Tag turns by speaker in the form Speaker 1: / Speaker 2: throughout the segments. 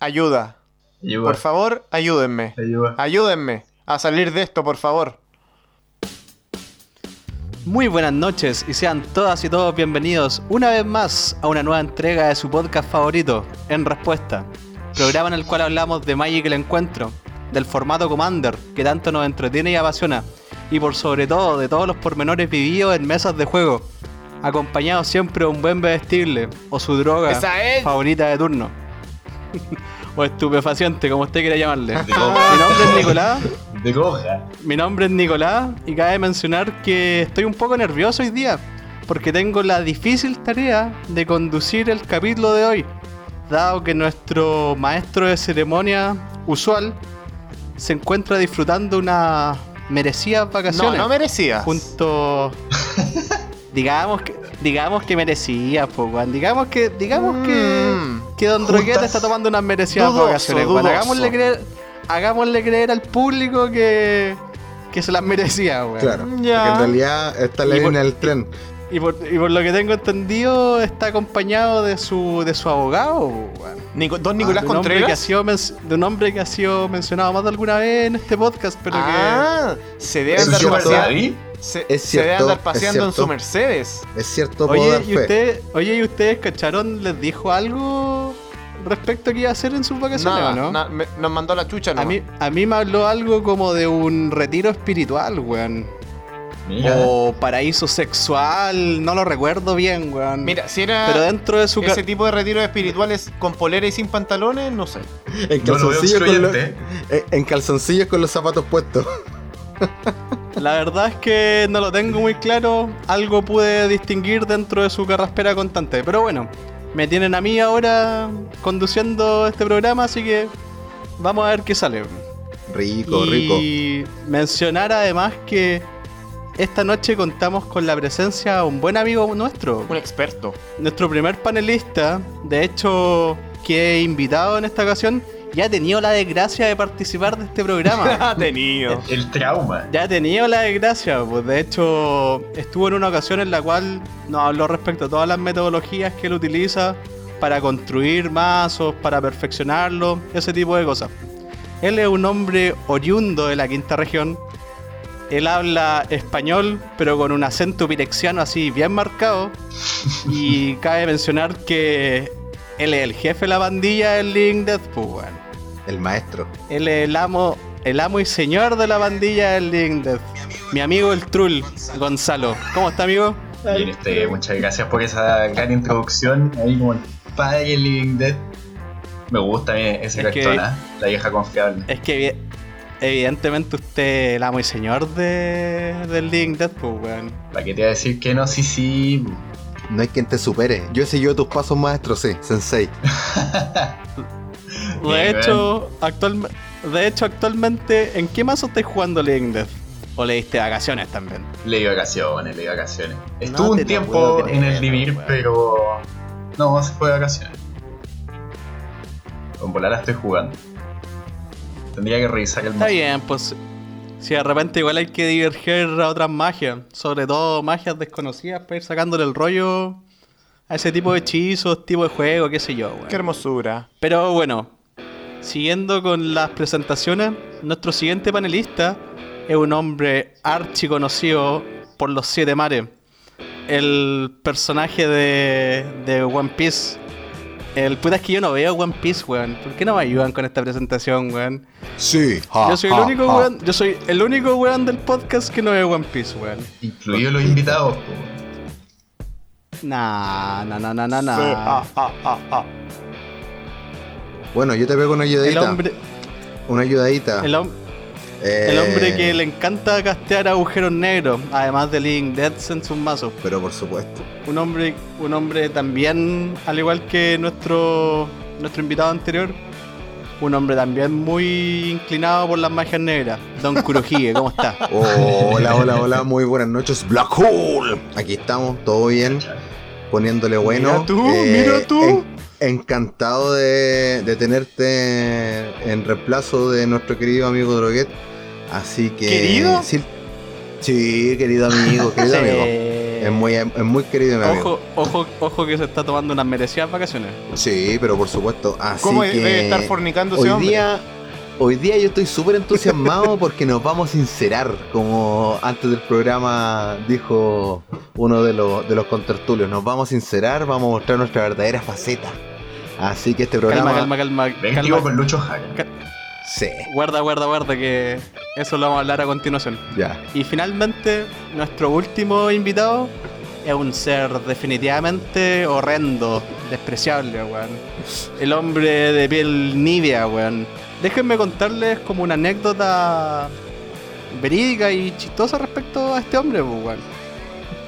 Speaker 1: Ayuda.
Speaker 2: Ayuda.
Speaker 1: Por favor, ayúdenme.
Speaker 2: Ayuda.
Speaker 1: Ayúdenme a salir de esto, por favor.
Speaker 3: Muy buenas noches y sean todas y todos bienvenidos una vez más a una nueva entrega de su podcast favorito, En Respuesta. Programa en el cual hablamos de Magic el Encuentro, del formato Commander, que tanto nos entretiene y apasiona, y por sobre todo de todos los pormenores vividos en mesas de juego, acompañado siempre de un buen bebestible o su droga favorita de turno. o estupefaciente, como usted quiera llamarle. Mi nombre es Nicolás.
Speaker 2: De coja.
Speaker 3: Mi nombre es Nicolás y cabe mencionar que estoy un poco nervioso hoy día porque tengo la difícil tarea de conducir el capítulo de hoy, dado que nuestro maestro de ceremonia usual se encuentra disfrutando unas merecidas
Speaker 1: No,
Speaker 3: vacaciones.
Speaker 1: no merecía.
Speaker 3: junto digamos que digamos que merecía, pues, digamos que digamos que
Speaker 1: Mm.
Speaker 3: que Don
Speaker 2: Justas.
Speaker 3: Drogueta está tomando unas merecidas
Speaker 1: Dudoso,
Speaker 3: vacaciones. weón.
Speaker 1: dudoso.
Speaker 3: Hagámosle creer, hagámosle creer al público que, que se las merecía, weón.
Speaker 4: Claro,
Speaker 1: Ya.
Speaker 4: porque en realidad esta es la línea del tren.
Speaker 3: Y por, y por lo que tengo entendido, está acompañado de su, de su abogado, weón.
Speaker 1: Nico- Don Nicolás
Speaker 3: de, que ha
Speaker 1: Contreras.
Speaker 3: sido de un hombre que ha sido mencionado más de alguna vez en este podcast, pero
Speaker 1: ah, se debe andar paseando.
Speaker 2: Daddy?
Speaker 1: Se,
Speaker 4: Es
Speaker 1: se debe
Speaker 4: cierto,
Speaker 1: andar
Speaker 4: es
Speaker 1: paseando en su Mercedes.
Speaker 4: Es cierto,
Speaker 3: que. Oye, ¿y
Speaker 4: fe.
Speaker 3: usted, oye, ¿y ustedes cacharon? ¿Les dijo algo respecto a qué iba a hacer en sus vacaciones
Speaker 1: Nada,
Speaker 3: o no?
Speaker 1: na- me- nos mandó la chucha, ¿no?
Speaker 3: A mí, a mí me habló algo como de un retiro espiritual, weón.
Speaker 2: Mira.
Speaker 3: O paraíso sexual, no lo recuerdo bien, weón.
Speaker 1: Mira, si era
Speaker 3: pero dentro de su
Speaker 1: ese tipo de retiros espirituales con polera y sin pantalones, no sé.
Speaker 4: En
Speaker 2: No lo veo
Speaker 4: calzoncillos, con los, eh, en calzoncillos con los zapatos puestos.
Speaker 3: La verdad es que no lo tengo muy claro. Algo pude distinguir dentro de su carraspera constante. Pero bueno, me tienen a mí ahora conduciendo este programa, así que vamos a ver qué sale.
Speaker 4: Rico, rico.
Speaker 3: y mencionar además que esta noche contamos con la presencia de un buen amigo nuestro.
Speaker 1: Un experto.
Speaker 3: Nuestro primer panelista, de hecho, que he invitado en esta ocasión, ya ha tenido la desgracia de participar de este programa.
Speaker 1: Ha tenido.
Speaker 2: El trauma.
Speaker 3: Ya ha tenido la desgracia, pues de hecho estuvo en una ocasión en la cual nos habló respecto a todas las metodologías que él utiliza para construir mazos, para perfeccionarlo, ese tipo de cosas. Él es un hombre oriundo de la quinta región. Él habla español, pero con un acento pirexiano así bien marcado. Y cabe mencionar que él es el jefe de la pandilla del Link Death, pues, weón.
Speaker 4: El maestro.
Speaker 3: Él es el amo, el amo y señor de la bandilla del Living Death. Mi amigo el Trull, Gonzalo. ¿Cómo está, amigo?
Speaker 2: Bien, este, muchas gracias por esa gran introducción. Ahí como el padre del Living Dead. Me gusta eh, ese
Speaker 3: Es que-
Speaker 2: cartón, ¿ah? La vieja confiable.
Speaker 3: Es que evi- evidentemente usted es el amo y señor de, del Living Death, pues, weón.
Speaker 2: ¿Para qué te voy a decir que no? Sí, sí.
Speaker 4: No hay quien te supere. Yo he seguido tus pasos, maestro, sí, sensei.
Speaker 3: De
Speaker 2: Bien,
Speaker 3: hecho, actualme- de hecho, actualmente, ¿en qué mazo estáis jugando Living Death? ¿O le diste vacaciones también?
Speaker 2: Le di vacaciones, le di vacaciones. Estuvo
Speaker 3: te
Speaker 2: un tiempo
Speaker 3: creer,
Speaker 2: en el
Speaker 3: weón.
Speaker 2: pero. No, se fue de vacaciones. Con volar la estoy jugando. Tendría que revisar el
Speaker 3: Está
Speaker 2: mazo.
Speaker 3: bien, pues. Si de repente igual hay que diverger a otras magias, sobre todo magias desconocidas, para ir sacándole el rollo a ese tipo de hechizos, tipo de juego, qué sé yo, weón.
Speaker 1: Qué hermosura.
Speaker 3: Pero bueno, siguiendo con las presentaciones, nuestro siguiente panelista es un hombre archi conocido por los siete mares. El personaje de, de One Piece. El puta es que yo no veo One Piece, weón. ¿Por qué no me ayudan con esta presentación, weón?
Speaker 4: Sí.
Speaker 3: Yo soy el único weón, yo soy el único weón del podcast que no ve One Piece, weón.
Speaker 2: Incluidos los invitados. po.
Speaker 3: Nah, nah, nah, nah, nah, nah.
Speaker 1: Sí, ah, ah, ah, ah.
Speaker 4: Bueno, yo te pego una
Speaker 3: el
Speaker 4: ayudadita.
Speaker 3: hombre,
Speaker 4: Una ayudadita.
Speaker 3: el, hom-
Speaker 4: Eh,
Speaker 3: el hombre que le encanta castear agujeros negros, además de Living Deads en sus mazos.
Speaker 4: Pero por supuesto.
Speaker 3: Un hombre, un hombre también, al igual que nuestro, nuestro invitado anterior, un hombre también muy inclinado por las magias negras. Don Kurohige, ¿cómo está?
Speaker 4: Oh, hola, hola, hola, muy buenas noches. Black Hole. Aquí estamos, todo bien. Poniéndole bueno.
Speaker 1: Mira tú,
Speaker 4: Eh,
Speaker 1: mira tú.
Speaker 4: en- encantado de, de tenerte en reemplazo de nuestro querido amigo Droguet. Así que.
Speaker 1: ¿Querido?
Speaker 4: Sí, sí, querido amigo, querido amigo.
Speaker 3: Sí,
Speaker 4: Es muy, es muy querido mi amigo.
Speaker 3: Ojo, ojo, ojo que se está tomando unas merecidas vacaciones.
Speaker 4: Sí, pero por supuesto. Así
Speaker 1: ¿Cómo
Speaker 4: que
Speaker 1: debe estar fornicando ese
Speaker 4: hoy
Speaker 1: hombre?
Speaker 4: día, hoy día yo estoy súper entusiasmado porque nos vamos a sincerar, como antes del programa dijo uno de los, de los contertulios. Nos vamos a sincerar, vamos a mostrar nuestra verdadera faceta. Así que este programa...
Speaker 3: Calma, calma, calma. Calma.
Speaker 2: con Lucho Jara.
Speaker 4: Sí,
Speaker 3: Guarda, guarda, guarda, que eso lo vamos a hablar a continuación.
Speaker 4: ya.
Speaker 3: Y finalmente, nuestro último invitado es un ser definitivamente horrendo, despreciable, weón. El hombre de piel nívea, weón. Déjenme contarles como una anécdota verídica y chistosa respecto a este hombre, pues, weón.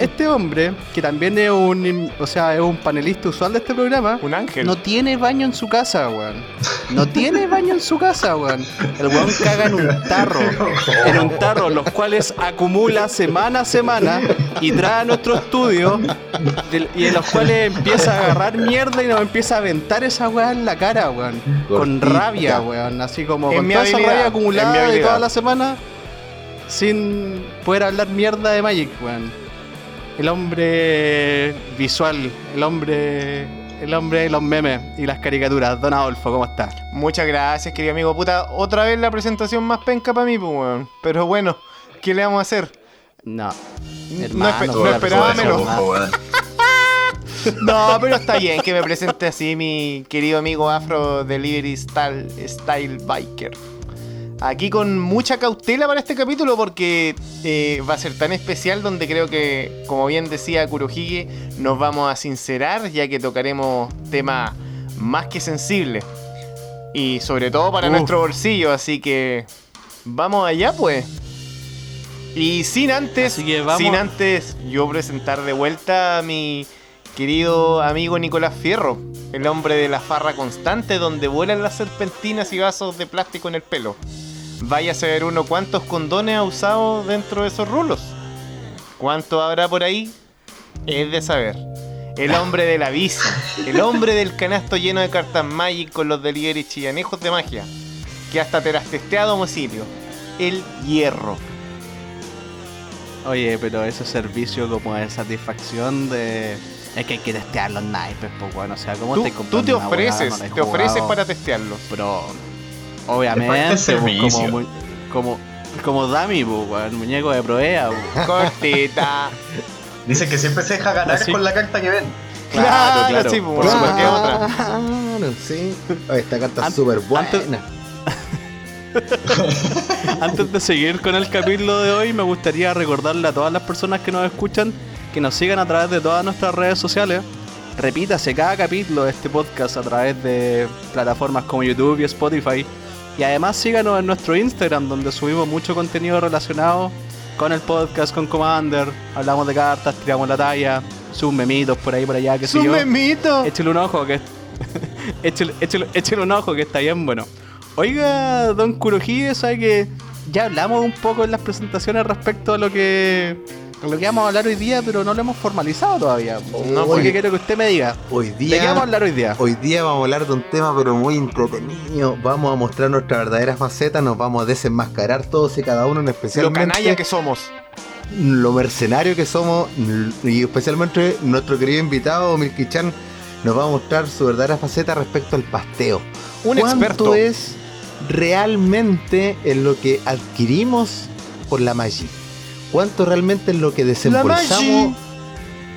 Speaker 3: Este hombre, que también es un, o sea, es un panelista usual de este programa,
Speaker 1: Un ángel.
Speaker 3: no tiene baño en su casa, weón. No tiene baño en su casa, weón. El weón caga en un tarro. En un tarro, los cuales acumula semana a semana y trae a nuestro estudio. y en los cuales empieza a agarrar mierda y nos empieza a aventar esa weá en la cara, weón. Con rabia, weón. Así como
Speaker 1: Es
Speaker 3: con
Speaker 1: mi
Speaker 3: toda esa rabia acumulada de toda la semana. Sin poder hablar mierda de Magic, weón. El hombre visual, el hombre. El hombre de los memes y las caricaturas. Don Adolfo, ¿cómo estás?
Speaker 1: Muchas gracias, querido amigo. Puta, otra vez la presentación más penca para mí, pues, weón. Pero bueno, ¿qué le vamos a hacer?
Speaker 3: No.
Speaker 1: No
Speaker 3: Hermano,
Speaker 1: esperaba menos. No, pero está bien que me presente así mi querido amigo Afro Delivery Style, Style Biker. Aquí con mucha cautela para este capítulo porque eh, va a ser tan especial donde creo que, como bien decía Kurohige, nos vamos a sincerar ya que tocaremos temas más que sensibles. Y sobre todo para
Speaker 3: Uf.
Speaker 1: nuestro bolsillo, así que vamos allá pues. Y sin antes, sin antes yo presentar de vuelta a mi querido amigo Nicolás Fierro, el hombre de la farra constante donde vuelan las serpentinas y vasos de plástico en el pelo. Vaya a saber uno cuántos condones ha usado dentro de esos rulos. ¿Cuánto habrá por ahí? Es de saber. El hombre de la visa, el hombre del canasto lleno de cartas Magic con los delivery chillanejos de magia, que hasta te las testea a domicilio. El hierro.
Speaker 3: Oye, pero ese servicio como de satisfacción de... Es que hay que testear los naipes, pues bueno, o sea, ¿cómo
Speaker 1: Tú,
Speaker 3: te
Speaker 1: tú te ofreces, te ofreces para testearlos.
Speaker 3: Pero, obviamente, pues, como, como, como Dami, pues, weón, muñeco de provea.
Speaker 1: Cortita.
Speaker 2: Dice que siempre se deja ganar
Speaker 3: Así.
Speaker 2: con la carta que ven.
Speaker 1: Claro,
Speaker 3: claro,
Speaker 1: sí,
Speaker 3: por
Speaker 1: pues,
Speaker 3: supuesto.
Speaker 1: ¿qué otra?
Speaker 4: Claro, sí. Oye, esta carta es súper buena.
Speaker 3: antes- Antes de seguir con el capítulo de hoy, me gustaría recordarle a todas las personas que nos escuchan que nos sigan a través de todas nuestras redes sociales. Repítase cada capítulo de este podcast a través de plataformas como YouTube y Spotify. Y además síganos en nuestro Instagram, donde subimos mucho contenido relacionado con el podcast, con Commander. Hablamos de cartas, tiramos la talla, sus memitos por ahí, por allá, que sé
Speaker 1: ¡Su
Speaker 3: yo.
Speaker 1: memito!
Speaker 3: Échale un ojo que échale, échale- échale un ojo que está bien bueno. Oiga, don Kurohige, sabe que ya hablamos un poco en las presentaciones respecto a lo que lo que vamos a hablar hoy día, pero no lo hemos formalizado todavía.
Speaker 1: No,
Speaker 3: Así
Speaker 1: pues.
Speaker 3: que quiero que usted me diga.
Speaker 4: Hoy
Speaker 3: ¿De qué vamos a
Speaker 4: día,
Speaker 3: hablar hoy día?
Speaker 4: hoy día vamos a hablar de un tema pero muy entretenido. Vamos a mostrar nuestra verdadera faceta, nos vamos a desenmascarar todos y cada uno, en
Speaker 1: Lo
Speaker 4: especialmente
Speaker 1: canalla que somos.
Speaker 4: lo mercenario que somos y especialmente nuestro querido invitado Milky Chan nos va a mostrar su verdadera faceta respecto al pasteo.
Speaker 1: Un
Speaker 4: ¿Cuánto
Speaker 1: experto.
Speaker 4: es realmente en lo que adquirimos por la magia? ¿Cuánto realmente es lo que desembolsamos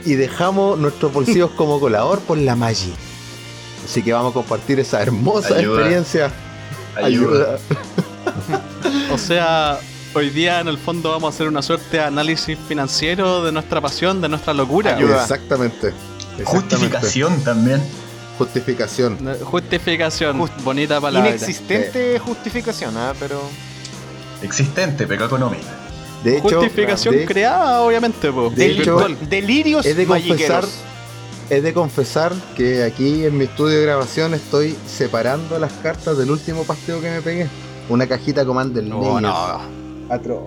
Speaker 4: y dejamos nuestros bolsillos como colador por la magia? Así que vamos a compartir esa hermosa
Speaker 2: Ayuda.
Speaker 4: experiencia.
Speaker 2: Ayuda.
Speaker 3: O sea, hoy día en el fondo vamos a hacer una suerte de análisis financiero de nuestra pasión, de nuestra locura.
Speaker 1: Ayuda.
Speaker 4: Exactamente. Exactamente.
Speaker 2: Justificación también.
Speaker 4: Justificación.
Speaker 3: Justificación,
Speaker 1: Just-
Speaker 3: bonita palabra.
Speaker 1: Inexistente justificación, ¿ah? pero.
Speaker 2: Existente, pero económica.
Speaker 4: De hecho,
Speaker 3: Justificación
Speaker 4: de-
Speaker 3: creada, obviamente, po.
Speaker 4: De
Speaker 1: Del-
Speaker 4: hecho,
Speaker 1: delirios
Speaker 4: he de confesar, he de confesar que aquí en mi estudio de grabación estoy separando las cartas del último pasteo que me pegué. Una cajita Commander
Speaker 3: No, no,
Speaker 4: Atroz.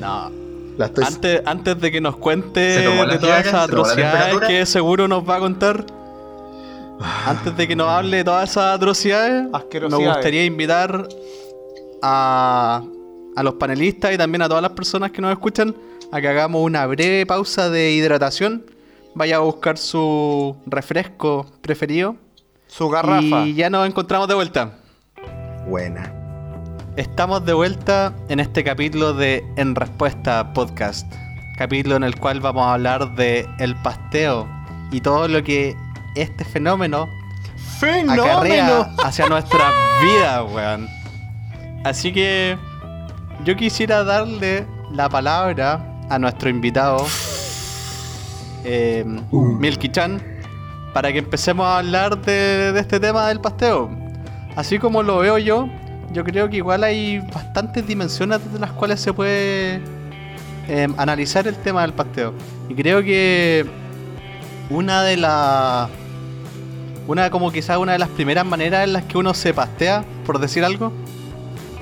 Speaker 3: no.
Speaker 4: La estoy
Speaker 3: Antes, antes de que nos cuente
Speaker 2: ¿Se tomó la
Speaker 3: de todas esas
Speaker 2: ¿Se tomó la
Speaker 3: atrocidades que seguro nos va a contar, antes de que nos hable de todas esas atrocidades, me gustaría invitar a, a los panelistas y también a todas las personas que nos escuchan a que hagamos una breve pausa de hidratación. Vaya a buscar su refresco preferido.
Speaker 1: Su garrafa.
Speaker 3: Y ya nos encontramos de vuelta.
Speaker 4: Buena.
Speaker 3: Estamos de vuelta en este capítulo de En Respuesta Podcast. Capítulo en el cual vamos a hablar de el pasteo y todo lo que este fenómeno
Speaker 1: ¡Fenómeno!
Speaker 3: acarrea hacia nuestras vidas, weón. Así que yo quisiera darle la palabra a nuestro invitado, eh, Milky Chan, para que empecemos a hablar de, de este tema del pasteo. Así como lo veo yo, yo creo que igual hay bastantes dimensiones desde las cuales se puede eh, analizar el tema del pasteo. Y creo que una de las una como quizás una de las primeras maneras en las que uno se pastea, por decir algo,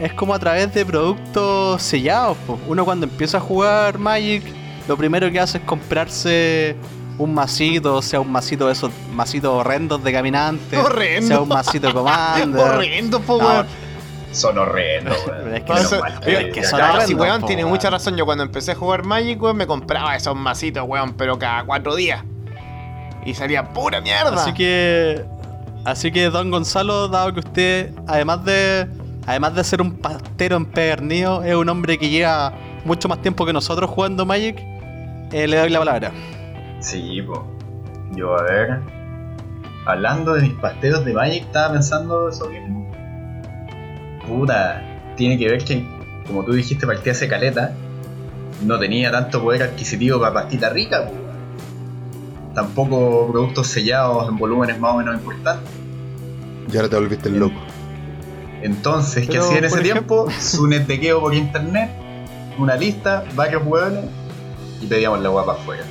Speaker 3: es como a través de productos sellados. po. Uno cuando empieza a jugar Magic, lo primero que hace es comprarse un masito, sea un masito de esos masitos horrendos de caminantes,
Speaker 1: Horrendo.
Speaker 3: sea un masito de comando.
Speaker 1: Horrendo, po,
Speaker 3: No,
Speaker 1: weón.
Speaker 2: Son horrendos,
Speaker 3: Pero
Speaker 2: weón.
Speaker 3: es que
Speaker 1: son-
Speaker 3: es que son
Speaker 1: Claro,
Speaker 3: horrendos,
Speaker 1: sí, weón,
Speaker 3: po,
Speaker 1: tiene
Speaker 3: weón.
Speaker 1: mucha razón. Yo cuando empecé a jugar Magic, weón, me compraba esos masitos, weón, pero cada cuatro días. Y salía pura mierda.
Speaker 3: Así que. Así que, don Gonzalo, dado que usted, además de. Además de ser un pastero empedernido, es un hombre que lleva mucho más tiempo que nosotros jugando Magic, eh, le doy la palabra.
Speaker 2: Sí, po. Yo, a ver. Hablando de mis pasteos de Magic, estaba pensando eso mismo. Puta, tiene que ver que, como tú dijiste, partí hace caleta. No tenía tanto poder adquisitivo para pastita rica, po. Tampoco productos sellados en volúmenes más o menos importantes.
Speaker 4: Y ahora te volviste el loco.
Speaker 2: Entonces, ¿qué hacía en ese
Speaker 3: por
Speaker 2: tiempo? Su netequeo por internet, una lista, varios hueones y pedíamos la guapa afuera.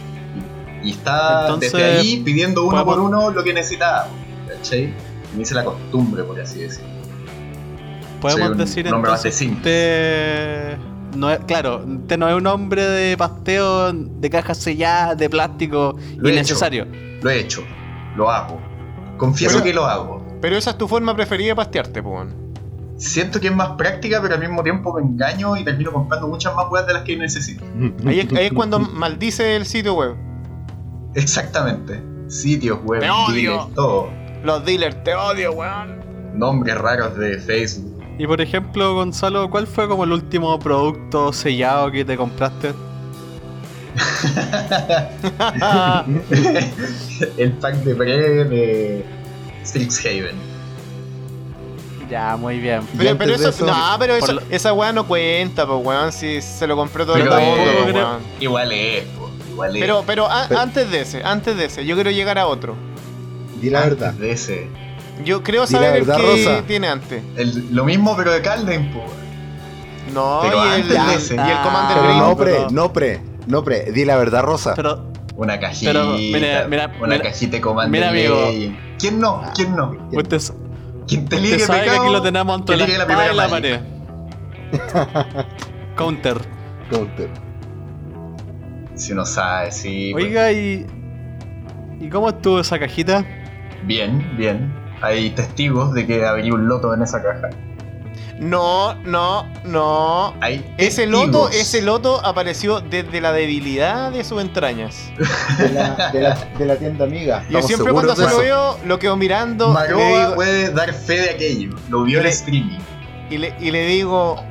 Speaker 2: Y, estaba
Speaker 3: Entonces,
Speaker 2: desde ahí pidiendo uno por uno lo que necesitaba. ¿Cachai? Me hice la costumbre, por así decirlo.
Speaker 3: Podemos
Speaker 2: Soy
Speaker 3: decir
Speaker 2: un
Speaker 3: entonces usted no es, claro, usted no es un hombre de pasteo de cajas selladas, de plástico
Speaker 2: Lo he
Speaker 3: innecesario.
Speaker 2: Lo he hecho, lo hago. Confieso
Speaker 1: Pero-
Speaker 2: que lo hago.
Speaker 1: Pero esa es tu forma preferida de pastearte, po, weón.
Speaker 2: Siento que es más práctica, pero al mismo tiempo me engaño y termino comprando muchas más weas de las que necesito.
Speaker 1: Ahí es, ahí es cuando maldice el sitio web.
Speaker 2: Exactamente. Sitios web,
Speaker 1: Te odio.
Speaker 2: dealers, todo.
Speaker 1: Los dealers, te odio, weón.
Speaker 2: Nombres raros de Facebook.
Speaker 3: Y por ejemplo, Gonzalo, ¿cuál fue como el último producto sellado que te compraste?
Speaker 2: el pack de pre de Strixhaven.
Speaker 3: Ya, muy bien.
Speaker 1: Pero, pero eso,
Speaker 4: eso-
Speaker 1: no, pero eso,
Speaker 3: lo-
Speaker 1: esa weá no cuenta, pues weón, si se lo compró todo el
Speaker 2: Pero,
Speaker 1: mundo,
Speaker 2: eh,
Speaker 1: weón.
Speaker 2: Igual es, igual es.
Speaker 1: Pero, pero, a-
Speaker 4: Pero-
Speaker 1: antes de ese, antes de ese, yo quiero llegar a otro.
Speaker 4: Di la
Speaker 2: Antes
Speaker 4: verdad.
Speaker 2: de ese.
Speaker 1: Yo creo
Speaker 4: Di
Speaker 1: saber el
Speaker 4: verdad,
Speaker 1: que
Speaker 4: Rosa.
Speaker 1: tiene antes.
Speaker 2: El- lo mismo, pero de Calden, po.
Speaker 1: No,
Speaker 2: Pero
Speaker 1: y el,
Speaker 2: antes de ese.
Speaker 1: y el Commander
Speaker 3: Ah,
Speaker 4: Pero
Speaker 1: Green.
Speaker 4: no
Speaker 3: pero-
Speaker 4: pre, no pre, no pre. Di la verdad, Rosa.
Speaker 3: Pero,
Speaker 2: Una cajita.
Speaker 3: Pero, mira, mira,
Speaker 2: una
Speaker 3: mira-
Speaker 2: cajita de Commander
Speaker 3: mira, amigo.
Speaker 2: Legend. ¿Quién no? ¿Quién no?
Speaker 3: usted,
Speaker 2: ¿Quién te ligue
Speaker 3: sabe que
Speaker 2: pecado?
Speaker 3: aquí lo tenemos entre
Speaker 2: que
Speaker 3: la
Speaker 2: la
Speaker 3: la
Speaker 2: primera
Speaker 3: pared. Counter.
Speaker 4: Counter.
Speaker 2: Si uno sabe, sí. pues.
Speaker 3: Oiga, ¿y, ¿y cómo estuvo esa cajita?
Speaker 2: Bien, bien. Hay testigos de que habría un loto en esa caja.
Speaker 1: No, no, no.
Speaker 2: Hay
Speaker 1: Ese
Speaker 2: testigos.
Speaker 1: loto, ese loto apareció desde la debilidad de sus entrañas.
Speaker 4: De la, de la, de la tienda amiga.
Speaker 1: Yo
Speaker 4: ¿Estamos
Speaker 1: siempre cuando se lo veo, lo quedo mirando
Speaker 2: Maroa
Speaker 1: digo,
Speaker 2: puede dar fe de aquello. Lo vio en
Speaker 1: Le-
Speaker 2: streaming.
Speaker 1: y, le, y le digo,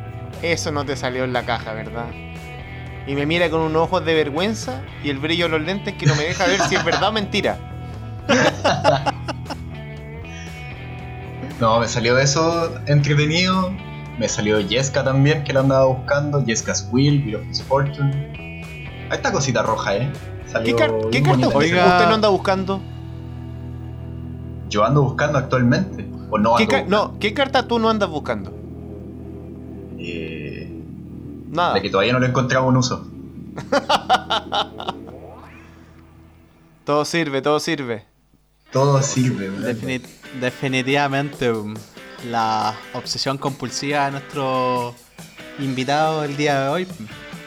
Speaker 1: eso no te salió en la caja, ¿verdad? Y me mira con unos ojos de vergüenza y el brillo de los lentes que no me deja ver si es verdad o mentira.
Speaker 2: No, me salió eso entretenido. Me salió Jeska también, que la andaba buscando. Jeska's Will, Wheel of Misfortune. Ahí está cosita roja, eh. Salió
Speaker 1: ¿Qué, car- qué
Speaker 2: bien
Speaker 1: carta usted no anda buscando?
Speaker 2: Yo ando buscando actualmente. O no
Speaker 1: ¿Qué
Speaker 2: ando
Speaker 1: no, ¿qué carta tú no andas buscando?
Speaker 2: Eh,
Speaker 1: Nada.
Speaker 2: de que todavía no le encontraba un uso.
Speaker 1: Todo sirve, todo sirve.
Speaker 2: Todo sirve, man.
Speaker 3: Defini- definitivamente um, la obsesión compulsiva de nuestro invitado el día de hoy.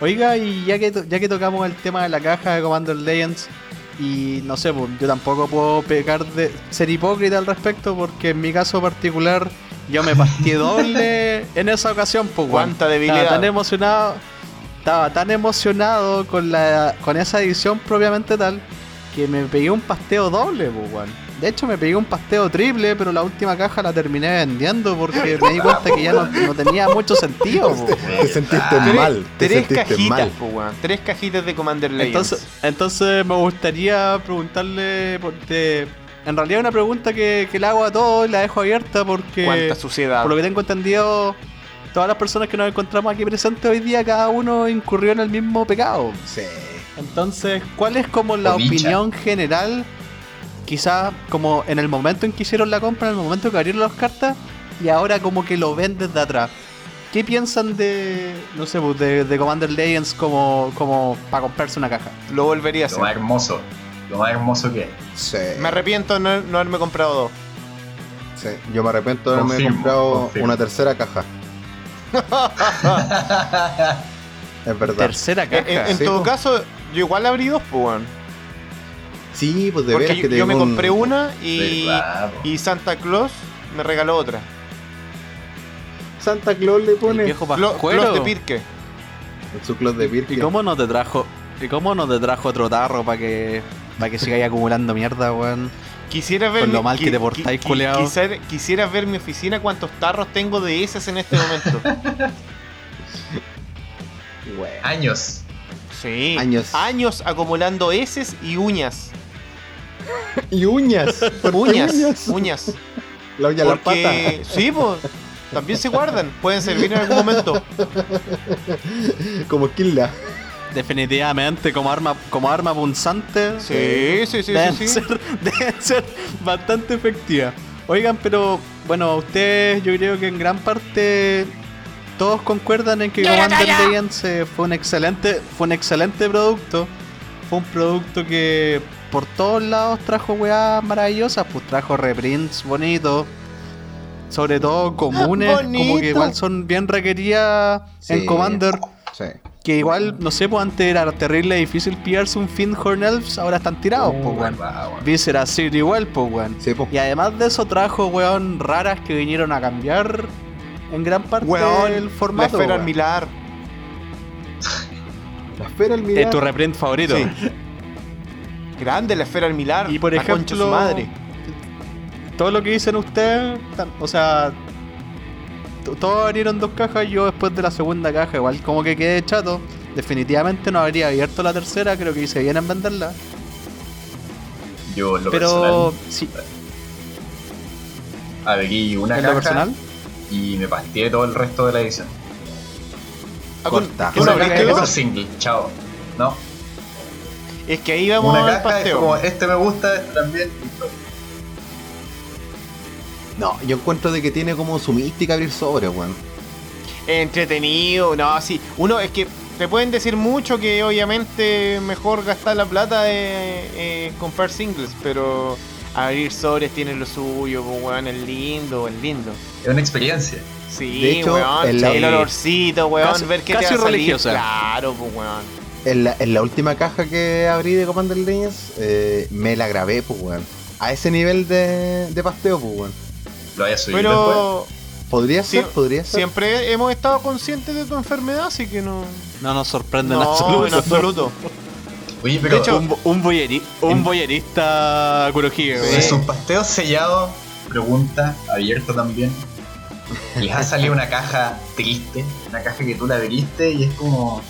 Speaker 3: Oiga, y ya que, ya que tocamos el tema de la caja de Commander Legends, y no sé, pues, yo tampoco puedo pecar de ser hipócrita al respecto, porque en mi caso particular yo me partí doble en esa ocasión, pues.
Speaker 1: Cuánta debilidad.
Speaker 3: Estaba tan emocionado, estaba tan emocionado con la con esa edición propiamente tal que me pegué un pasteo doble, pues. De hecho, me pegué un pasteo triple, pero la última caja la terminé vendiendo porque me di cuenta que ya no, no tenía mucho sentido. po.
Speaker 4: Te sentiste mal. Te
Speaker 1: tres
Speaker 4: sentiste
Speaker 1: cajitas,
Speaker 4: mal.
Speaker 1: po, weón. Tres cajitas de Commander Legends.
Speaker 3: Entonces, entonces me gustaría preguntarle, porque en realidad es una pregunta que, que le hago a todos y la dejo abierta porque,
Speaker 1: Cuánta suciedad.
Speaker 3: por lo que tengo entendido, todas las personas que nos encontramos aquí presentes hoy día, cada uno incurrió en el mismo pecado.
Speaker 4: Sí.
Speaker 3: Entonces, ¿cuál es como la
Speaker 2: O dicha.
Speaker 3: opinión general? Quizás como en el momento en que hicieron la compra, en el momento que abrieron las cartas, y ahora como que lo ven desde atrás. ¿Qué piensan de, no sé, pues, de, de Commander Legends como, como para comprarse una caja?
Speaker 1: Lo volvería a
Speaker 2: Lo más
Speaker 1: hacer.
Speaker 2: hermoso. Lo más hermoso que es.
Speaker 4: Sí.
Speaker 1: Me arrepiento de no, no haberme comprado dos.
Speaker 4: Sí. Yo me arrepiento de haberme
Speaker 2: Confirmo,
Speaker 4: comprado
Speaker 2: confirmo.
Speaker 4: una tercera caja. Es verdad.
Speaker 3: Tercera
Speaker 1: En,
Speaker 3: caja.
Speaker 1: en- en
Speaker 4: Sí,
Speaker 1: todo
Speaker 4: po.
Speaker 1: caso, yo igual abrí dos, pues, weón.
Speaker 4: Sí, pues de
Speaker 1: Porque
Speaker 4: veras
Speaker 1: yo,
Speaker 4: que te
Speaker 1: yo me
Speaker 4: un-
Speaker 1: compré una y, y Santa Claus me regaló otra.
Speaker 4: Santa Claus le
Speaker 3: El
Speaker 4: pone
Speaker 3: viejo
Speaker 1: Clo-
Speaker 3: pascuero.
Speaker 1: Claus de Pirque.
Speaker 4: su de
Speaker 3: ¿Y
Speaker 4: Birkin.
Speaker 3: cómo no te trajo? ¿Y cómo no te trajo otro tarro para que para que sigáis acumulando mierda, weón?
Speaker 1: Quisiera ver
Speaker 3: Con lo
Speaker 1: mi-
Speaker 3: mal que te portáis,
Speaker 1: qui- quisiera, quisiera ver mi oficina cuántos tarros tengo de esas en este momento.
Speaker 4: Bueno.
Speaker 2: Años.
Speaker 1: Sí.
Speaker 4: Años.
Speaker 1: Años acumulando heces y uñas.
Speaker 4: Y uñas. ¿Por qué
Speaker 1: Uñas.
Speaker 4: uñas?
Speaker 1: Uñas.
Speaker 4: La uña de la pata.
Speaker 1: Porque. Sí, pues. También se guardan. Pueden servir en algún momento.
Speaker 4: Como Killa.
Speaker 3: Definitivamente como arma como arma punzante.
Speaker 1: Sí, sí, sí,
Speaker 3: deben,
Speaker 1: sí. sí.
Speaker 3: Ser, deben ser bastante efectivas. Oigan, pero bueno, ustedes yo creo que en gran parte todos concuerdan en que Commander Legends eh, fue un excelente fue un excelente producto. Fue un producto que por todos lados trajo weas maravillosas, pues trajo reprints bonitos. Sobre todo comunes, como que igual son bien requeridas en
Speaker 4: Sí.
Speaker 3: Commander.
Speaker 4: Sí.
Speaker 3: Que igual, no sé, pues antes era terrible difícil pillarse un Finhorn Elves, ahora están tirados,
Speaker 2: Uh,
Speaker 3: pues weón. Viscera City igual, pues weón.
Speaker 4: Sí, po.
Speaker 3: Y además de eso trajo, weón, raras que vinieron a cambiar en gran parte
Speaker 1: Weón,
Speaker 3: el
Speaker 1: la
Speaker 3: formato.
Speaker 1: esfera
Speaker 3: weón.
Speaker 1: almilar.
Speaker 4: La esfera al
Speaker 3: Es tu reprint favorito.
Speaker 1: Sí. Grande la esfera almilar.
Speaker 3: Y por
Speaker 1: la concha de
Speaker 3: ejemplo,
Speaker 1: su madre.
Speaker 3: todo lo que dicen ustedes, o sea, todos abrieron dos cajas, yo después de la segunda caja, igual como que quedé chato. Definitivamente no habría abierto la tercera, creo que hice bien en venderla.
Speaker 2: Yo en lo
Speaker 3: Pero,
Speaker 2: personal
Speaker 3: sí,
Speaker 2: abrí una
Speaker 3: en lo
Speaker 2: caja
Speaker 3: personal,
Speaker 2: y me pasteé todo el resto de la edición.
Speaker 1: Ah,
Speaker 4: corta.
Speaker 1: ¿tú no
Speaker 2: Esa
Speaker 1: abriste
Speaker 2: caja single, chao. No,
Speaker 1: Es que ahí vamos
Speaker 2: una
Speaker 1: al
Speaker 2: caja es
Speaker 1: pasteo.
Speaker 2: como este me gusta, este también.
Speaker 4: No, yo encuentro de que tiene como su mística abrir sobre, weón.
Speaker 1: Entretenido, no, sí. Uno es que te pueden decir mucho que obviamente mejor gastar la plata en en comprar singles, pero abrir sobres tiene lo suyo, pues, weón, es lindo, es lindo.
Speaker 2: Es una experiencia.
Speaker 1: Sí,
Speaker 4: De hecho,
Speaker 1: weón, el olorcito, weón,
Speaker 3: Casi-
Speaker 1: ver que
Speaker 3: casi
Speaker 1: te va a salir.
Speaker 3: religiosa.
Speaker 1: Claro, pues, weón.
Speaker 4: En la, en la última caja que abrí de Commander Legends, eh, me la grabé, pues, weón. A ese nivel de, de pasteo, pues, weón.
Speaker 2: Lo voy a subir después.
Speaker 1: Pero
Speaker 4: Podría
Speaker 1: Sí,
Speaker 4: ser, podría ser.
Speaker 1: siempre hemos estado conscientes de tu enfermedad, así que no.
Speaker 3: no nos sorprende
Speaker 1: No,
Speaker 3: en absoluto.
Speaker 1: en absoluto.
Speaker 2: Oye, pero
Speaker 1: hecho,
Speaker 3: un, un, boyeri- un boyerista Kurohige,
Speaker 1: Sí.
Speaker 2: en
Speaker 3: weón.
Speaker 2: sus pasteos sellados, pregunta, abierto también. Les ha salido una caja triste, una caja que tú la abriste y es como,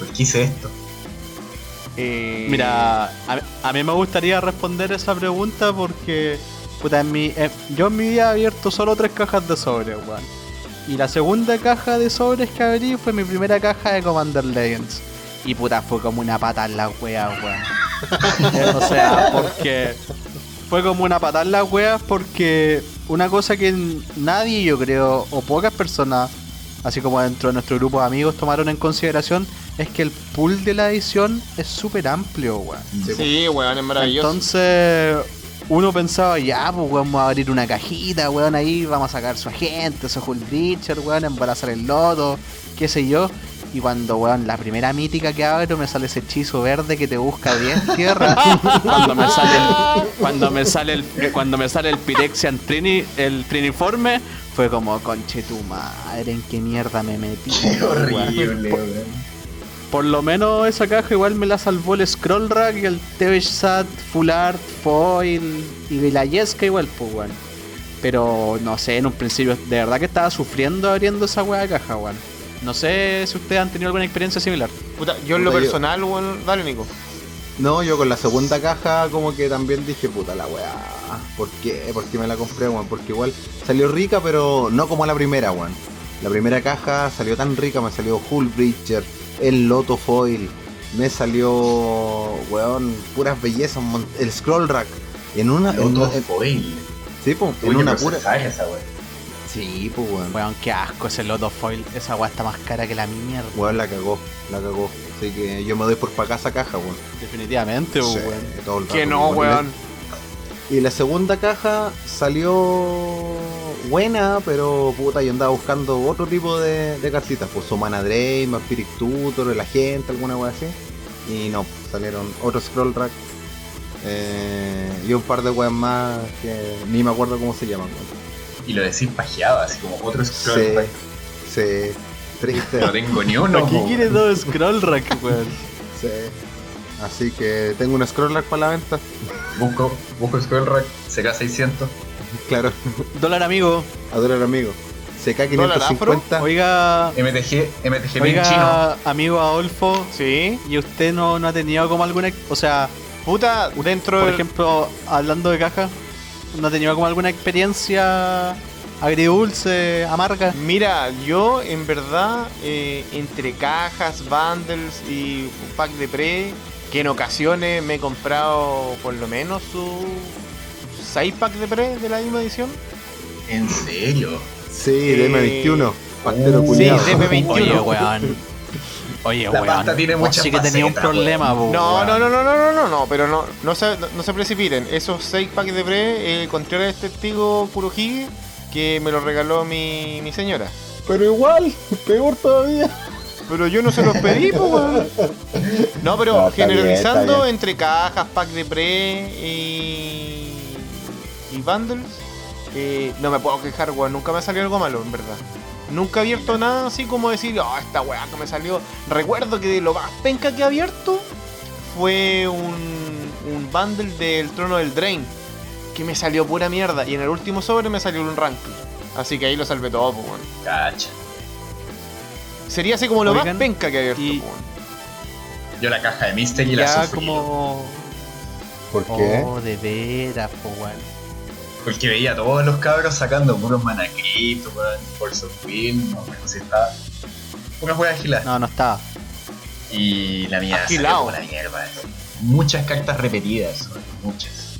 Speaker 2: ¿por qué hice esto?
Speaker 1: Eh,
Speaker 3: Mira, a, a mí me gustaría responder esa pregunta porque, puta, en mi, eh, yo en mi vida he abierto solo tres cajas de sobres, weón. Y la segunda caja de sobres que abrí fue mi primera caja de Commander Legends. Y puta, fue como una pata en la wea, weón. o sea, porque fue como una patada en las weas porque una cosa que nadie, yo creo, o pocas personas, así como dentro de nuestro grupo de amigos, tomaron en consideración, es que el pool de la edición es súper amplio, weón.
Speaker 1: Sí, weón, es maravilloso.
Speaker 3: Entonces, uno pensaba, ya, pues weón, vamos a abrir una cajita, weón, ahí vamos a sacar su agente, su Hulk Breacher, weón, embarazar el loto, qué sé yo. Y cuando, weón, la primera mítica que abro me sale ese hechizo verde que te busca 10 tierras. cuando me sale el, cuando me sale el, cuando me sale el Pirexian Trini, el Triniforme, fue como, conche tu madre, en qué mierda me metí.
Speaker 2: Qué
Speaker 3: weón".
Speaker 2: horrible, weón.
Speaker 3: Por lo menos esa caja igual me la salvó el Scroll Rack y el TV Sat Full Art Foil y la Yesca igual, pues, weón. Pero no sé, en un principio, de verdad que estaba sufriendo abriendo esa weá de caja, weón. No sé si ustedes han tenido alguna experiencia similar.
Speaker 1: Puta, yo en lo
Speaker 4: yo-
Speaker 1: personal, weón, dale, Nico.
Speaker 4: No, yo con la segunda caja como que también dije, puta la weá. ¿Por qué? ¿Por qué me la compré, weón? Porque igual salió rica, pero no como la primera, weón. La primera caja salió tan rica, me salió Hull Breacher, el Loto Foil, me salió, weón, puras bellezas, el Scroll Rack. En una, en,
Speaker 2: Loto
Speaker 4: en-
Speaker 2: Foil.
Speaker 4: sí, po, en
Speaker 2: Uy,
Speaker 4: una pura.
Speaker 2: esa.
Speaker 4: Sí, pues, weón.
Speaker 3: Weón, qué asco ese Loto Foil. Esa weá está más cara que la mierda.
Speaker 4: Weón, la cagó, la cagó. Así que yo me doy por para esa caja, weón.
Speaker 3: Definitivamente,
Speaker 4: Sí,
Speaker 3: weón.
Speaker 1: Que no, weón.
Speaker 4: Y la segunda caja salió buena, pero puta, yo andaba buscando otro tipo de, de cartitas, pues Humana Drain, Vampiric Tutor, el agente, alguna wea así. Y no, salieron otro Scroll Rack eh, y un par de weas más que ni me acuerdo cómo se llaman. weón.
Speaker 2: Y lo decís pajeado, así como otro scroll.
Speaker 4: Sí,
Speaker 2: rack.
Speaker 4: sí, triste.
Speaker 2: No tengo ni uno.
Speaker 3: ¿Para qué
Speaker 2: po.
Speaker 3: quieres dos Scroll Rack, weón?
Speaker 4: sí. Así que tengo un Scroll Rack para la venta.
Speaker 2: Busco, busco scroll rack, CK600.
Speaker 4: Claro,
Speaker 3: Dólar amigo.
Speaker 4: a dólar amigo. CK550.
Speaker 3: Oiga,
Speaker 2: MTG, MTG bien chino.
Speaker 3: oiga, amigo Adolfo.
Speaker 1: Sí.
Speaker 3: ¿Y usted no, no ha tenido como alguna... O sea,
Speaker 1: Puta, dentro
Speaker 3: por ejemplo, hablando de caja, ¿no ha tenido como alguna experiencia agridulce, amarga?
Speaker 1: Mira, yo en verdad, eh, entre cajas, bundles y un pack de pre, que en ocasiones me he comprado por lo menos su 6 pack de pre de la misma edición.
Speaker 2: ¿En serio?
Speaker 4: Sí, DM21. Pastero
Speaker 2: Uh,
Speaker 4: culiao.
Speaker 1: sí, DM21.
Speaker 3: Oye, weón. Oye,
Speaker 2: La
Speaker 3: weón.
Speaker 2: pasta tiene muchas
Speaker 3: sí que tenía un problema,
Speaker 1: No, no, no, no, no, no, no, no, pero no, no, se, no, no se precipiten. Esos 6 packs de pre, eh, Contreras es testigo Kurohige, que me lo regaló mi, mi señora.
Speaker 4: Pero igual, peor todavía.
Speaker 1: Pero yo no se los pedí, pues, weón. No, pero
Speaker 4: No, está bien,
Speaker 1: generalizando
Speaker 4: bien.
Speaker 1: entre cajas, pack de pre y. y bundles, eh, no me puedo quejar, weón. Nunca me salió algo malo, en verdad. Nunca he abierto nada así como decir, oh, esta weá que me salió. Recuerdo que de lo más penca que he abierto fue un, un bundle del trono del Drain. Que me salió pura mierda. Y en el último sobre me salió un Rankle. Así que ahí lo salvé todo, pues, weón.
Speaker 2: Cacha.
Speaker 1: Sería así como lo
Speaker 3: Oigan,
Speaker 1: más penca que he abierto,
Speaker 3: y-
Speaker 1: pues, weón.
Speaker 2: Yo la caja de Mister y la sufrí.
Speaker 3: como...
Speaker 4: ¿Por qué?
Speaker 3: Oh, de veras, po, weón.
Speaker 2: Porque veía a todos los cabros sacando puros manacrit, weón, Force of Wind, no sé si estaba. Una juega agilada.
Speaker 3: No, no estaba.
Speaker 2: Y la mía salió
Speaker 1: Agilado.
Speaker 2: como la mierda. Muchas cartas repetidas, weón, muchas.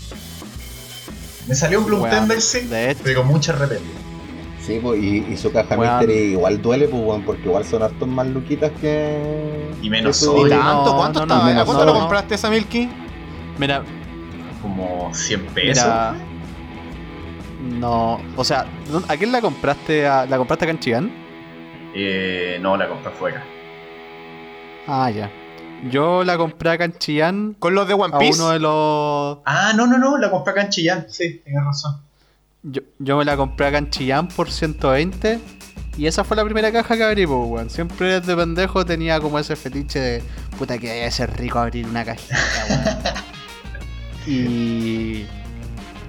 Speaker 2: Me salió un Bloom
Speaker 3: hecho.
Speaker 2: pero muchas repetidas.
Speaker 4: Sí, pues, y, y su caja
Speaker 3: Weón.
Speaker 4: Mystery igual duele, pues, porque igual son hartos más luquitas que.
Speaker 2: Y menos soy.
Speaker 1: ¿Y tanto? ¿Cuánto
Speaker 3: no, no,
Speaker 1: estaba? ¿A cuánto lo compraste esa Milky?
Speaker 3: Mira,
Speaker 2: Como 100 pesos.
Speaker 3: mira... No, o sea, ¿dó- ¿a quién la compraste? ¿A- ¿La compraste acá en Chillán?
Speaker 2: Eh, no, la compré afuera.
Speaker 3: Ah, ya. Yo la compré acá en Chillán
Speaker 1: Con los de One
Speaker 3: a
Speaker 1: Piece.
Speaker 3: uno de los...
Speaker 2: Ah, no, no, no, la compré acá en Chillán. Sí, tienes razón.
Speaker 3: Yo, yo me la compré acá en Chillán por 120 y esa fue la primera caja que abrí, pues, weón. Siempre desde pendejo tenía como ese fetiche de puta que debe ser rico abrir una cajita, weón. y,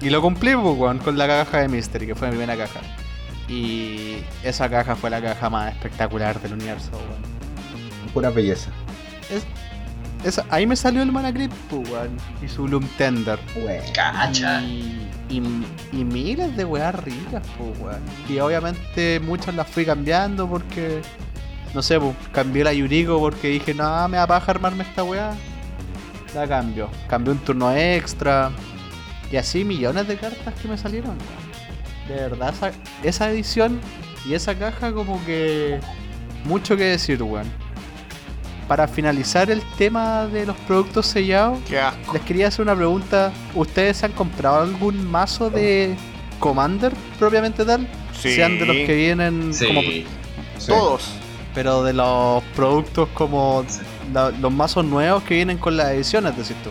Speaker 3: y lo cumplí, pues, weón, con la caja de Mystery, que fue mi primera caja. Y esa caja fue la caja más espectacular del universo, weón.
Speaker 4: Pura belleza.
Speaker 3: Es- ahí me salió el Mana Crypt, pues, weón. Y su Loom Tender.
Speaker 4: Weón.
Speaker 2: Cacha.
Speaker 3: Y, y, y miles de weas ricas, pues weón. Y obviamente muchas las fui cambiando porque. No sé, pues, cambié la Yuriko porque dije, no, me da paja armarme esta wea. La cambio. Cambié un turno extra. Y así millones de cartas que me salieron. De verdad, esa, esa edición y esa caja como que... Mucho que decir, weón. Para finalizar el tema de los productos sellados,
Speaker 1: Qué asco.
Speaker 3: les quería hacer una pregunta. ¿Ustedes se han comprado algún mazo de Commander propiamente tal?
Speaker 1: Sí.
Speaker 3: Sean de los que vienen
Speaker 2: Sí.
Speaker 3: como...
Speaker 1: Todos.
Speaker 3: Pero de los productos como
Speaker 2: Sí.
Speaker 3: la- los mazos nuevos que vienen con las ediciones, decís tú.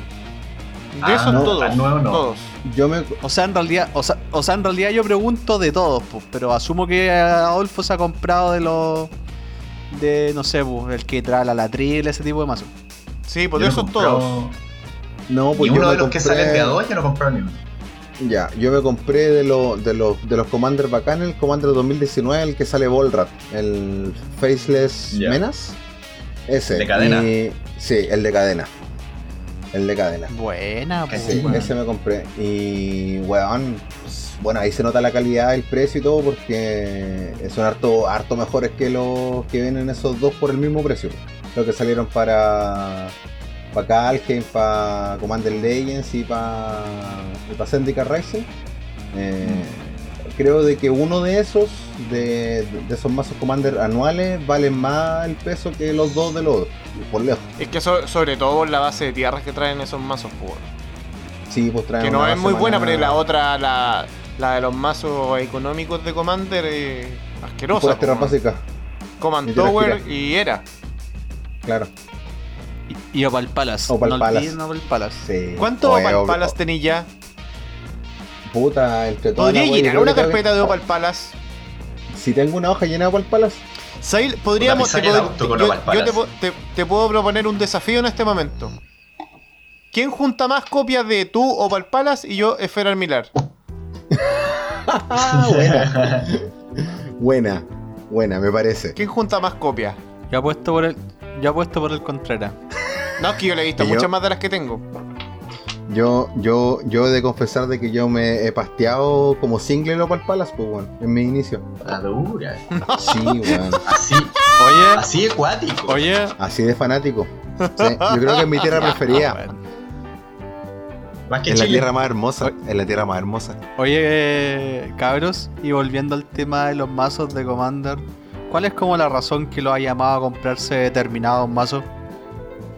Speaker 1: De
Speaker 2: Ah,
Speaker 1: esos
Speaker 4: no,
Speaker 1: todos.
Speaker 2: nuevo no.
Speaker 1: Todos.
Speaker 4: Yo me.
Speaker 3: O sea, en realidad, o sea, o sea, en realidad yo pregunto de todos, pues, pero asumo que Adolfo se ha comprado de los de, no sé, pues, el que trae la latril, ese tipo de mazo.
Speaker 1: Sí, pues esos todos.
Speaker 4: No,
Speaker 2: Ni
Speaker 4: pues yo
Speaker 2: uno de los que
Speaker 4: compré-
Speaker 2: salen de a dos, yo no he comprado ni uno.
Speaker 4: Ya, yo me compré de, los de, los de los Commander bacanes, el Commander 2019, el que sale Volrat, el Faceless
Speaker 2: Ya.
Speaker 4: Menace. Ese.
Speaker 2: ¿De cadena?
Speaker 4: Y- sí, el de cadena. El de cadena.
Speaker 3: Buena, pues,
Speaker 2: Ese,
Speaker 4: ese me compré. Y, weón, bueno, ahí se nota la calidad, el precio y todo, porque son harto, harto mejores que los que vienen esos dos por el mismo precio. Los que salieron para para Kalheim, para Commander Legends y para para Syndicate Rising. Eh, creo de que uno de esos, de, de esos mazos Commander anuales, valen más el peso que los dos de los otros, por lejos.
Speaker 1: Es que so- sobre todo por la base de tierras que traen esos mazos, pues.
Speaker 4: Sí, pues traen
Speaker 1: Que no es muy buena, pero la otra, la, la de los mazos económicos de Commander, es asquerosa.
Speaker 4: Puras tierras
Speaker 1: po,
Speaker 4: básicas,
Speaker 1: Command
Speaker 4: y tierras
Speaker 1: Tower y era.
Speaker 4: claro.
Speaker 3: Y, y Opal Palace.
Speaker 4: Opal
Speaker 3: no
Speaker 4: Palace.
Speaker 3: Opal Palace.
Speaker 4: Sí.
Speaker 1: ¿Cuánto
Speaker 4: Oye,
Speaker 1: Opal Palace tenéis ya?
Speaker 4: Puta, entre todas
Speaker 1: ¿Podría llenar una carpeta de Opal Palace?
Speaker 4: Si tengo una hoja llena de Opal Palace,
Speaker 1: Sail, podríamos. Te yo
Speaker 2: Opal
Speaker 1: yo
Speaker 2: Palace.
Speaker 1: te, po- te- te puedo proponer un desafío en este momento. ¿Quién junta más copias de tú Opal Palace y yo Esfera Milar?
Speaker 4: Ah, buena. buena, buena, me parece.
Speaker 1: ¿Quién junta más copias?
Speaker 3: Yo apuesto por el. Yo apuesto por el Contreras.
Speaker 1: No, es que yo le he visto muchas más de las que tengo.
Speaker 4: Yo, yo, yo he de confesar de que yo me he pasteado como single en Opal Palace, pues bueno, en mi inicio.
Speaker 2: La dura.
Speaker 4: Sí, weón.
Speaker 2: Así,
Speaker 3: Oye,
Speaker 2: así acuático.
Speaker 3: oye.
Speaker 4: Así de fanático. Sí, yo creo que es mi tierra preferida.
Speaker 3: Bueno.
Speaker 2: Más que
Speaker 4: Es la
Speaker 2: Chile.
Speaker 4: tierra más hermosa. Es la tierra más hermosa.
Speaker 3: Oye, eh, cabros, y volviendo al tema de los mazos de Commander, ¿cuál es como la razón que lo ha llamado a comprarse determinados mazos?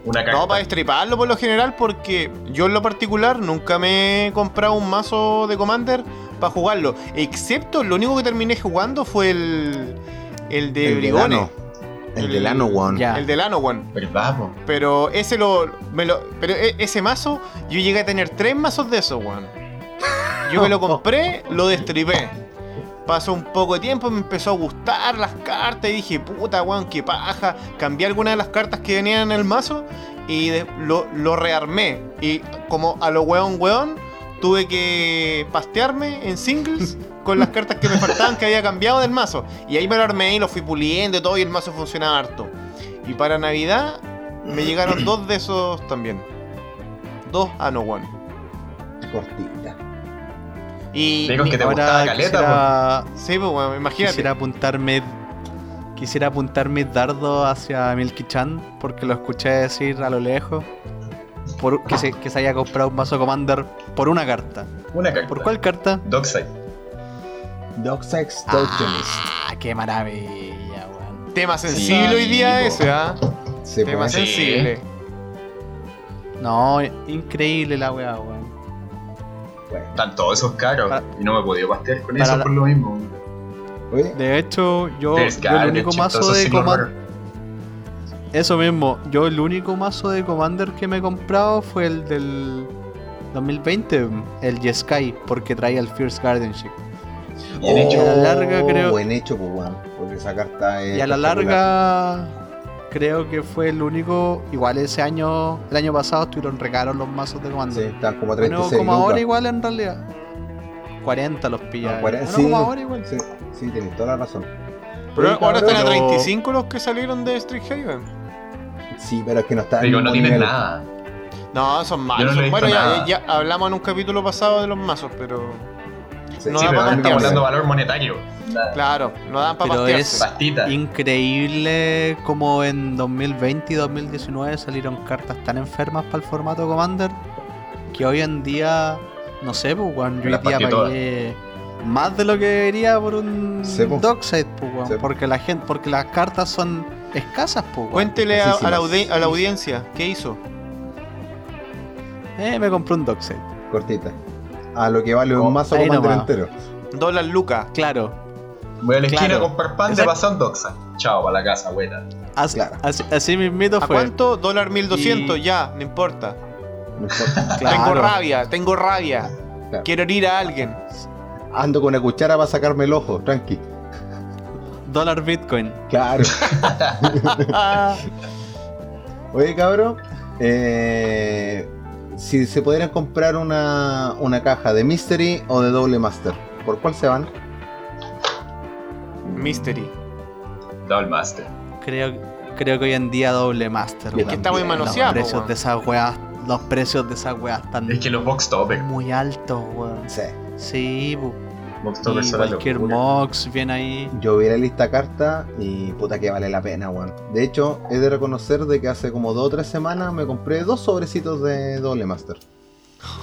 Speaker 2: Una carta.
Speaker 1: No, para destriparlo por lo general, porque yo en lo particular nunca me he comprado un mazo de Commander para jugarlo. Excepto, lo único que terminé jugando fue el, el de
Speaker 4: El
Speaker 1: Brigone.
Speaker 4: Delano. El
Speaker 1: El-
Speaker 4: Delano, weón.
Speaker 3: Ya.
Speaker 1: El del Anowan.
Speaker 2: ¿Verdad, po?
Speaker 1: Pero ese lo, me lo. Pero e- ese mazo, yo llegué a tener tres mazos de esos, weón. Yo me lo compré, lo destripé. Pasó un poco de tiempo, me empezó a gustar las cartas y dije, puta, weón, qué paja. Cambié algunas de las cartas que venían en el mazo y de- lo, lo rearmé. Y como a lo weón, weón, tuve que pastearme en singles con las cartas que me faltaban que había cambiado del mazo. Y ahí me lo armé y lo fui puliendo y todo y el mazo funcionaba harto. Y para Navidad me llegaron dos de esos también. Dos a no one.
Speaker 4: Cortita.
Speaker 1: Y.
Speaker 2: Digo que te
Speaker 3: Ahora
Speaker 2: gustaba caleta,
Speaker 3: quisiera,
Speaker 1: Sí, pues, weón, imagínate.
Speaker 3: quisiera apuntarme quisiera apuntar mis dardos hacia Milky Chan porque lo escuché decir a lo lejos por, que, se, que se haya comprado un mazo Commander por una carta.
Speaker 2: Una carta.
Speaker 3: ¿Por cuál carta?
Speaker 2: Dockside.
Speaker 4: Dog Sex Tokens.
Speaker 3: Ah, qué maravilla, weón.
Speaker 1: Tema sensible
Speaker 2: Sí,
Speaker 1: hoy día
Speaker 2: po.
Speaker 1: ese, ¿ah?
Speaker 4: Se
Speaker 1: Tema
Speaker 4: puede.
Speaker 1: Sensible.
Speaker 3: No, increíble la weá, weón.
Speaker 4: Bueno.
Speaker 2: Están todos esos caros.
Speaker 3: Para-
Speaker 2: y no me he podido pastear con eso
Speaker 3: la-
Speaker 2: por lo mismo.
Speaker 4: Oye,
Speaker 3: De hecho, yo, yo el único mazo de Commander. Eso mismo, yo el único mazo de Commander que me he comprado fue el del 2020, el Yeskai, porque traía el Fierce Guardianship.
Speaker 2: Bien hecho.
Speaker 3: a la larga creo-
Speaker 4: Buen hecho, pues, weón. Porque esa carta es.
Speaker 3: Y a la larga, creo que fue el único. Igual ese año, el año pasado estuvieron regalos los mazos de
Speaker 4: Sí,
Speaker 3: Commander.
Speaker 4: están como
Speaker 3: Bueno,
Speaker 4: 36
Speaker 3: como ahora igual en realidad. 40 los pillas.
Speaker 4: Ah,
Speaker 3: Bueno,
Speaker 4: sí,
Speaker 3: como ahora igual.
Speaker 4: Sí, sí, tienes toda la razón.
Speaker 1: Pero ahora están a
Speaker 3: pero-
Speaker 1: 35 los que salieron de Street Haven.
Speaker 4: Sí, pero es que no está. al
Speaker 2: Digo, no
Speaker 4: nivel.
Speaker 2: nada.
Speaker 1: No, son malos.
Speaker 2: no
Speaker 1: bueno, ya, ya hablamos en un capítulo pasado de los mazos, pero.
Speaker 4: Sí,
Speaker 1: No
Speaker 2: sí,
Speaker 1: da
Speaker 2: pero estamos hablando de valor monetario.
Speaker 1: Claro, no dan para
Speaker 3: Pero es-
Speaker 2: Pastita.
Speaker 3: Increíble como en 2020 y 2019 salieron cartas tan enfermas para el formato Commander que hoy en día, no sé, pues, weón, yo hoy día pagué más de lo que debería por un. Dockside, pues, weón,
Speaker 4: Sí.
Speaker 3: porque la gente, porque las cartas son escasas, pues, weón.
Speaker 1: Cuéntele a, a la, a audiencia, ¿qué hizo?
Speaker 3: Eh, me compré un Dockside.
Speaker 4: Cortita. A lo que vale
Speaker 2: Oh,
Speaker 4: un mazo
Speaker 3: ahí
Speaker 4: commander entero.
Speaker 1: Dólar lucas.
Speaker 3: Claro,
Speaker 2: Voy a la esquina
Speaker 3: Claro.
Speaker 2: a comprar pan de
Speaker 3: Exacto.
Speaker 2: pasón Dockside. Chao, para la casa, abuela.
Speaker 3: así,
Speaker 4: Claro.
Speaker 3: así, así mismito
Speaker 1: ¿A
Speaker 3: fue.
Speaker 1: cuánto? Dólar 1200,
Speaker 3: Y-
Speaker 1: ya, no importa.
Speaker 4: No importa.
Speaker 3: Claro.
Speaker 1: Tengo rabia, tengo rabia.
Speaker 4: Claro.
Speaker 1: Quiero herir a alguien.
Speaker 4: Ando con una cuchara para sacarme el ojo, tranqui.
Speaker 3: dólar Bitcoin.
Speaker 4: Claro. Oye, cabrón. eh, si se pudieran comprar una, una caja de Mystery o de Doble Master, ¿por cuál se van?
Speaker 1: Mystery.
Speaker 2: Double Master.
Speaker 3: Creo, creo que hoy en día doble master.
Speaker 4: Es que
Speaker 1: está muy
Speaker 3: Los
Speaker 1: manoseado,
Speaker 3: precios
Speaker 1: weón.
Speaker 3: de esas weas, los precios de esas weas están
Speaker 2: Es que los box topper.
Speaker 3: muy altos, weón.
Speaker 4: Sí.
Speaker 3: Sí, Y cualquier mox viene ahí.
Speaker 4: Yo vi la lista carta y puta que vale la pena, weón. De hecho, he de reconocer de que hace como dos o tres semanas me compré dos sobrecitos de Doble Master.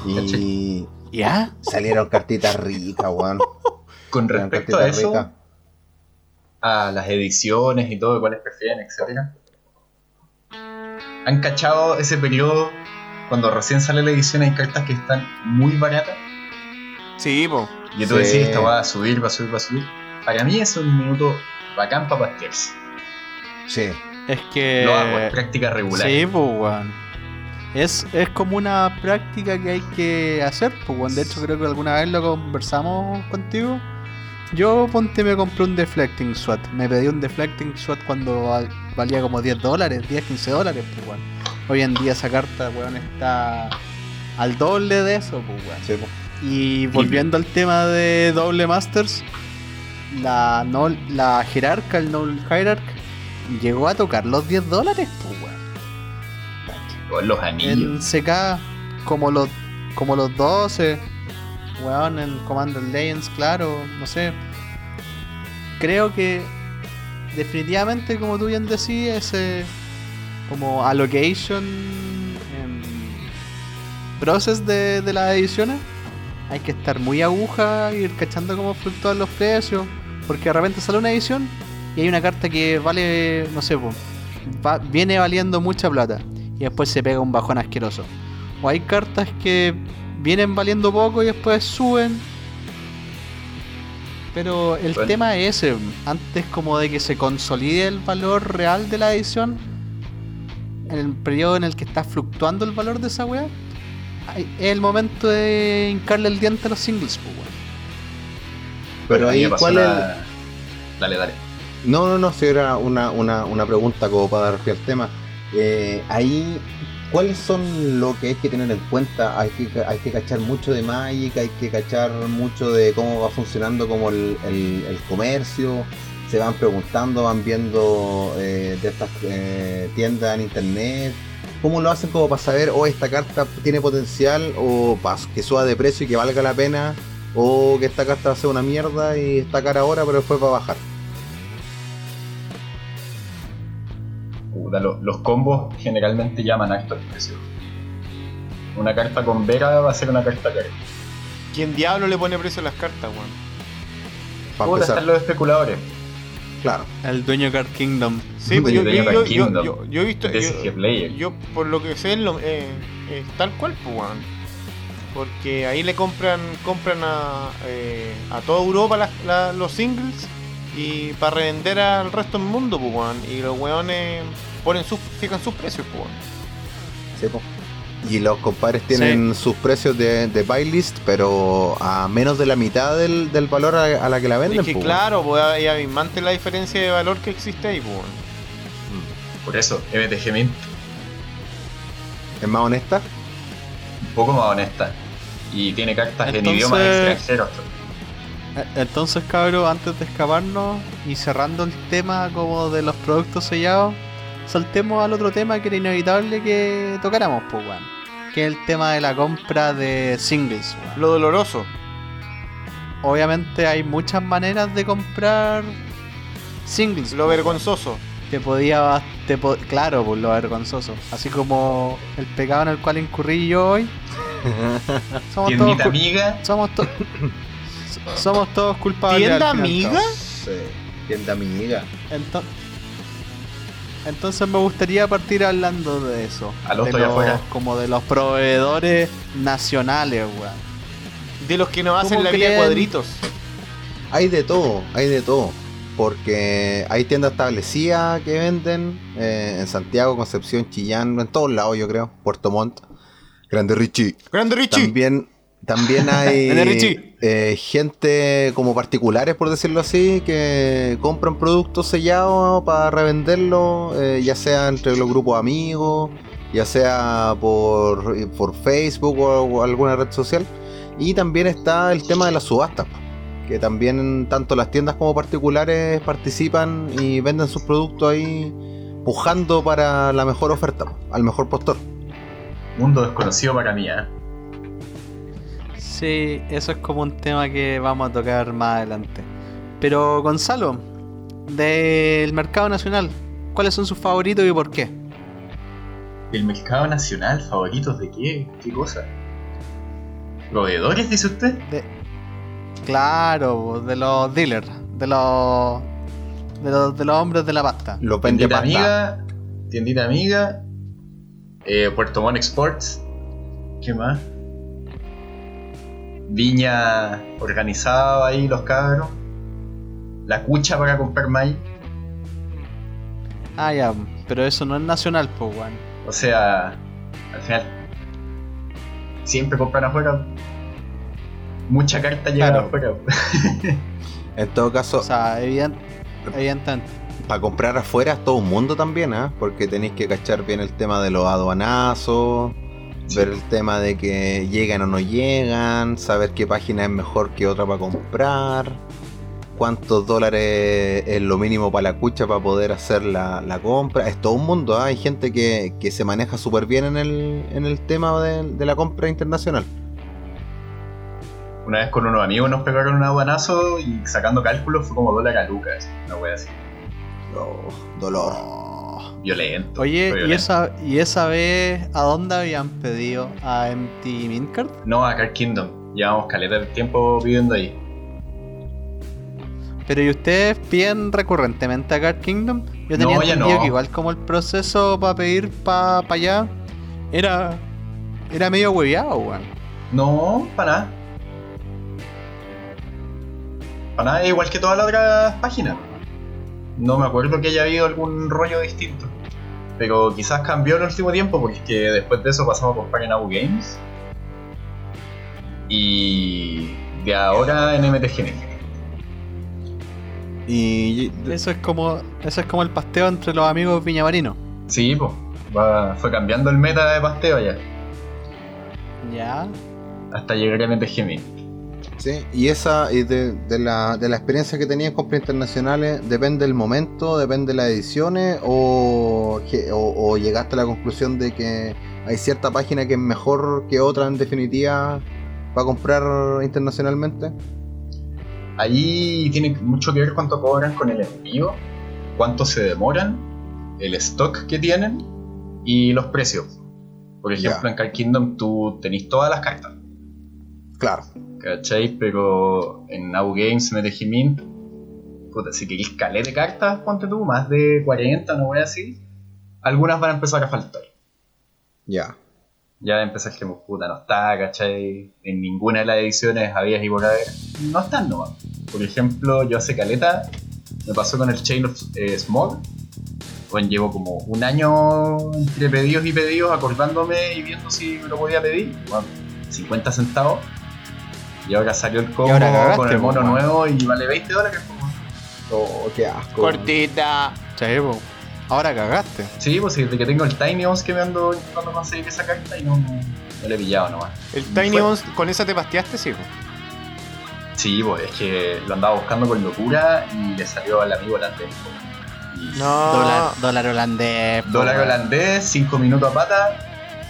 Speaker 4: Y
Speaker 3: ¿Ya?
Speaker 4: salieron cartitas ricas, weón.
Speaker 2: Con respecto a eso,
Speaker 4: ricas.
Speaker 2: A las ediciones y todo, cuáles prefieren, etcétera. ¿Han cachado ese periodo cuando recién sale la edición hay cartas que están muy baratas?
Speaker 1: Sí, po.
Speaker 2: Y tú
Speaker 4: Sí.
Speaker 2: decís, esta va a subir, va a subir, va a subir. Para mí es un minuto bacán para pastearse.
Speaker 4: Sí.
Speaker 3: Es que.
Speaker 2: Lo hago, es práctica regular.
Speaker 3: Sí, pues, weón. Es, es como una práctica que hay que hacer, pues, weón. De hecho, creo que alguna vez lo conversamos contigo. Yo, ponte, me compré un Deflecting SWAT. Me pedí un Deflecting SWAT cuando val- valía como 10 dólares, 10, 15 dólares, pues, weón. Hoy en día esa carta, weón, está al doble de eso, pues, weón.
Speaker 4: Sí, po.
Speaker 3: Y volviendo al tema de doble masters, la, no, la jerarca, el Noble Hierarch, llegó a tocar los 10 dólares, pues, weón.
Speaker 2: Los anillos.
Speaker 3: En CK, como los, como los 12, weón, en Commander Legends, claro, no sé. Creo que definitivamente, como tú bien decías, ese como allocation process de, de las ediciones, hay que estar muy aguja, ir cachando cómo fluctúan los precios, porque de repente sale una edición y hay una carta que vale, no sé, po, va- viene valiendo mucha plata y después se pega un bajón asqueroso. O hay cartas que vienen valiendo poco y después suben. Pero el
Speaker 2: Bueno.
Speaker 3: tema es ese, antes como de que se consolide el valor real de la edición, en el periodo en el que está fluctuando el valor de esa weá, es el momento de hincarle el diente a los singles, pues.
Speaker 4: Pero ahí, ¿cuál
Speaker 2: la- Dale, dale.
Speaker 4: No, no, no, si era una, una, una pregunta como para dar pie al tema. Eh, ahí, ¿cuáles son lo que hay que tener en cuenta? Hay que, hay que cachar mucho de Magic, hay que cachar mucho de cómo va funcionando como el, el- comercio. Se van preguntando, van viendo eh, de estas eh, tiendas en internet. ¿Cómo lo hacen como para saber, o esta carta tiene potencial, o que suba de precio y que valga la pena, o que esta carta va a ser una mierda y está cara ahora, pero después va a bajar?
Speaker 2: Puta, lo- los combos generalmente llaman alto el precio. Una carta con Vera va a ser una carta cara.
Speaker 1: ¿Quién diablo le pone precio a las cartas, weón?
Speaker 2: Puta,
Speaker 4: empezar,
Speaker 2: están los especuladores.
Speaker 4: claro.
Speaker 3: El dueño de Card Kingdom.
Speaker 1: Sí,
Speaker 2: Yo
Speaker 1: yo,
Speaker 2: tenía
Speaker 1: yo, yo,
Speaker 2: Kingdom.
Speaker 1: yo, yo- yo he visto. Yo, por lo que sé, lo, eh, es tal cual, pues, weón. Porque ahí le compran compran a, eh, a toda Europa la- los singles y para revender al resto del mundo, pues, weón. Y los weones ponen sus, fijan sus precios, pues, weón.
Speaker 4: Sí, po. Y los compadres tienen sus precios de, de buy list, pero a menos de la mitad del, del valor a, a la que la venden.
Speaker 1: Es que
Speaker 4: po,
Speaker 1: claro, pues abismante la diferencia de valor que existe ahí, pues.
Speaker 2: Por eso, MTG Mint,
Speaker 4: Es más honesta.
Speaker 2: un poco más honesta. Y tiene cartas en
Speaker 3: Entonces-
Speaker 2: idiomas extranjeros.
Speaker 3: Eh, Entonces, cabros, antes de escaparnos y cerrando el tema como de los productos sellados, saltemos al otro tema que era inevitable que tocáramos, pues, weón. Que es el tema de la compra de singles, weón.
Speaker 1: Lo doloroso.
Speaker 3: Obviamente hay muchas maneras de comprar singles.
Speaker 1: Lo vergonzoso.
Speaker 3: Te podía, te po- claro, pues lo vergonzoso. Así como el pecado en el cual incurrí yo hoy. Somos todos,
Speaker 2: Tiendita amiga,
Speaker 3: somos, to- somos todos culpables.
Speaker 1: ¿Tienda amiga?
Speaker 4: Sí, tienda amiga.
Speaker 3: Ento- Entonces me gustaría partir hablando de eso.
Speaker 2: Al
Speaker 3: de los- como de los proveedores nacionales, weón.
Speaker 1: De los que nos hacen
Speaker 3: ¿Cómo
Speaker 1: la vida
Speaker 3: creen?
Speaker 1: cuadritos.
Speaker 4: Hay de todo, hay de todo. Porque hay tiendas establecidas que venden eh, en Santiago, Concepción, Chillán, en todos lados, yo creo. Puerto Montt, Grande Richie.
Speaker 1: Grande Richie.
Speaker 4: También, También hay eh, gente como particulares, por decirlo así, que compran productos sellados para revenderlos, eh, ya sea entre los grupos amigos, ya sea por, por Facebook o, o alguna red social. Y también está el tema de las subastas, que también tanto las tiendas como particulares participan y venden sus productos ahí pujando para la mejor oferta, al mejor postor.
Speaker 2: Mundo desconocido para mí, ¿eh?
Speaker 3: Sí, eso es como un tema que vamos a tocar más adelante. Pero Gonzalo, del mercado nacional, ¿cuáles son sus favoritos y por qué?
Speaker 2: ¿El mercado nacional favoritos de qué? ¿Qué cosa? ¿Proveedores, dice usted?
Speaker 3: De... Claro, de los dealers, de los de los, de los hombres de la pasta.
Speaker 4: Los vende
Speaker 2: Tiendita
Speaker 4: pasta.
Speaker 2: amiga, tiendita amiga, eh, Puerto Montt Exports, ¿qué más? Viña organizada ahí, los cabros. La cucha para comprar maíz.
Speaker 3: Ah, ya, pero eso no es nacional, weón.
Speaker 2: O sea, al final, siempre compran afuera. Mucha carta llega
Speaker 3: Claro.
Speaker 2: afuera.
Speaker 4: En todo caso,
Speaker 3: O sea, evident- evidentemente.
Speaker 4: para comprar afuera es todo un mundo también, ¿ah? Porque tenéis que cachar bien el tema de los aduanazos, ver el tema de que llegan o no llegan, saber qué página es mejor que otra para comprar, cuántos dólares es lo mínimo para la cucha para poder hacer la, la compra. Es todo un mundo, ¿ah? Hay gente que, que se maneja súper bien en el, en el tema de, de la compra internacional.
Speaker 2: Una vez con unos amigos nos pegaron un aduanazo y sacando cálculos fue como dólar a lucas. Una wea así.
Speaker 4: Oh, dolor.
Speaker 2: Violento.
Speaker 3: Oye,
Speaker 2: fue
Speaker 3: ¿y
Speaker 2: violento.
Speaker 3: esa, ¿y esa vez a dónde habían pedido? ¿A MT Mintcard?
Speaker 2: No, a Car Kingdom. Llevamos caleta de tiempo viviendo ahí.
Speaker 3: Pero ¿y ustedes piden recurrentemente a Card Kingdom? Yo tenía
Speaker 2: No,
Speaker 3: entendido
Speaker 2: no.
Speaker 3: que igual como el proceso para pedir para allá era era medio hueveado, weón.
Speaker 2: No, para nada. Para nada, igual que todas las otras páginas. No me acuerdo que haya habido algún rollo distinto. Pero quizás cambió en el último tiempo porque después de eso pasamos en Abu Games. Y de ahora en MTG.
Speaker 4: Y
Speaker 3: Eso es como eso es como el pasteo entre los amigos viñamarinos.
Speaker 2: Sí, pues. fue cambiando el meta de pasteo ya.
Speaker 3: Ya.
Speaker 2: Hasta llegar a MTG.
Speaker 4: Sí, y esa y de, de la, de la experiencia que tenías en compras internacionales, ¿depende del momento, depende de las ediciones o, que- o, o llegaste a la conclusión de que hay cierta página que es mejor que otra en definitiva para comprar internacionalmente?
Speaker 2: Ahí tiene mucho que ver cuánto cobran con el envío, cuánto se demoran, el stock que tienen y los precios. Por ejemplo, en Card Kingdom tú tenés todas las cartas,
Speaker 4: Claro.
Speaker 2: ¿Cachai? Pero en Now Games, MTG Mint, puta, si querés calé de cartas, ponte tú, más de 40, no voy a decir, algunas van a empezar a faltar.
Speaker 4: Ya.
Speaker 2: Ya va a empezar que puta no está, ¿cachai? En ninguna de las ediciones había y por haber. No están nomás. Por ejemplo, yo hace caleta, me pasó con el Chain of eh, Smog. Bueno, llevo como un año entre pedidos y pedidos acordándome y viendo si me lo podía pedir. Bueno, 50 centavos. Y ahora salió el combo
Speaker 3: cagaste,
Speaker 2: con el mono
Speaker 3: man.
Speaker 2: nuevo y vale 20 dólares.
Speaker 4: Oh, qué asco.
Speaker 1: Cortita.
Speaker 3: Sí. Ahora cagaste.
Speaker 2: Sí, pues desde que tengo el Tiny Bones que me ando intentando conseguir esa carta y no, no le he pillado nomás.
Speaker 1: El Tiny Bones, ¿con esa te pasteaste, sí? po?
Speaker 2: Sí, pues es que lo andaba buscando con locura y le salió al amigo holandés.
Speaker 1: No.
Speaker 3: Dólar, dólar holandés. po,
Speaker 2: Dólar holandés, 5 minutos a pata,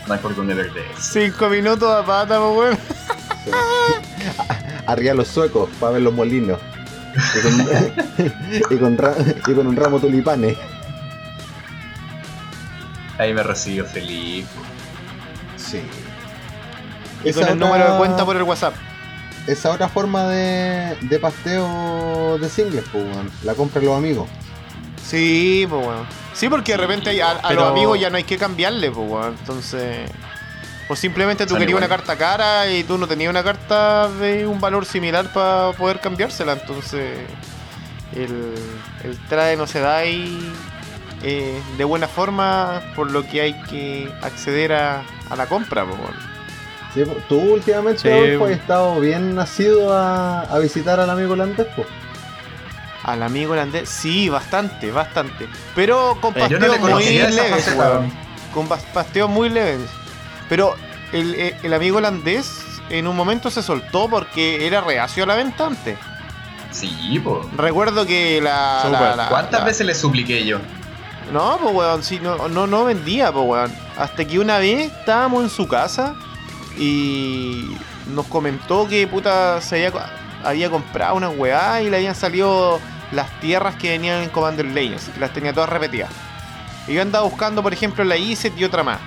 Speaker 2: no hay por dónde perder.
Speaker 1: Cinco minutos a pata, po, weón.
Speaker 4: Arriba los suecos para ver los molinos. Y con, y con ra- y con un ramo de tulipanes.
Speaker 2: Ahí me recibió feliz. po.
Speaker 4: Sí.
Speaker 1: Y con el número de cuenta por el WhatsApp.
Speaker 4: Esa otra forma de, de pasteo de singles, pues, weón. La compra de los amigos.
Speaker 1: Sí, pues weón. Sí, porque de repente a, a
Speaker 3: Pero-
Speaker 1: los amigos ya no hay que cambiarle, pues weón. Entonces. O simplemente tú
Speaker 2: Sale
Speaker 1: querías una carta cara y tú no tenías una carta de un valor similar para poder cambiársela. Entonces. El, el trae no se da ahí eh, de buena forma, por lo que hay que acceder a, a la compra, pues.
Speaker 4: Sí. Tú últimamente,
Speaker 3: Sí,
Speaker 4: Adolfo,
Speaker 3: po.
Speaker 4: has estado bien nacido a, a visitar al amigo holandés, po.
Speaker 1: Al amigo holandés, sí, bastante, bastante. Pero con
Speaker 2: Eh, no
Speaker 1: muy leves. Con pasteos muy leves. Pero el, el- amigo holandés en un momento se soltó porque era reacio a la venta antes.
Speaker 2: Sí, po.
Speaker 1: Recuerdo que la. La- la-
Speaker 2: ¿Cuántas
Speaker 1: la-
Speaker 2: veces le supliqué yo?
Speaker 1: No, pues weón, sí, no, no, no vendía, pues weón. Hasta que una vez estábamos en su casa y nos comentó que puta se había comprado una weá y le habían salido las tierras que venían en Commander Legends, que las tenía todas repetidas. Y yo andaba buscando, por ejemplo, la ISET y otra más.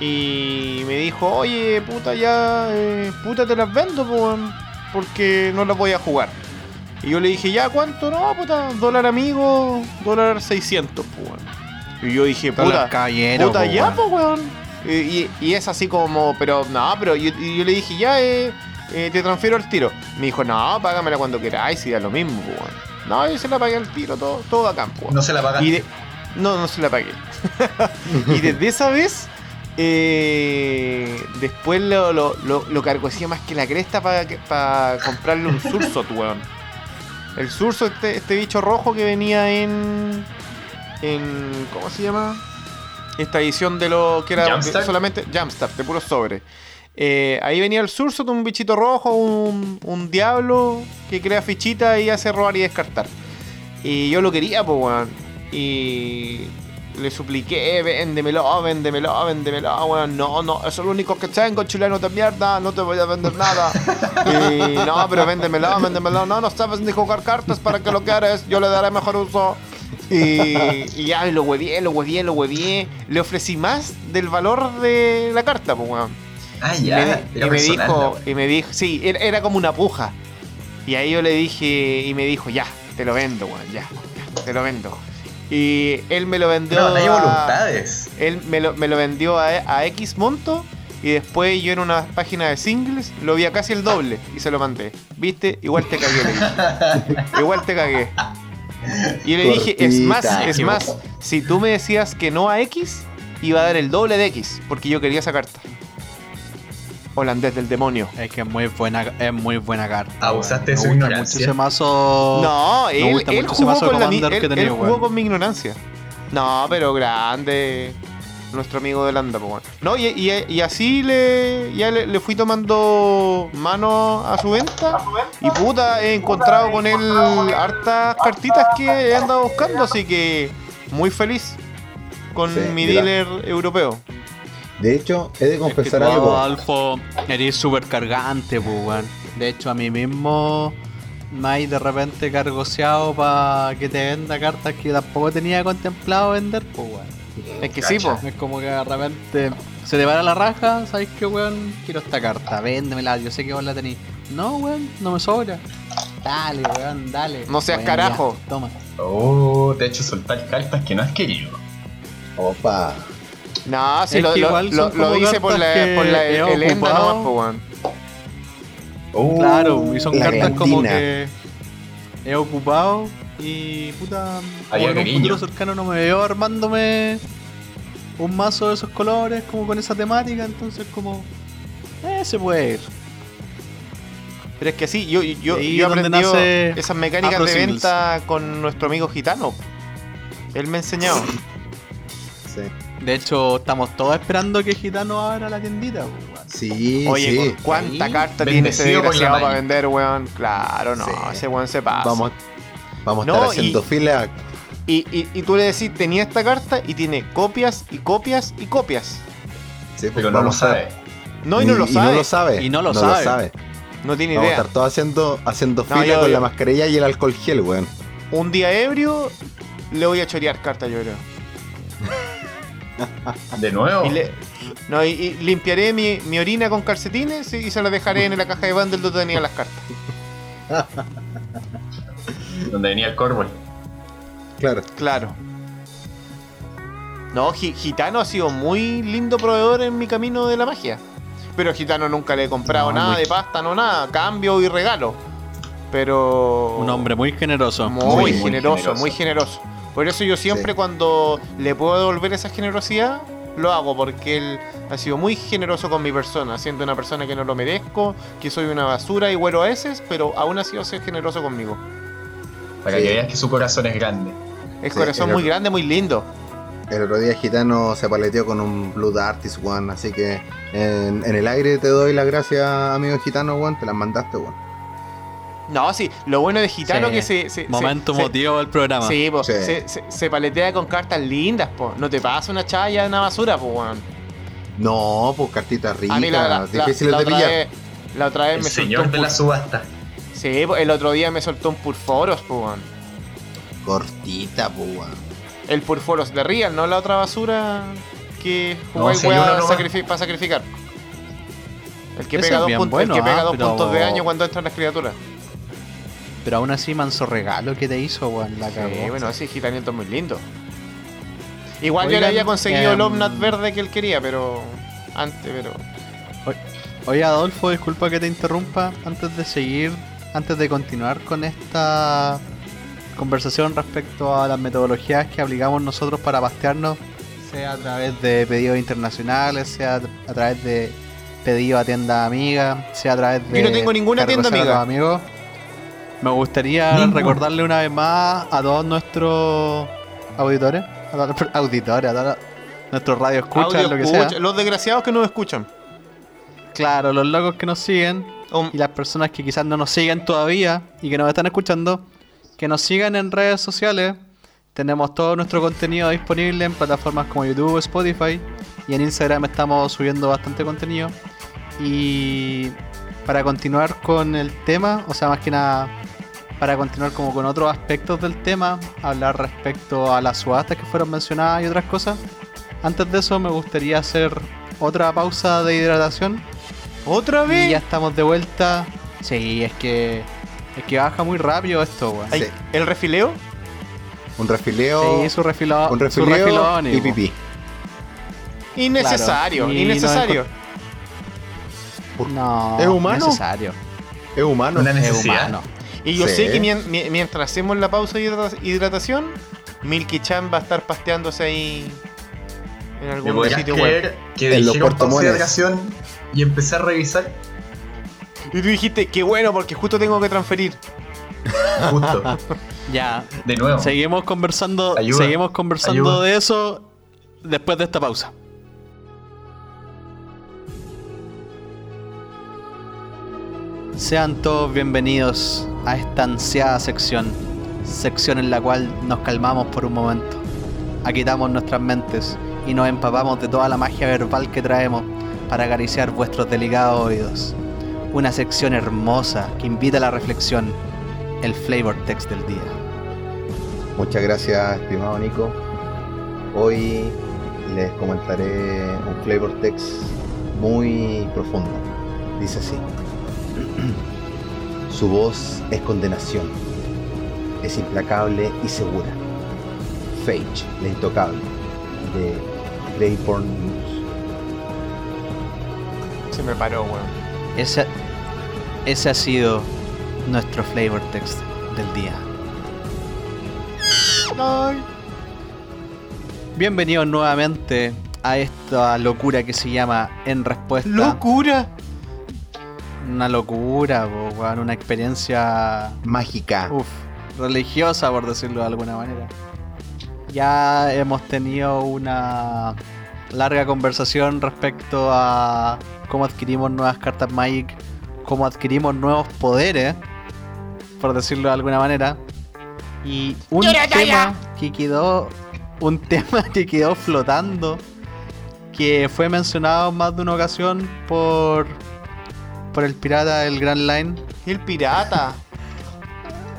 Speaker 1: Y me dijo, oye, puta, ya, eh, puta, te las vendo, pues, weón, porque no las voy a jugar. Y yo le dije, ya, ¿cuánto? No, puta, dólar amigo, dólar 600, pues, weón. Y yo dije, puta, puta,
Speaker 3: po,
Speaker 1: ya, pues, weón. Y, y- y es así como, pero, no, pero yo, y yo le dije, ya, eh, eh, te transfiero el tiro. Me dijo, no, págamela cuando queráis y da lo mismo, pues, weón. No, yo se la pagué al tiro, todo, todo pues, weón.
Speaker 2: No se la pagan.
Speaker 1: Y de- No, no se la pagué. y desde esa vez, eh, después lo, lo, lo, lo cargocía más que la cresta para comprarle un Sursot, weón. El Sursot, este, este bicho rojo que venía en. en ¿Cómo se llama? Esta edición de lo que era solamente Jumpstart, de puros sobre. Eh, ahí venía el Sursot, un bichito rojo, un, un diablo que crea fichitas y hace robar y descartar. Y yo lo quería, pues, weón. Y le supliqué, véndemelo, véndemelo, véndemelo, weón. No, no, eso es lo único que tengo, chileno de mierda, no te voy a vender nada. y no, pero véndemelo, véndemelo. No, no sabes ni jugar cartas, ¿para que lo quieres? Yo le daré mejor uso. Y, y ya, y lo huevié, lo huevié, lo huevié. Le ofrecí más del valor de la carta, pues, weón.
Speaker 2: Ah,
Speaker 1: Y
Speaker 2: ya.
Speaker 1: me, y me
Speaker 2: la
Speaker 1: dijo, y me dijo, sí, era, era como una puja. Y ahí yo le dije, y me dijo, ya, te lo vendo, weón, ya, ya, te lo vendo. Y él me lo vendió.
Speaker 2: No, no hay
Speaker 1: a-
Speaker 2: voluntades.
Speaker 1: él me lo, me lo vendió a, a X monto. Y después yo en una página de singles lo vi a casi el doble y se lo mandé. ¿Viste? Igual te cagué, le dije. Igual te cagué. Y le dije, es más, es más, si tú me decías que no a X, iba a dar el doble de X, porque yo quería esa carta. Holandés del demonio.
Speaker 3: Es que es muy buena, es muy buena carta.
Speaker 2: Abusaste de su
Speaker 3: Me
Speaker 2: ignorancia.
Speaker 3: mazo.
Speaker 1: No,
Speaker 3: me
Speaker 1: él,
Speaker 3: gusta
Speaker 1: él
Speaker 3: mucho ese
Speaker 1: jugó,
Speaker 3: mazo de
Speaker 1: con, la él-
Speaker 3: que tenía,
Speaker 1: él jugó
Speaker 3: weón.
Speaker 1: con mi ignorancia. No, pero grande. Nuestro amigo de Holanda, pues bueno. No, y, y- y así le, ya le, le fui tomando mano a su venta. Y puta, he encontrado con él hartas cartitas que he andado buscando, así que muy feliz con
Speaker 4: Sí,
Speaker 1: mi
Speaker 4: mira.
Speaker 1: dealer europeo.
Speaker 4: De hecho, he de
Speaker 3: Es que
Speaker 4: confesar
Speaker 3: tú,
Speaker 4: algo.
Speaker 3: Adolfo, eres súper cargante, pues, weón. De hecho, a mí mismo me hay de repente cargoseado para que te venda cartas que tampoco tenía contemplado vender, pues, weón.
Speaker 1: Es que sí, po.
Speaker 3: Es como que de repente se te para la raja, ¿sabes qué, weón? Quiero esta carta, véndemela, yo sé que vos la tenés. No, weón, no me sobra. Dale, weón, dale.
Speaker 1: No seas carajo.
Speaker 3: ya, toma.
Speaker 2: Oh, te he hecho soltar cartas que no has querido.
Speaker 4: Opa.
Speaker 1: No, sí,
Speaker 3: Es
Speaker 1: lo, lo,
Speaker 3: igual
Speaker 1: lo, hice por la, por la el nomás, po, weón.
Speaker 2: Oh,
Speaker 3: Claro, y son cartas como que he ocupado y puta, como en un futuro cercano no me veo armándome un mazo de esos colores, como con esa temática, entonces como eh, se puede ir.
Speaker 1: Pero es que sí, yo, yo, yo aprendí esas mecánicas
Speaker 3: Afro
Speaker 1: de
Speaker 3: Singles.
Speaker 1: venta con nuestro amigo gitano. Él me ha enseñado.
Speaker 4: Sí.
Speaker 3: De hecho, estamos todos esperando que Gitano abra la tiendita, weón.
Speaker 4: Sí,
Speaker 1: Oye,
Speaker 4: sí.
Speaker 1: ¿cu- ¿cuánta
Speaker 3: Sí.
Speaker 1: carta tiene ese desgraciado para vender, weón? Claro, no,
Speaker 4: Sí.
Speaker 1: ese weón se pasa.
Speaker 4: Vamos, vamos a
Speaker 1: No,
Speaker 4: estar haciendo
Speaker 1: y-
Speaker 4: fila.
Speaker 1: Y, y, y tú le decís, tenía esta carta y tiene copias y copias y copias.
Speaker 4: Sí, pues
Speaker 2: pero no lo
Speaker 4: a-
Speaker 2: sabe.
Speaker 1: No, y no lo sabe.
Speaker 4: no lo sabe.
Speaker 3: Y no lo sabe.
Speaker 1: No tiene
Speaker 4: Vamos a
Speaker 1: idea.
Speaker 4: estar todos haciendo, haciendo
Speaker 1: No,
Speaker 4: fila
Speaker 1: yo-
Speaker 4: con
Speaker 1: yo-
Speaker 4: la mascarilla y el alcohol gel, weón.
Speaker 1: Un día ebrio le voy a chorear cartas, yo creo.
Speaker 2: De nuevo.
Speaker 1: Y, le- no, y, y limpiaré mi, mi orina con calcetines y, y se la dejaré en la caja de bundle donde tenía las cartas.
Speaker 2: Donde venía el Corvo.
Speaker 4: Claro.
Speaker 1: Claro. No, Gi- Gitano ha sido muy lindo proveedor en mi camino de la magia. Pero a Gitano nunca le he comprado
Speaker 3: No,
Speaker 1: nada
Speaker 3: muy-
Speaker 1: de pasta, no nada, cambio y regalo. Pero.
Speaker 3: Un hombre muy generoso.
Speaker 1: muy,
Speaker 2: Muy, muy
Speaker 1: generoso,
Speaker 2: generoso.
Speaker 1: muy generoso. Por eso yo siempre
Speaker 4: Sí.
Speaker 1: cuando le puedo devolver esa generosidad, lo hago porque él ha sido muy generoso con mi persona, siendo una persona que no lo merezco, que soy una basura y huelo a veces, pero aún así ha sido generoso conmigo.
Speaker 2: Para
Speaker 4: Sí.
Speaker 2: que veas que su corazón es grande.
Speaker 1: Es
Speaker 4: Sí,
Speaker 1: corazón muy
Speaker 4: otro-
Speaker 1: grande, muy lindo.
Speaker 4: El otro día Gitano se paleteó con un Blood Artist, weón. Así que en, en el aire te doy las gracias, amigo Gitano, weón. Te las mandaste, weón.
Speaker 1: No, sí, lo bueno de Gitano
Speaker 3: Sí.
Speaker 1: que se... se-
Speaker 3: Momento
Speaker 1: se-
Speaker 3: emotivo del programa.
Speaker 1: Sí, po,
Speaker 4: Sí.
Speaker 1: Se, se- se paletea con cartas lindas, po. No te pasa una chaya de una basura, po, weón.
Speaker 4: No, pues cartitas ricas,
Speaker 1: A mí la, la- la-
Speaker 4: difíciles de pillar.
Speaker 1: vez, la otra vez
Speaker 2: El
Speaker 1: me soltó
Speaker 2: señor
Speaker 1: un
Speaker 2: de la subasta.
Speaker 1: Sí, po, el otro día me soltó un Purforos, po, weón.
Speaker 4: Cortita, pues, weón.
Speaker 1: El Purforos de Real, no la otra basura que
Speaker 2: No,
Speaker 1: jugáis
Speaker 2: nomás.
Speaker 1: sacrifi- para sacrificar. El que pega dos, puntos,
Speaker 3: bueno,
Speaker 1: el que pega
Speaker 3: ah,
Speaker 1: dos
Speaker 3: pero-
Speaker 1: puntos de daño cuando entran las criaturas.
Speaker 3: Pero aún así, manso regalo que te hizo, weón. La cagó.
Speaker 1: Sí, bueno, ese gitaniento es muy lindo. Igual yo le había conseguido el
Speaker 3: em,
Speaker 1: Omnat verde que él quería, pero. Antes, pero.
Speaker 3: Oye, Adolfo, disculpa que te interrumpa. Antes de seguir, antes de continuar con esta conversación respecto a las metodologías que aplicamos nosotros para pastearnos, sea a través de pedidos internacionales, sea a través de pedido a tienda amiga, sea a través de.
Speaker 1: Yo no tengo ninguna tienda amiga.
Speaker 3: amigos. Me gustaría recordarle una vez más a todos nuestros auditores, a todos los auditores, a todos nuestros radio escuchas,
Speaker 1: audio
Speaker 3: lo que
Speaker 1: escucha-
Speaker 3: sea.
Speaker 1: Los desgraciados que nos escuchan.
Speaker 3: Claro, los locos que nos siguen
Speaker 1: Um,
Speaker 3: y las personas que quizás no nos siguen todavía y que nos están escuchando, que nos sigan en redes sociales. Tenemos todo nuestro contenido disponible en plataformas como YouTube, Spotify y en Instagram estamos subiendo bastante contenido. Y para continuar con el tema, o sea, más que nada, para continuar como con otros aspectos del tema, hablar respecto a las subastas que fueron mencionadas y otras cosas. Antes de eso me gustaría hacer otra pausa de hidratación
Speaker 1: ¿Otra
Speaker 3: y
Speaker 1: vez?
Speaker 3: ya estamos de vuelta. Sí, es que es que baja muy rápido esto, weón.
Speaker 4: Sí.
Speaker 1: ¿El refileo?
Speaker 4: Un refileo,
Speaker 3: Sí, su refilón.
Speaker 4: un
Speaker 3: su
Speaker 4: refileo
Speaker 3: refilón,
Speaker 4: y pipí.
Speaker 1: Innecesario,
Speaker 3: Claro, y
Speaker 1: innecesario.
Speaker 3: No,
Speaker 4: ¿Es humano?
Speaker 3: necesario.
Speaker 4: Es humano.
Speaker 2: Una
Speaker 3: Es humano.
Speaker 1: Y yo
Speaker 4: Sí.
Speaker 1: sé que mien- mi- mientras hacemos la pausa de hidrata- hidratación, Milky Chan va a estar pasteándose ahí en
Speaker 2: ¿Me
Speaker 1: algún sitio web.
Speaker 2: que
Speaker 4: En los
Speaker 2: pausa de hidratación y empecé a revisar
Speaker 1: Y tú dijiste, qué bueno, porque justo tengo que transferir.
Speaker 2: justo,
Speaker 3: Ya,
Speaker 2: de nuevo.
Speaker 3: seguimos conversando,
Speaker 2: Ayuda,
Speaker 3: seguimos conversando
Speaker 2: ayuda.
Speaker 3: de eso después de esta pausa. Sean todos bienvenidos a esta ansiada sección, sección en la cual nos calmamos por un momento, aquitamos nuestras mentes y nos empapamos de toda la magia verbal que traemos para acariciar vuestros delicados oídos. Una sección hermosa que invita a la reflexión, el flavor text del día.
Speaker 4: Muchas gracias, estimado Nico. Hoy les comentaré un flavor text muy profundo. Dice así. Su voz es condenación. Es implacable y segura. Fage, la intocable. De Clayborn News.
Speaker 1: Se me paró, weón.
Speaker 3: Ese, ese ha sido nuestro flavor text del día. Bienvenidos nuevamente a esta locura que se llama En Respuesta.
Speaker 1: ¡Locura!
Speaker 3: Una locura, po, weón, una experiencia
Speaker 4: Mágica.
Speaker 3: uf, religiosa, por decirlo de alguna manera. Ya hemos tenido una larga conversación respecto a cómo adquirimos nuevas cartas Magic, cómo adquirimos nuevos poderes, por decirlo de alguna manera. Y un tema que quedó, un tema que quedó flotando, que fue mencionado en más de una ocasión por por el pirata del Grand Line,
Speaker 1: El pirata.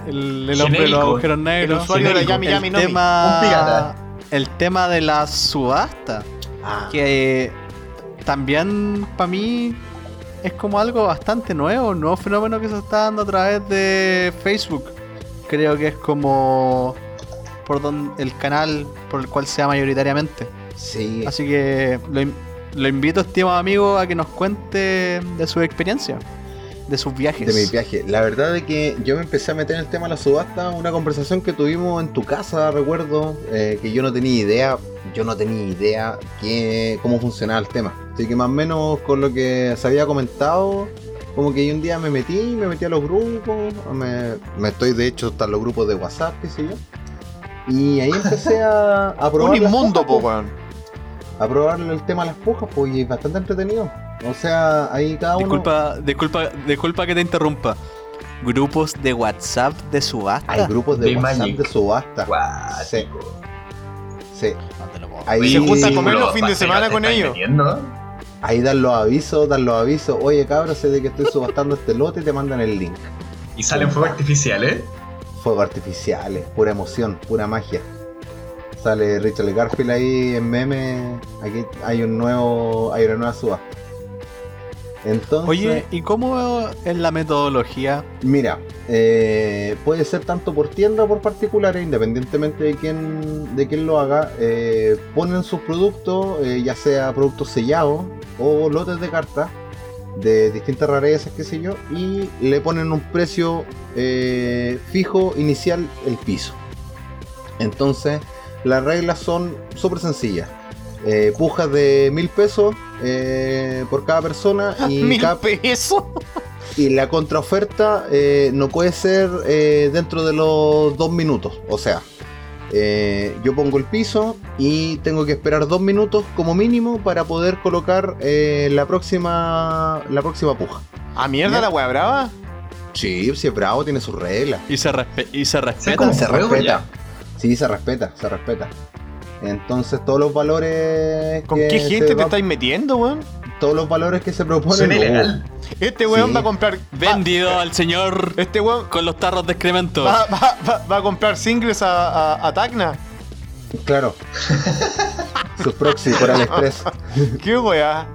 Speaker 3: el, el hombre de los agujeros
Speaker 1: El
Speaker 3: negros.
Speaker 1: usuario de. Yami
Speaker 3: el
Speaker 1: Yami Nomi.
Speaker 3: tema,
Speaker 2: Un pirata.
Speaker 3: el tema de la subasta,
Speaker 4: Ah,
Speaker 3: que también para mí es como algo bastante nuevo, un nuevo fenómeno que se está dando a través de Facebook. Creo que es como por donde el canal por el cual sea mayoritariamente.
Speaker 4: sí.
Speaker 3: Así que lo, lo invito, estimado amigo, a que nos cuente de su experiencia. de sus viajes.
Speaker 4: De mi viaje. La verdad es que yo me empecé a meter en el tema de la subasta, una conversación que tuvimos en tu casa, recuerdo, eh, que yo no tenía idea, yo no tenía idea que, cómo funcionaba el tema. Así que más o menos con lo que se había comentado, como que un día me metí, me metí a los grupos, me, me estoy de hecho hasta en los grupos de WhatsApp, qué sé yo. Y ahí empecé a, a probar.
Speaker 1: Un inmundo, po, weón.
Speaker 4: A probar el tema de las pujas, pues, y es bastante entretenido. O sea, ahí cada uno.
Speaker 3: Disculpa, disculpa, disculpa que te interrumpa. Grupos de WhatsApp de subasta.
Speaker 4: Hay grupos de,
Speaker 2: De
Speaker 4: WhatsApp
Speaker 2: Magic.
Speaker 4: de subasta. Sí,
Speaker 2: Guático.
Speaker 4: sí.
Speaker 3: No te lo puedo
Speaker 4: Ahí,
Speaker 1: Se junta a comer los fines de semana con ellos.
Speaker 2: metiendo.
Speaker 4: ahí dan los avisos, dan los avisos. Oye, cabrón, sé de que estoy subastando este lote y te mandan el link.
Speaker 2: Y salen fuegos artificiales.
Speaker 4: Fuegos artificiales, pura emoción, pura magia. Sale Richard Garfield ahí en meme. Aquí hay un nuevo. hay una nueva subasta. Entonces.
Speaker 3: Oye, ¿y cómo es la metodología?
Speaker 4: Mira, eh, puede ser tanto por tienda o por particulares, independientemente de quién, de quién lo haga. eh, ponen sus productos, eh, ya sea productos sellados o lotes de cartas de distintas rarezas, qué sé yo, y le ponen un precio fijo inicial el piso. Entonces, las reglas son súper sencillas. Eh, pujas de mil pesos eh, por cada persona y
Speaker 1: Mil
Speaker 4: cada,
Speaker 1: pesos.
Speaker 4: y la contraoferta eh, no puede ser eh, dentro de los dos minutos. O sea, eh, yo pongo el piso y tengo que esperar dos minutos como mínimo para poder colocar eh, la próxima la próxima puja.
Speaker 1: ¿A mierda
Speaker 4: Ya.
Speaker 1: la wea brava?
Speaker 4: Sí, si es bravo, tiene sus reglas.
Speaker 3: Y se, respe- y se respeta.
Speaker 2: como
Speaker 4: Se respeta.
Speaker 2: ya.
Speaker 4: Sí, se respeta, se respeta. Entonces todos los valores
Speaker 1: ¿Con
Speaker 4: que
Speaker 1: qué gente te
Speaker 4: va-
Speaker 1: estáis metiendo, weón?
Speaker 4: todos los valores que se proponen
Speaker 2: ilegal.
Speaker 1: Este weón
Speaker 4: Sí.
Speaker 1: va a comprar. va-
Speaker 3: Vendido al señor
Speaker 1: Este weón
Speaker 3: con los tarros de excremento.
Speaker 1: va, va- va- va a comprar singles a, a, a Tacna.
Speaker 4: Claro. Sus proxy por AliExpress.
Speaker 1: ¿Qué weá?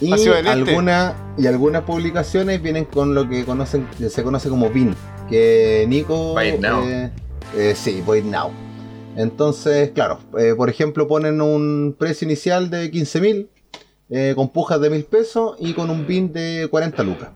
Speaker 4: Y
Speaker 1: Ha sido del este.
Speaker 4: algunas y algunas publicaciones vienen con lo que conocen se conoce como BIN, que Nico
Speaker 2: it now.
Speaker 4: eh, eh, sí, it now. Entonces, claro, eh, por ejemplo, ponen un precio inicial de 15.000 eh, con pujas de 1000 pesos y con un BIN de 40 lucas.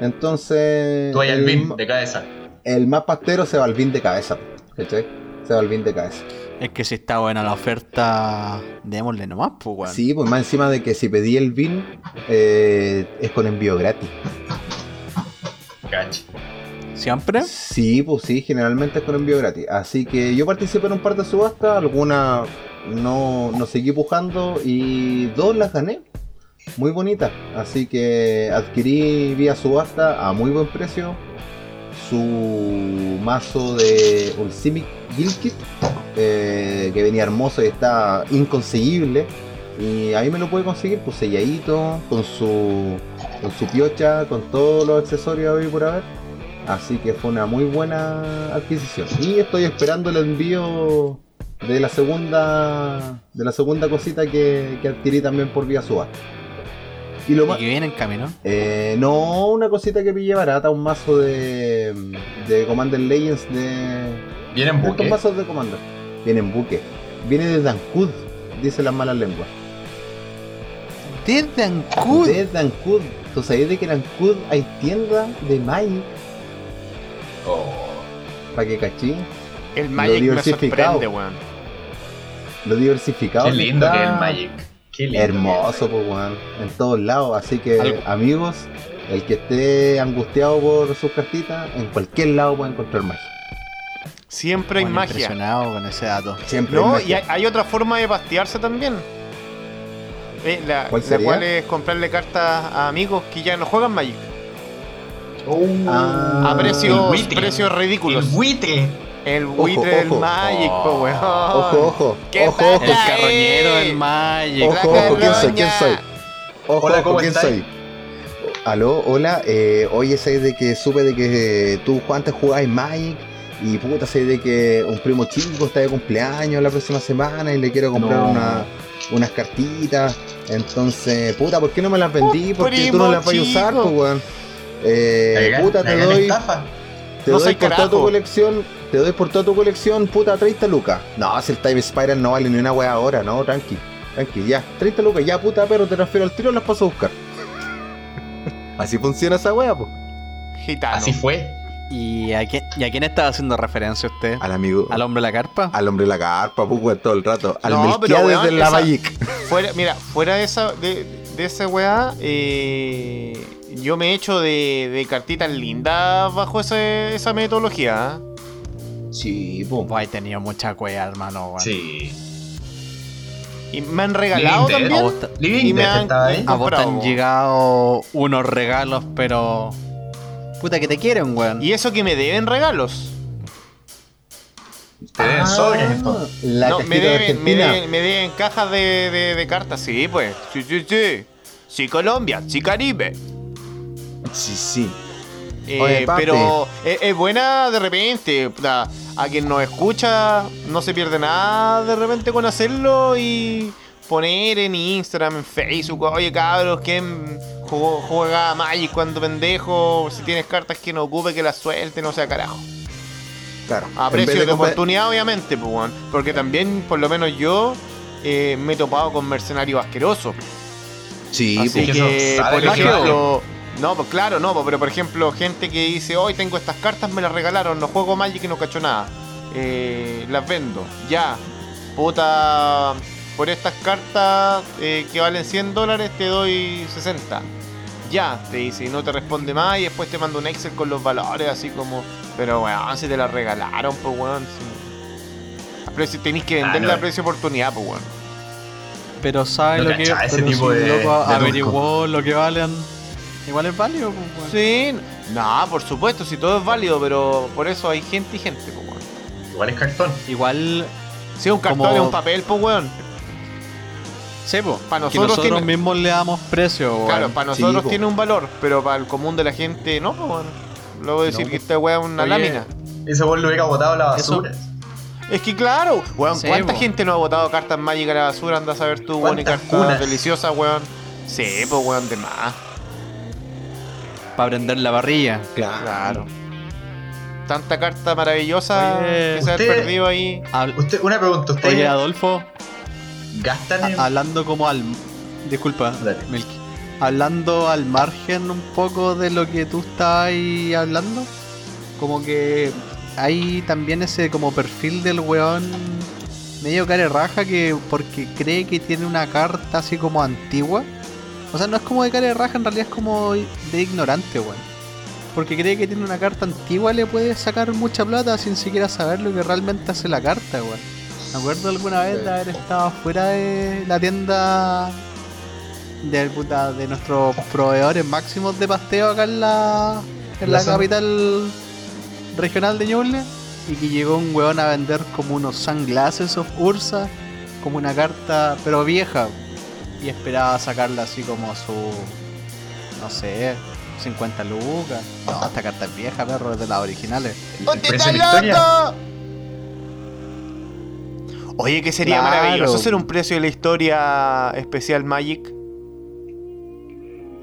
Speaker 4: Entonces,
Speaker 2: Tú hay el
Speaker 4: el,
Speaker 2: bin de cabeza.
Speaker 4: el más pastero se va al BIN de cabeza, ¿cachai? Se va al BIN de cabeza.
Speaker 3: Es que si está buena la oferta, démosle nomás, pues, weón.
Speaker 4: Sí, pues más encima de que si pedí el BIN eh, es con envío gratis.
Speaker 2: Cacho.
Speaker 3: ¿Siempre?
Speaker 4: Sí, pues sí, generalmente es con envío gratis. Así que yo participé en un par de subastas, algunas no, no seguí pujando y dos las gané. Muy bonitas. Así que adquirí vía subasta a muy buen precio su mazo de Ulsimic Guild Kit, eh, que venía hermoso y está inconseguible. Y ahí me lo pude conseguir, pues selladito, con su, con su piocha, con todos los accesorios ahí por haber. Así que fue una muy buena adquisición. Y estoy esperando el envío de la segunda de la segunda cosita que, que adquirí también por vía subasta. Y lo
Speaker 3: Y que viene en camino.
Speaker 4: eh, no una cosita que pillé barata, un mazo de, de Commander Legends de.
Speaker 2: Viene en
Speaker 4: de estos
Speaker 2: buque.
Speaker 4: mazos de Commander. Viene en buque. Viene de Dancud, dice las malas lenguas.
Speaker 3: Desde Ancud.
Speaker 4: De Dancud. ¿Tú sabías de que en Dancud hay tienda de Magic?
Speaker 2: Oh.
Speaker 4: Para que cachín.
Speaker 1: El Magic me
Speaker 4: diversificado.
Speaker 1: sorprende, weón.
Speaker 4: Lo diversificado.
Speaker 2: Qué lindo
Speaker 4: está.
Speaker 2: que es el Magic. Qué lindo.
Speaker 4: Hermoso, pues, weón. En todos lados. Así que,
Speaker 3: Algo.
Speaker 4: amigos, el que esté angustiado por sus cartitas, en cualquier lado puede encontrar magia.
Speaker 1: Siempre hay
Speaker 3: Bueno,
Speaker 1: magia.
Speaker 3: Impresionado con ese dato.
Speaker 4: Siempre hay
Speaker 1: No,
Speaker 4: magia.
Speaker 1: y hay, hay otra forma de pastearse también. Eh, la,
Speaker 4: ¿Cuál
Speaker 1: la
Speaker 4: sería?
Speaker 1: cual es comprarle cartas a amigos que ya no juegan Magic.
Speaker 4: Ah,
Speaker 1: a precios, precios ridículos.
Speaker 2: El buitre.
Speaker 1: El buitre del
Speaker 4: ojo.
Speaker 1: Magic, po, weón.
Speaker 4: Ojo, ojo.
Speaker 1: ¿Qué
Speaker 4: Ojo,
Speaker 1: tal?
Speaker 4: ojo.
Speaker 3: El carroñero del Magic.
Speaker 4: Ojo, ojo, ¿quién soy? ¿Quién soy? Ojo,
Speaker 2: Hola,
Speaker 4: ojo,
Speaker 2: ¿cómo
Speaker 4: ¿quién
Speaker 2: estáis?
Speaker 4: soy? Aló, hola, eh, oye, sé de que supe de que eh, tú antes jugabas Magic y puta, sé de que un primo chico está de cumpleaños la próxima semana y le quiero comprar
Speaker 2: No.
Speaker 4: una- unas cartitas. Entonces, puta, ¿por qué no me las vendí?
Speaker 1: Un
Speaker 4: Porque tú no las vas a usar, pues, weón. Eh, puta,
Speaker 2: la
Speaker 4: te doy,
Speaker 2: estafa.
Speaker 4: te
Speaker 1: No
Speaker 4: doy por toda tu colección, te doy por toda tu colección, puta, 30 lucas. No, si el Time Spiral no vale ni una wea ahora, no, tranqui, tranqui, ya, 30 lucas, ya puta perro, te transfiero al tiro las paso a buscar. Así funciona esa wea, pues.
Speaker 1: gitano.
Speaker 2: Así fue.
Speaker 3: ¿Y a, quién, ¿Y a quién estaba haciendo referencia usted?
Speaker 4: Al amigo.
Speaker 3: ¿Al hombre de la carpa?
Speaker 4: Al hombre de la carpa, pues, todo el rato. Al
Speaker 1: No, pero,
Speaker 4: Melquiades
Speaker 1: weón,
Speaker 4: de la
Speaker 1: esa-
Speaker 4: Magic.
Speaker 1: Fuera, mira, fuera de esa, de, de esa weá, eh, yo me he hecho de, de cartitas lindas bajo ese- esa metodología. ¿eh?
Speaker 4: Sí, pum.
Speaker 3: Vos has tenido mucha cueva, hermano, weón.
Speaker 2: Sí.
Speaker 1: Y me han regalado
Speaker 2: Living Dead.
Speaker 1: también.
Speaker 3: Vos,
Speaker 1: Y me
Speaker 2: Dead
Speaker 1: han-
Speaker 2: ahí.
Speaker 3: a vos te han llegado unos regalos, pero... Puta que te quieren, weón.
Speaker 1: Y eso que me deben regalos.
Speaker 2: Te deben
Speaker 4: Ah,
Speaker 2: sobres entonces.
Speaker 4: La
Speaker 1: no,
Speaker 4: cajita
Speaker 1: me
Speaker 4: de
Speaker 1: deben, me deben, me deben cajas de, de- de cartas, sí, pues. Sí, sí, sí. Sí, Colombia, sí, Caribe.
Speaker 4: Sí, sí.
Speaker 1: Eh,
Speaker 4: Oye,
Speaker 1: pero es, es buena de repente. A quien nos escucha no se pierde nada de repente con hacerlo y poner en Instagram, en Facebook, oye cabros, ¿quién jugó, juega Magic cuando pendejo? Si tienes cartas que no ocupe, que las suelte, no sea carajo.
Speaker 4: Claro.
Speaker 1: A precio de, oportunidad, obviamente, pues. Porque también, por lo menos yo, eh, me he topado con mercenarios asquerosos.
Speaker 4: Sí,
Speaker 1: Así
Speaker 4: pues.
Speaker 2: que eso
Speaker 1: por ejemplo, no, pues claro, no, pues, pero por ejemplo, gente que dice, hoy tengo estas cartas, me las regalaron, no juego Magic y no cacho nada. Eh, las vendo, ya. Puta, por estas cartas eh, que valen 100 dólares te doy 60. Ya, te dice, y no te responde más y después te manda un Excel con los valores, así como, pero weón, si te la regalaron, pues weón, si. Tenéis que
Speaker 2: Ah,
Speaker 1: venderla
Speaker 2: no.
Speaker 1: a precio de oportunidad, pues weón.
Speaker 3: Pero ¿sabes
Speaker 2: No
Speaker 3: lo que
Speaker 2: ese
Speaker 3: pero
Speaker 2: tipo
Speaker 3: si
Speaker 2: de-
Speaker 3: loco
Speaker 2: de
Speaker 3: averiguó lo que valen? Igual es válido, pues, weón.
Speaker 1: Sí, no, por supuesto, si todo es válido, pero por eso hay gente y gente, pues, weón.
Speaker 2: Igual es cartón.
Speaker 3: Igual,
Speaker 1: Si es un cartón,
Speaker 3: Como-
Speaker 1: es un papel, pues, weón.
Speaker 3: sí, pues,
Speaker 1: Pa'
Speaker 3: que
Speaker 1: nosotros
Speaker 3: nosotros
Speaker 1: tiene-
Speaker 3: mismos le damos precio, weón.
Speaker 1: Claro, para
Speaker 4: sí,
Speaker 1: nosotros
Speaker 4: po.
Speaker 1: tiene un valor, pero para el común de la gente no, pues, weón. Luego decir
Speaker 3: No,
Speaker 1: que esta weá es una
Speaker 3: Oye,
Speaker 1: lámina.
Speaker 2: Ese bol lo hubiera botado a la
Speaker 3: Eso-
Speaker 2: basura.
Speaker 1: Es que claro, weón,
Speaker 3: Sí,
Speaker 1: ¿cuánta gente no ha botado cartas mágicas a la basura? Anda a saber tú, weón, y
Speaker 2: ¿Cuántas
Speaker 1: cartas
Speaker 2: cunas?
Speaker 1: deliciosas, weón. Sí, pues, weón, de más.
Speaker 3: Para prender la parrilla.
Speaker 1: Claro. Tanta carta maravillosa
Speaker 3: Oye,
Speaker 1: que se ha
Speaker 2: usted-
Speaker 1: perdido ahí.
Speaker 2: Usted, una pregunta, ¿ustedes
Speaker 3: Oye, Adolfo,
Speaker 2: gastan en...
Speaker 3: hablando como al... Disculpa,
Speaker 2: Dale.
Speaker 3: Milky. Hablando al margen un poco de lo que tú estás ahí hablando, como que hay también ese como perfil del weón medio care raja que porque cree que tiene una carta así como antigua. O sea, no es como de care raja, en realidad es como de ignorante, weón. Porque cree que tiene una carta antigua le puede sacar mucha plata sin siquiera saber lo que realmente hace la carta, weón. Me acuerdo alguna vez de haber estado fuera de la tienda del puta, de nuestros proveedores máximos de pasteo acá en la, en la capital regional de Ñuble y que llegó un weón a vender como unos sunglasses of Ursa, como una carta, pero vieja, y esperaba sacarla así como su, no sé, 50 lucas. No, esta carta es vieja, perro, es de las originales.
Speaker 2: historia.
Speaker 1: Oye, que sería
Speaker 3: Claro.
Speaker 1: maravilloso hacer un precio de la historia especial Magic.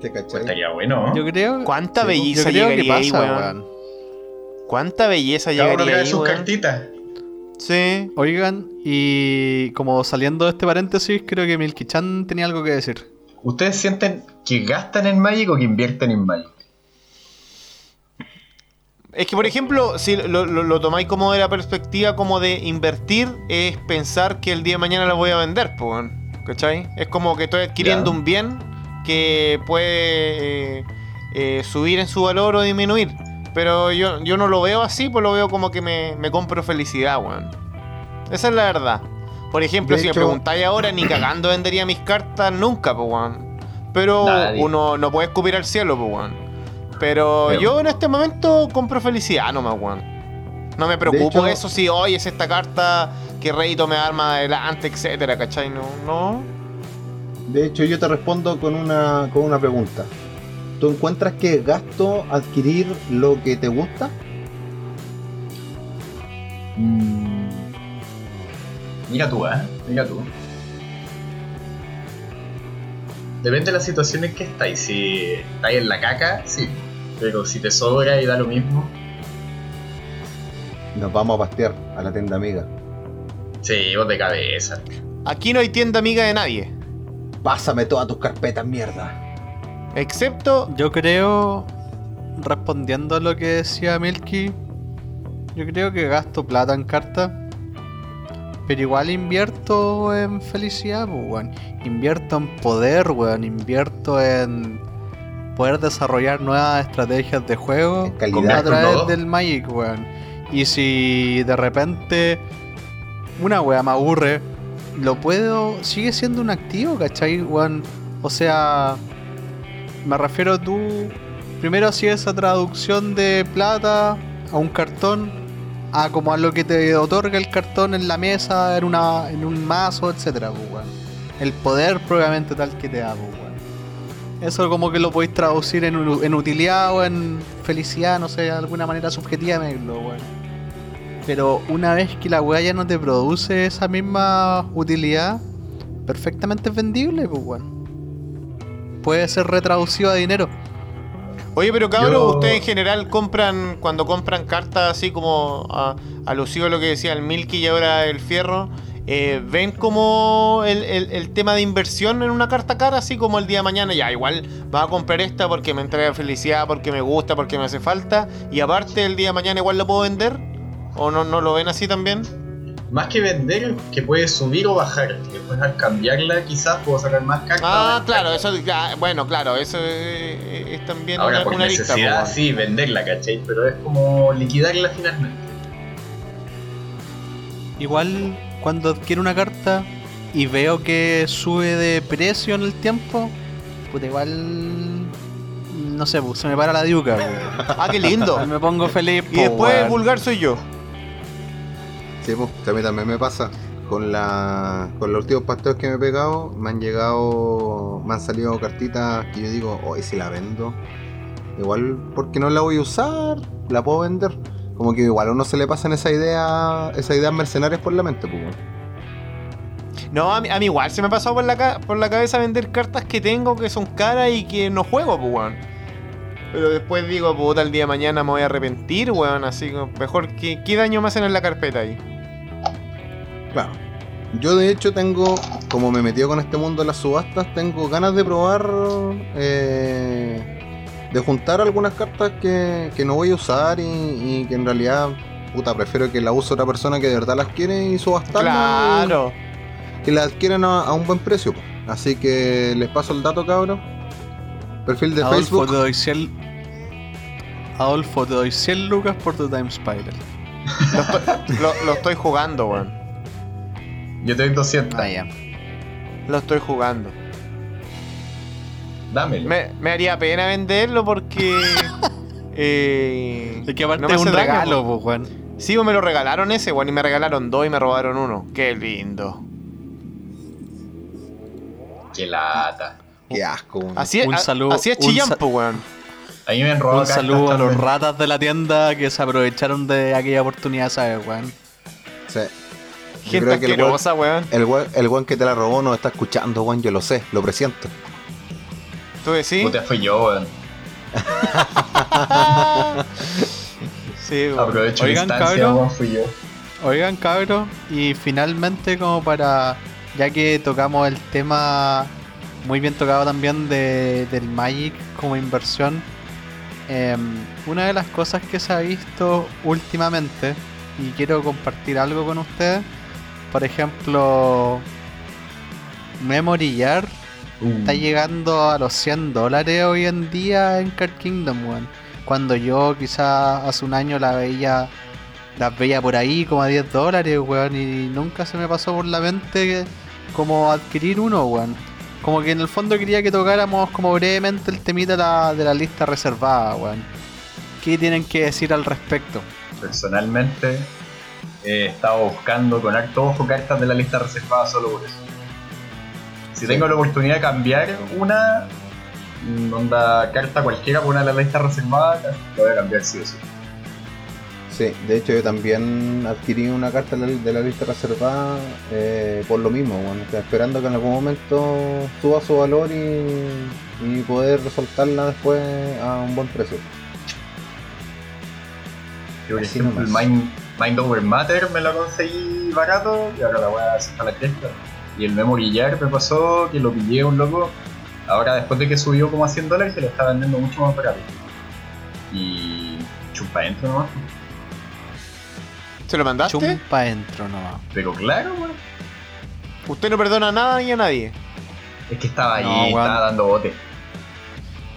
Speaker 4: ¿Te
Speaker 2: Pues
Speaker 4: cachai?
Speaker 2: estaría bueno, ¿no?
Speaker 3: Yo creo,
Speaker 1: ¿Cuánta
Speaker 3: yo
Speaker 1: belleza
Speaker 3: creo que
Speaker 1: llegaría ahí,
Speaker 3: pasa,
Speaker 1: weón?
Speaker 3: weón.
Speaker 1: ¿Cuánta belleza
Speaker 2: Cada uno
Speaker 1: llegaría
Speaker 2: trae
Speaker 1: ahí,
Speaker 2: sus
Speaker 1: weón?
Speaker 2: cartitas.
Speaker 1: Sí.
Speaker 3: Oigan, y como saliendo de este paréntesis, creo que Milky-chan tenía algo que decir.
Speaker 2: ¿Ustedes sienten que gastan en Magic o que invierten en Magic?
Speaker 1: Es que, por ejemplo, si lo, lo- lo tomáis como de la perspectiva como de invertir, es pensar que el día de mañana lo voy a vender, pues, weón. ¿cachai? Es como que estoy adquiriendo un bien que puede eh, eh, subir en su valor o disminuir. Pero yo, yo no lo veo así, pues lo veo como que me, me compro felicidad, weón. Esa es la verdad. Por ejemplo,
Speaker 4: De
Speaker 1: si
Speaker 4: hecho-
Speaker 1: me preguntáis ahora, ni cagando vendería mis cartas nunca, pues, weón. Pero
Speaker 2: Nadie.
Speaker 1: uno no puede escupir al cielo, pues, weón. Pero
Speaker 2: Pero-
Speaker 1: yo en este momento compro felicidad nomás, weón. No me preocupo
Speaker 4: hecho-
Speaker 1: de eso si hoy es esta carta que rédito me más adelante, etcétera, ¿cachai? No, no.
Speaker 4: De hecho, yo te respondo con una, con una pregunta. ¿Tú encuentras que es gasto adquirir lo que te gusta?
Speaker 2: Mm. Mira tú, ¿eh? Mira tú. Depende de la situación en que estáis. Si estáis en la caca, sí. Pero si te sobra y da lo mismo,
Speaker 4: Nos vamos a pastear a la tienda amiga.
Speaker 2: sí, vos de cabeza.
Speaker 1: Aquí no hay tienda amiga de nadie.
Speaker 4: Pásame todas tus carpetas, mierda.
Speaker 1: Excepto.
Speaker 3: Yo creo. respondiendo a lo que decía Milky, yo creo que gasto plata en cartas. Pero igual invierto en felicidad, pues, weón. Invierto en poder, weón. Invierto en poder desarrollar nuevas estrategias de juego a través del Magic, weón. Y si de repente una wea me aburre, lo puedo. Sigue siendo un activo, ¿cachai, weón? O sea, me refiero tú. Primero hacías esa traducción de plata a un cartón, a como a lo que te otorga el cartón en la mesa, en, una, en un mazo, etcétera, pues, weón. El poder probablemente tal que te da, pues, weón. Eso como que lo podéis traducir en, utilidad o en felicidad, no sé, de alguna manera subjetiva, weón. Pero una vez que la weá ya no te produce esa misma utilidad, perfectamente es vendible, pues weón. Puede ser retraducido a dinero.
Speaker 1: Oye, pero cabrón,
Speaker 2: Yo-
Speaker 1: ustedes en general compran, cuando compran cartas así como a- alusivo a lo que decía el Milky y ahora el Fierro, eh, ¿ven como el, el- el tema de inversión en una carta cara, así como el día de mañana? Ya, igual va a comprar esta porque me entrega felicidad, porque me gusta, porque me hace falta, y aparte el día de mañana igual lo puedo vender, ¿o no, no lo ven así también?
Speaker 2: Más que vender, que puede subir o bajar. Después al cambiarla quizás puedo sacar más cartas.
Speaker 1: Ah, claro,
Speaker 2: cartas.
Speaker 1: eso, ya, bueno, claro, eso es, es también
Speaker 2: Ahora
Speaker 1: una,
Speaker 2: por
Speaker 1: una lista.
Speaker 2: necesidad,
Speaker 1: weón.
Speaker 2: sí, venderla, ¿cachai? Pero es como liquidarla finalmente.
Speaker 3: Igual cuando adquiero una carta y veo que sube de precio en el tiempo, puta, igual. No sé, se me para la diuca.
Speaker 1: Ah, qué lindo.
Speaker 3: Me pongo feliz.
Speaker 1: Y
Speaker 3: po,
Speaker 1: después vulgar soy yo.
Speaker 4: Sí, pues, a mí también me pasa. Con la con los últimos pasteos que me he pegado, me han llegado, me han salido cartitas que yo digo, hoy si la vendo. Igual porque no la voy a usar, la puedo vender. Como que igual a uno se le pasan esa idea, esas ideas mercenarias por la mente, pues.
Speaker 1: No, a mí, a mí igual se me pasó por la, por la cabeza vender cartas que tengo que son caras y que no juego, pues, weón. Pero después digo, puta, el día de mañana me voy a arrepentir, weón. Así que mejor, que, ¿qué daño me hacen en la carpeta ahí?
Speaker 4: Claro. Yo de hecho tengo, como me he metido con este mundo de las subastas, tengo ganas de probar, eh, de juntar algunas cartas que, que no voy a usar y, y que en realidad, puta, prefiero que la use otra persona que de verdad las quiere y subastarlas.
Speaker 1: Claro.
Speaker 4: y Que las adquieran a, a un buen precio. Así que les paso el dato, cabrón. Perfil de
Speaker 3: Adolfo,
Speaker 4: Facebook.
Speaker 3: te doy 100. Adolfo, te doy 100 lucas por tu Time Spider.
Speaker 1: Lo estoy, lo- lo estoy jugando, weón.
Speaker 2: Yo te doy 200.
Speaker 3: Ah, ya.
Speaker 1: Lo estoy jugando.
Speaker 2: Dámelo.
Speaker 1: Me, me haría pena venderlo porque. eh,
Speaker 3: Es que aparte
Speaker 1: no me
Speaker 3: es un regalo,
Speaker 1: po.
Speaker 3: pues, weón.
Speaker 1: Sí, pues me lo regalaron ese, weón, y me regalaron dos y me robaron uno. Qué lindo.
Speaker 2: Qué lata.
Speaker 4: Qué asco. weón.
Speaker 1: Así es,
Speaker 3: Un saludo-
Speaker 1: así es pues, weón.
Speaker 2: A mí me han robado
Speaker 3: Un saludo a los ratas de la tienda que se aprovecharon de aquella oportunidad, ¿sabes, weón?
Speaker 4: Sí. Yo
Speaker 1: Gente
Speaker 4: creo que el weón-
Speaker 1: asquerosa, weón.
Speaker 4: El weón el weón que te la robó no está escuchando, weón. Yo lo sé, lo presiento.
Speaker 1: ¿Tú decís?
Speaker 2: Puta, fui yo, weón.
Speaker 1: Sí, weón.
Speaker 2: Aprovecho
Speaker 3: Oigan,
Speaker 2: la instancia,
Speaker 3: cabrón.
Speaker 2: weón, fui yo.
Speaker 3: Oigan, cabros, y finalmente como para, ya que tocamos el tema muy bien tocado también de, del Magic como inversión, em, una de las cosas que se ha visto últimamente, y quiero compartir algo con ustedes, por ejemplo, Memory Yard está llegando a los 100 dólares hoy en día en Card Kingdom, weón. Cuando yo quizás hace un año la veía, las veía por ahí como a 10 dólares, weón, y nunca se me pasó por la mente que- como adquirir uno, weón. Como que en el fondo quería que tocáramos como brevemente el temita de la, de la lista reservada, weón. ¿Qué tienen que decir al respecto?
Speaker 2: Personalmente he estado buscando con harto ojo cartas de la lista reservada solo por eso. Si tengo la oportunidad de cambiar una mm, onda carta cualquiera por una de la lista reservada, la voy a cambiar sí o sí.
Speaker 4: Sí, de hecho yo también adquirí una carta de la, lista reservada eh, por lo mismo, bueno, esperando que en algún momento suba su valor y, y poder soltarla después a un buen precio.
Speaker 2: Yo, por ejemplo, el. Mind, Mind Over Matter me lo conseguí barato y ahora la voy a hacer a la cresta. Y el Memory Jar me pasó que lo pillé un loco. Ahora, después de que subió como a 100 dólares, se lo está vendiendo mucho más barato. Y chupa adentro nomás.
Speaker 1: ¿Se lo mandaste?
Speaker 3: Chumpa entro nomás.
Speaker 2: Pero claro, weón.
Speaker 1: Usted no perdona nada ni a nadie.
Speaker 2: Es que estaba ahí,
Speaker 3: weón.
Speaker 2: estaba dando bote.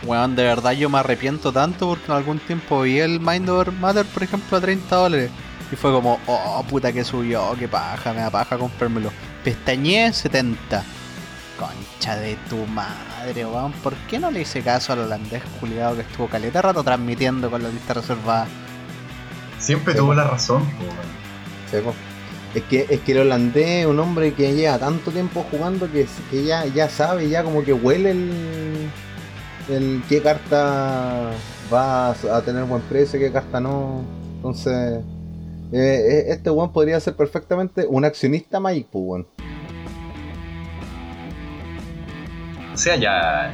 Speaker 3: Weón, de verdad yo me arrepiento tanto porque en algún tiempo vi el Mind Over Matter, por ejemplo, a 30 dólares. Y fue como, oh puta que subió, qué paja, me da paja comprármelo. Pestañé 70. Concha de tu madre, weón. ¿Por qué no le hice caso al holandés culiado que estuvo caleta rato transmitiendo con la lista reservada?
Speaker 2: Siempre
Speaker 4: Sí,
Speaker 2: tuvo la razón.
Speaker 4: Sí. Es que, es que el holandés es un hombre que lleva tanto tiempo jugando que, que ya, ya sabe, ya como que huele el, el qué carta va a tener buen precio, qué carta no. Entonces, eh, eh, este weón podría ser perfectamente un accionista Magic, pues, weón.
Speaker 2: O sea, ya,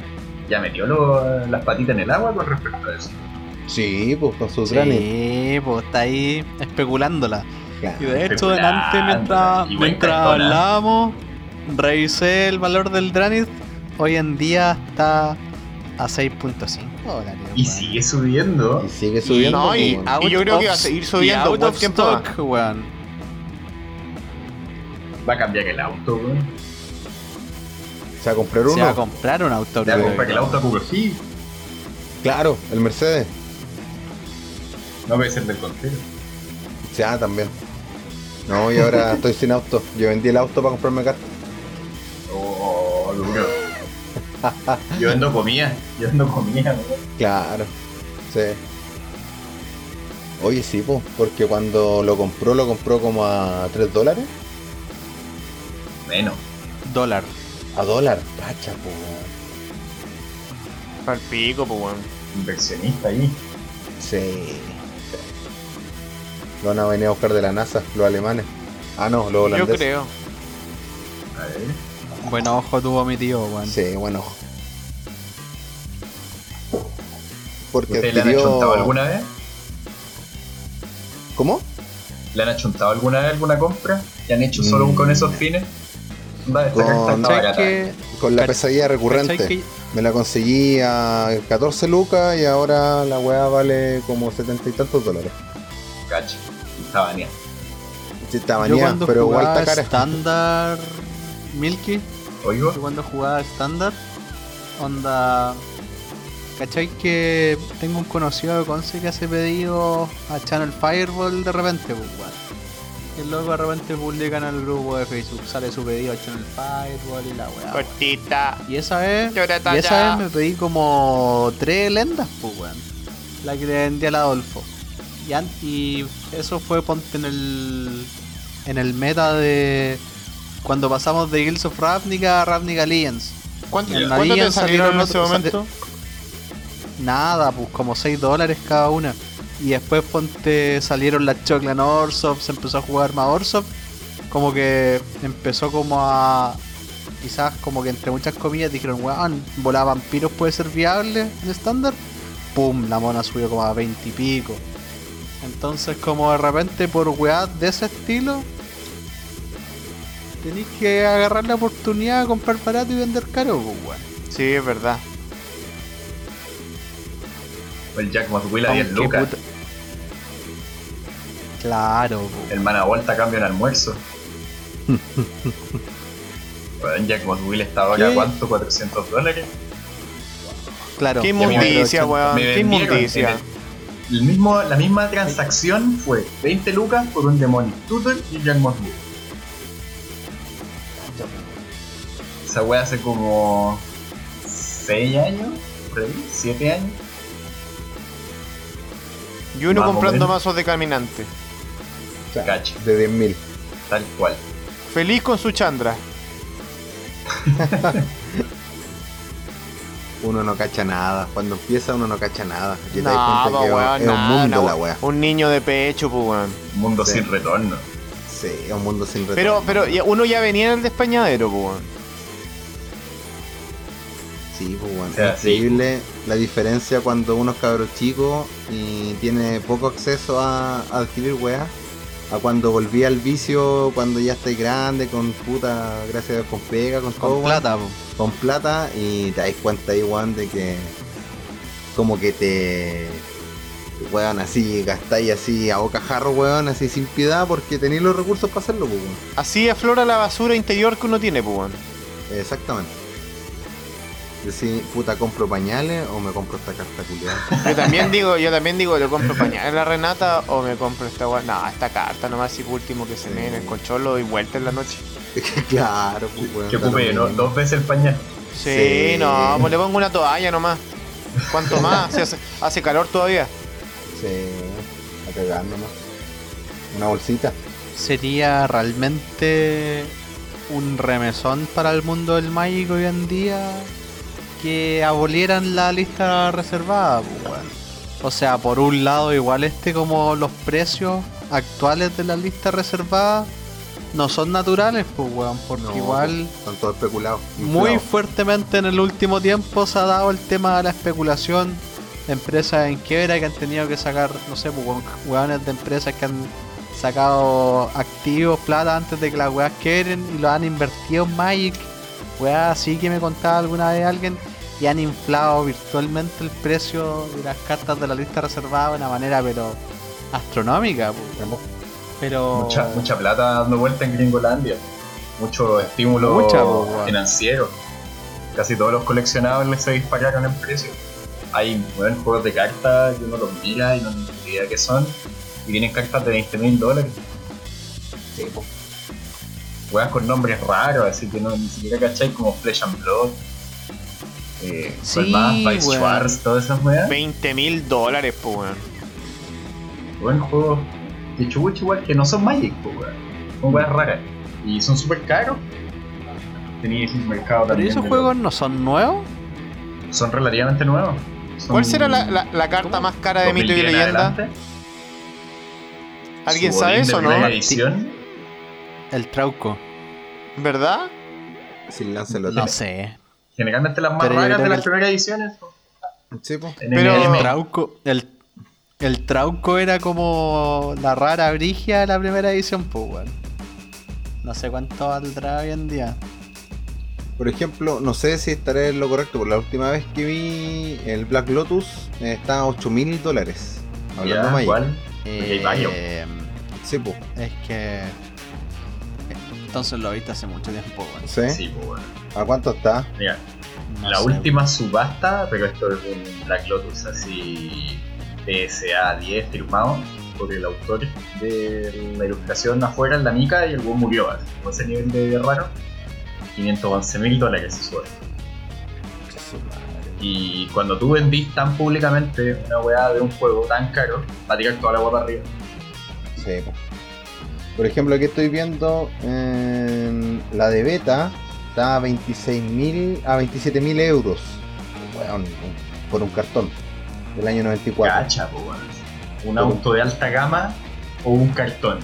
Speaker 2: ya metió lo- las patitas en el agua con respecto a eso.
Speaker 4: Sí, pues con sus grandes.
Speaker 3: Sí, pues está ahí especulándola. Y de hecho, delante, mientras, mientras
Speaker 2: ¿ah?
Speaker 3: hablábamos, revisé el valor del Dranith. Hoy en día está a 6.5 dólares.
Speaker 2: Y sigue subiendo.
Speaker 4: Y sigue subiendo.
Speaker 1: no, y- yo creo que va a seguir subiendo
Speaker 3: out of stock, weón.
Speaker 2: Va a cambiar el auto, weón.
Speaker 4: Se va a comprar
Speaker 3: Se va a
Speaker 4: uno.
Speaker 3: comprar un auto.
Speaker 2: Ya
Speaker 3: creo
Speaker 2: compra que
Speaker 3: yo.
Speaker 2: el auto a Google sí.
Speaker 4: Claro, el Mercedes.
Speaker 2: No puede ser del contrario.
Speaker 4: Sí, ah, también. No, y ahora estoy sin auto. Yo vendí el auto para comprarme carta.
Speaker 2: Oh, duro. Yo vendo comida. Yo vendo comida, weón.
Speaker 4: Claro, sí. Oye, sí, po, porque cuando lo compró, lo compró como a 3 dólares.
Speaker 2: Menos.
Speaker 3: Dólar.
Speaker 4: A dólar, cacha, po.
Speaker 1: Al pico, pues, weón.
Speaker 2: Inversionista ahí.
Speaker 4: Sí. Lo van a venir a buscar de la NASA, los alemanes. Ah, no, los
Speaker 1: Yo
Speaker 4: holandeses.
Speaker 1: creo.
Speaker 2: A ver.
Speaker 3: Buen ojo tuvo mi tío, weón.
Speaker 4: Sí, bueno. Porque
Speaker 2: ¿Ustedes le han achuntado alguna vez?
Speaker 4: ¿Cómo?
Speaker 2: ¿Le han achuntado alguna vez alguna compra? ¿Que han hecho solo
Speaker 4: Mm.
Speaker 2: con esos fines? Va, esta
Speaker 4: Con-
Speaker 2: carta está
Speaker 3: ¿Sabes
Speaker 2: barata.
Speaker 3: qué?
Speaker 4: Con la pesadilla recurrente.
Speaker 3: ¿Cachai que-
Speaker 4: Me la conseguí a 14 lucas y ahora la weá vale como 70 y tantos dólares.
Speaker 2: Cacho. Está baneado.
Speaker 4: Sí, está baneada, pero igual está cara.
Speaker 3: estándar Milky,
Speaker 2: Oigo.
Speaker 3: yo cuando jugaba estándar, onda... ¿Cachai que tengo un conocido de Conce que hace pedido a Channel Fireball de repente, pues, weón? Y el loco de repente publica en el grupo de Facebook, sale su pedido a Channel Fireball y la weá. weón.
Speaker 1: Cortita.
Speaker 3: Y esa vez, y esa vez me pedí como tres lendas, pues, weón. La que le vendí al Adolfo. Y, y eso fue ponte en el en el meta de cuando pasamos de Guilds of Ravnica a Ravnica Legends.
Speaker 1: ¿Cuánto,
Speaker 3: En
Speaker 1: ¿cuánto te
Speaker 3: Alien
Speaker 1: salieron en
Speaker 3: salieron
Speaker 1: ese momento?
Speaker 3: Nada, pues como 6 dólares cada una. Y después ponte salieron las Choclan Orsoft, se empezó a jugar más Orsoft. Como que empezó como a. Quizás como que entre muchas comillas dijeron, weón, volar vampiros puede ser viable en estándar. Pum, la mona subió como a 20 y pico. Entonces como de repente por weá de ese estilo. Tenéis que agarrar la oportunidad de comprar barato y vender caro, pues weón.
Speaker 1: Sí, es verdad.
Speaker 2: El Jack Moswill a 10
Speaker 3: Aunque
Speaker 2: lucas.
Speaker 3: puta- Claro, po.
Speaker 2: El mana vuelta cambio en almuerzo. bueno, Jack Moswill está ahora
Speaker 3: ¿Qué?
Speaker 2: cuánto? 400 dólares.
Speaker 3: claro.
Speaker 1: Qué inmundicia, weón. Qué inmundicia.
Speaker 2: el- el mismo, la misma transacción fue 20 lucas por un Demonic Tutor y Jack Moswill. Esa wea hace como 6 años, por ahí, 7 años.
Speaker 1: Y uno
Speaker 2: Más
Speaker 1: comprando
Speaker 2: menos.
Speaker 1: mazos de caminante.
Speaker 4: O sea,
Speaker 2: Cacho.
Speaker 4: de 10.000.
Speaker 2: Tal cual.
Speaker 1: Feliz con su chandra.
Speaker 4: Uno no cacha nada. Cuando empieza uno no cacha nada. Y te das
Speaker 1: Nada,
Speaker 4: cuenta que
Speaker 1: weón,
Speaker 4: es un mundo la wea.
Speaker 1: Un niño de pecho, pues, weón.
Speaker 2: Mundo
Speaker 4: Sí.
Speaker 2: sin retorno.
Speaker 4: Sí, es un mundo sin retorno.
Speaker 1: Pero, pero uno ya venía en el despeñadero, pues, weón.
Speaker 4: Sí, pues bueno,
Speaker 2: O sea,
Speaker 4: es increíble la diferencia cuando uno es cabro chico y tiene poco acceso a, a adquirir weas, a cuando volví al vicio cuando ya estoy grande, con puta, gracias a Dios, con pega, con, todo,
Speaker 3: Con plata,
Speaker 4: con plata y te das cuenta ahí, weón, de que como que te weón, así gastáis así a bocajarro, weón, así sin piedad porque tenéis los recursos para hacerlo, pues, weón.
Speaker 1: Así aflora la basura interior que uno tiene, pues, weón.
Speaker 4: Exactamente. Decir, puta, compro pañales o me compro esta carta culiada.
Speaker 1: Yo también digo, yo también digo, ¿le compro pañales a la Renata o me compro esta weá? No, esta carta nomás y último que se me en el concholo y vuelta en la noche.
Speaker 4: claro, pues, weón.
Speaker 2: Que ocupe ¿no? dos veces el pañal.
Speaker 1: Sí,
Speaker 4: Sí.
Speaker 1: no, pues le pongo una toalla nomás. ¿Cuánto más? Si hace, hace calor todavía.
Speaker 4: Sí, a cagar nomás. Una bolsita.
Speaker 3: Sería realmente un remesón para el mundo del Magic hoy en día que abolieran la lista reservada, pues. O sea, por un lado, igual este como los precios actuales de la lista reservada no son naturales, pues, weón, porque
Speaker 4: No,
Speaker 3: igual
Speaker 4: Son todos especulados.
Speaker 3: muy fuertemente en el último tiempo se ha dado el tema de la especulación. Empresas en quiebra que han tenido que sacar, no sé, pues, weones de empresas que han sacado activos, plata antes de que las weas quiebren y lo han invertido en Magic. Weas así que me contaba alguna vez alguien y han inflado virtualmente el precio de las cartas de la lista reservada de una manera pero astronómica. pues. Pero
Speaker 2: Mucha, mucha plata dando vuelta en Gringolandia. Mucho estímulo
Speaker 3: Mucha,
Speaker 2: financiero. Casi todos los coleccionables se dispararon en precio. Hay weón, juegos de cartas que uno los mira y no tiene idea qué son. Y tienen cartas de 20 mil dólares.
Speaker 4: Sí.
Speaker 2: Weas con nombres raros, así que no, ni siquiera cacháis como Flesh and Blood. Eh,
Speaker 3: Sí,
Speaker 2: ¿cuál más? Vice
Speaker 3: weón.
Speaker 2: Schwartz, todas esas weas.
Speaker 1: 20 mil dólares, pues, weón.
Speaker 2: Buen juego de chubuchi igual que no son Magic, pues, weón. Son weas raras. Y son súper caros. Tenéis un mercado
Speaker 3: pero
Speaker 2: también.
Speaker 3: esos
Speaker 2: de-
Speaker 3: juegos no son nuevos.
Speaker 2: Son relativamente nuevos. Son
Speaker 1: ¿Cuál será la, la- la carta
Speaker 3: ¿Cómo?
Speaker 1: más cara de
Speaker 2: 2010
Speaker 1: mito y
Speaker 2: en
Speaker 1: leyenda?
Speaker 2: adelante.
Speaker 1: ¿Alguien
Speaker 2: Su
Speaker 1: sabe eso o no?
Speaker 2: edición.
Speaker 3: El Trauco.
Speaker 1: ¿Verdad?
Speaker 3: No sé.
Speaker 2: Generalmente las más
Speaker 3: Pero
Speaker 2: raras de las
Speaker 3: el-
Speaker 2: primeras ediciones.
Speaker 4: Sí, po.
Speaker 1: Pero-.
Speaker 3: El Trauco, el, el Trauco era como la rara brigia de la primera edición, pues, weón. No sé cuánto valdrá hoy en día.
Speaker 4: Por ejemplo, no sé si estaré en lo correcto, pero la última vez que vi el Black Lotus eh, estaba a 8 mil dólares. Hablando Magic.
Speaker 2: igual.
Speaker 3: Eh,
Speaker 4: Sí, po.
Speaker 3: es que. Entonces lo viste hace mucho tiempo, weón.
Speaker 4: ¿Sí?
Speaker 2: Sí, pues, weón.
Speaker 4: ¿A cuánto está?
Speaker 2: Mira,
Speaker 3: No
Speaker 2: la
Speaker 3: sé.
Speaker 2: última subasta, pero esto es un Black Lotus así PSA 10 firmado por el autor de la ilustración afuera en la mica y el buen murió. así, Con ese nivel de raro, 511 mil dólares su sueldo. Y cuando tú vendís tan públicamente una weá de un juego tan caro, va a tirar toda la weá para arriba.
Speaker 4: Sí, po. Por ejemplo, aquí estoy viendo en la de beta está a 26.000 a 27.000 euros. Weón, un- por un cartón del año 94.
Speaker 2: Cacha, po, weón. Un auto de alta gama o un cartón.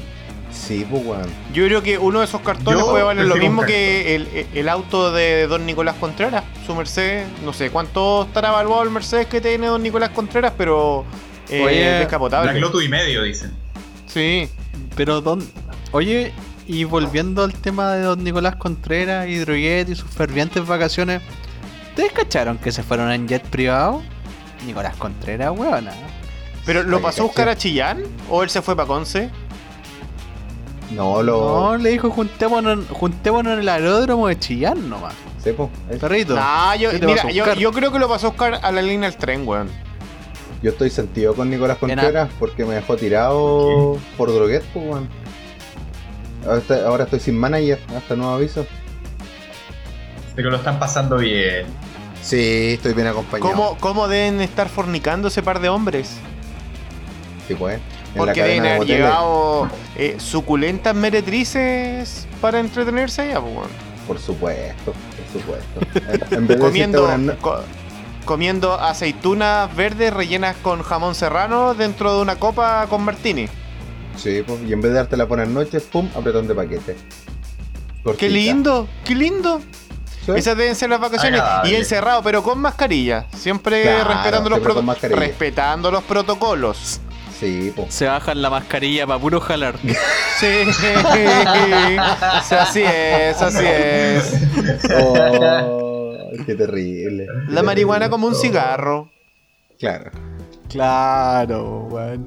Speaker 4: Sí, pues weón.
Speaker 1: Yo creo que uno de esos cartones
Speaker 2: Yo
Speaker 1: puede valer lo mismo que el, el auto de Don Nicolás Contreras, su Mercedes. No sé cuánto estará evaluado el Mercedes que tiene Don Nicolás Contreras, pero eh,
Speaker 3: Oye,
Speaker 1: descapotable.
Speaker 2: Black Lotus y medio, dicen.
Speaker 1: Sí.
Speaker 3: Pero, don... Oye, y volviendo al tema de don Nicolás Contreras, Hidrojet y sus fervientes vacaciones, ¿ustedes cacharon que se fueron en jet privado? Nicolás Contreras, weona.
Speaker 1: ¿Pero lo
Speaker 4: Oye,
Speaker 1: pasó a buscar a Chillán? ¿O él se fue para Conce?
Speaker 4: No, lo.
Speaker 3: No, le dijo juntémonos, juntémonos en el aeródromo de Chillán nomás.
Speaker 4: Sí, pues. es-
Speaker 3: Perrito.
Speaker 1: Nah, yo,
Speaker 3: ¿Qué te vas
Speaker 1: mira, yo creo que lo pasó a buscar a la línea del tren, weón.
Speaker 4: Yo estoy sentido con Nicolás Contreras porque me dejó tirado por droguet, pues weón. Ahora estoy, ahora estoy sin manager, hasta nuevo aviso.
Speaker 2: Pero lo están pasando bien.
Speaker 4: Sí, estoy bien acompañado.
Speaker 1: ¿Cómo, ¿Cómo deben estar fornicando ese par de hombres?
Speaker 4: Sí, pues.
Speaker 1: Porque deben
Speaker 4: de
Speaker 1: haber
Speaker 4: moteles.
Speaker 1: llevado eh, suculentas meretrices para entretenerse allá, pues.
Speaker 4: Por supuesto, por supuesto. En- en vez de
Speaker 1: comiendo, co- comiendo aceitunas verdes rellenas con jamón serrano dentro de una copa con martini.
Speaker 4: Sí, pues, y en vez de darte la buenas noches, pum, apretón de paquete.
Speaker 1: ¡Qué lindo! ¡Qué lindo!
Speaker 4: ¿Sí?
Speaker 1: Esas deben ser las vacaciones.
Speaker 2: Agradable.
Speaker 1: Y encerrado, pero con mascarilla. Siempre
Speaker 4: Claro,
Speaker 1: respetando, los
Speaker 4: siempre con
Speaker 1: proto-
Speaker 4: mascarilla.
Speaker 1: respetando los protocolos.
Speaker 4: Sí, pues.
Speaker 3: Se bajan la mascarilla para puro jalar.
Speaker 1: Sí, Sí, así es, así es.
Speaker 4: Oh, qué terrible.
Speaker 1: La marihuana como un cigarro.
Speaker 4: Claro.
Speaker 3: Claro, weón.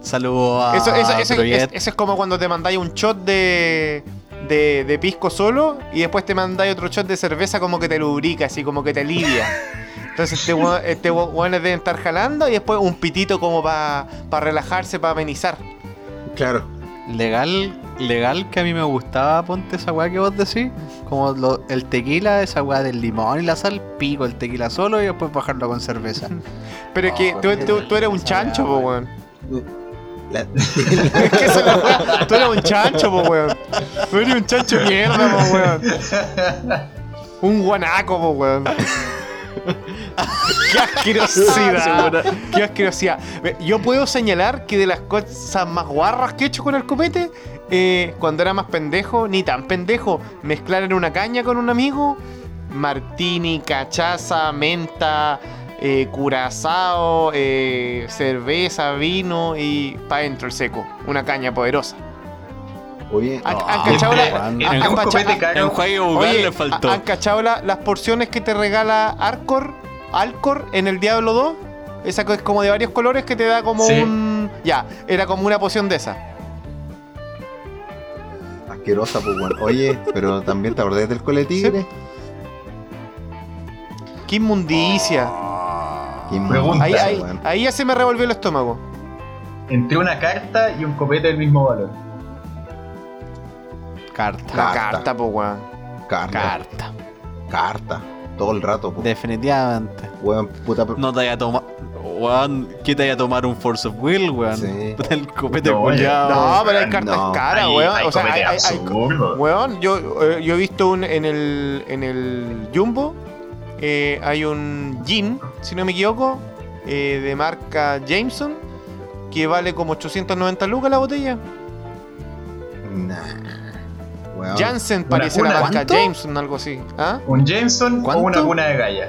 Speaker 3: Saludos a
Speaker 1: Eso, eso, eso, es, eso es como cuando te mandáis un shot de, de, de pisco solo y después te mandáis otro shot de cerveza como que te lubrica, así como que te alivia. Entonces este weón- este deben estar jalando y después un pitito como para relajarse, para amenizar.
Speaker 4: Claro.
Speaker 3: Legal, legal que a mí me gustaba, ponte esa weá que vos decís. Como lo- el tequila, esa weá del limón y la sal, pico el tequila solo y después bajarlo con cerveza.
Speaker 1: Pero es que
Speaker 4: Oh,
Speaker 1: tú, tú- tú eres un chancho, weón.
Speaker 4: La-
Speaker 1: Es que esa es la. Tú eres un chancho, po, weón. Tú eres un chancho mierda, po, weón. Un guanaco, po, weón. Qué asquerosidad. Qué asquerosidad. Yo puedo señalar que de las cosas más guarras que he hecho con el copete, eh, cuando era más pendejo, ni tan pendejo, mezclar en una caña con un amigo, martini, cachaza, menta, eh, curazao, eh, cerveza, vino y pa' dentro el seco. Una caña poderosa.
Speaker 4: Oye,
Speaker 1: ¿Han,
Speaker 3: No,
Speaker 1: han cachado la-
Speaker 3: weón.
Speaker 1: han-
Speaker 2: Es
Speaker 1: han
Speaker 2: un
Speaker 1: cacha-
Speaker 2: copete
Speaker 3: En
Speaker 2: caro.
Speaker 3: juego bucal
Speaker 1: Oye,
Speaker 3: le faltó.
Speaker 1: ¿han cachado la- las porciones que te regala Arcor, Alcor en el Diablo 2? Esa que es como de varios colores que te da como
Speaker 2: Sí.
Speaker 1: un... Ya, era como una poción de esa.
Speaker 4: asquerosa, pues. Oye, pero también te acordás del cole tigre.
Speaker 1: ¡Qué inmundicia!
Speaker 4: Qué
Speaker 2: Pregunta,
Speaker 1: ahí, ahí, ahí ya se me revolvió el estómago.
Speaker 2: Entre una carta y un copete del mismo valor.
Speaker 3: Carta.
Speaker 1: La
Speaker 4: Carta.
Speaker 1: carta, po, weón.
Speaker 4: Carta.
Speaker 3: Carta.
Speaker 4: Carta. Todo el rato, pues.
Speaker 3: Definitivamente.
Speaker 4: Weón, puta.
Speaker 3: No te vaya a tomar. Weón, ¿qué te vaya a tomar un Force of Will, weón?
Speaker 4: Sí.
Speaker 3: El copete
Speaker 2: No,
Speaker 3: culiao.
Speaker 1: No, pero hay cartas
Speaker 4: no.
Speaker 1: caras, weón.
Speaker 2: hay
Speaker 1: o sea, hay, hay-. Weón, yo, eh, yo he visto un, en el en el Jumbo eh, hay un gin, si no me equivoco, eh, de marca Jameson que vale como 890 lucas la botella.
Speaker 4: Nah.
Speaker 1: Parece la
Speaker 2: cuna.
Speaker 1: marca
Speaker 3: ¿Cuánto?
Speaker 1: Jameson, algo así. ¿Ah?
Speaker 2: ¿Un Jameson o
Speaker 3: ¿Cuánto?
Speaker 2: una cuna de galla?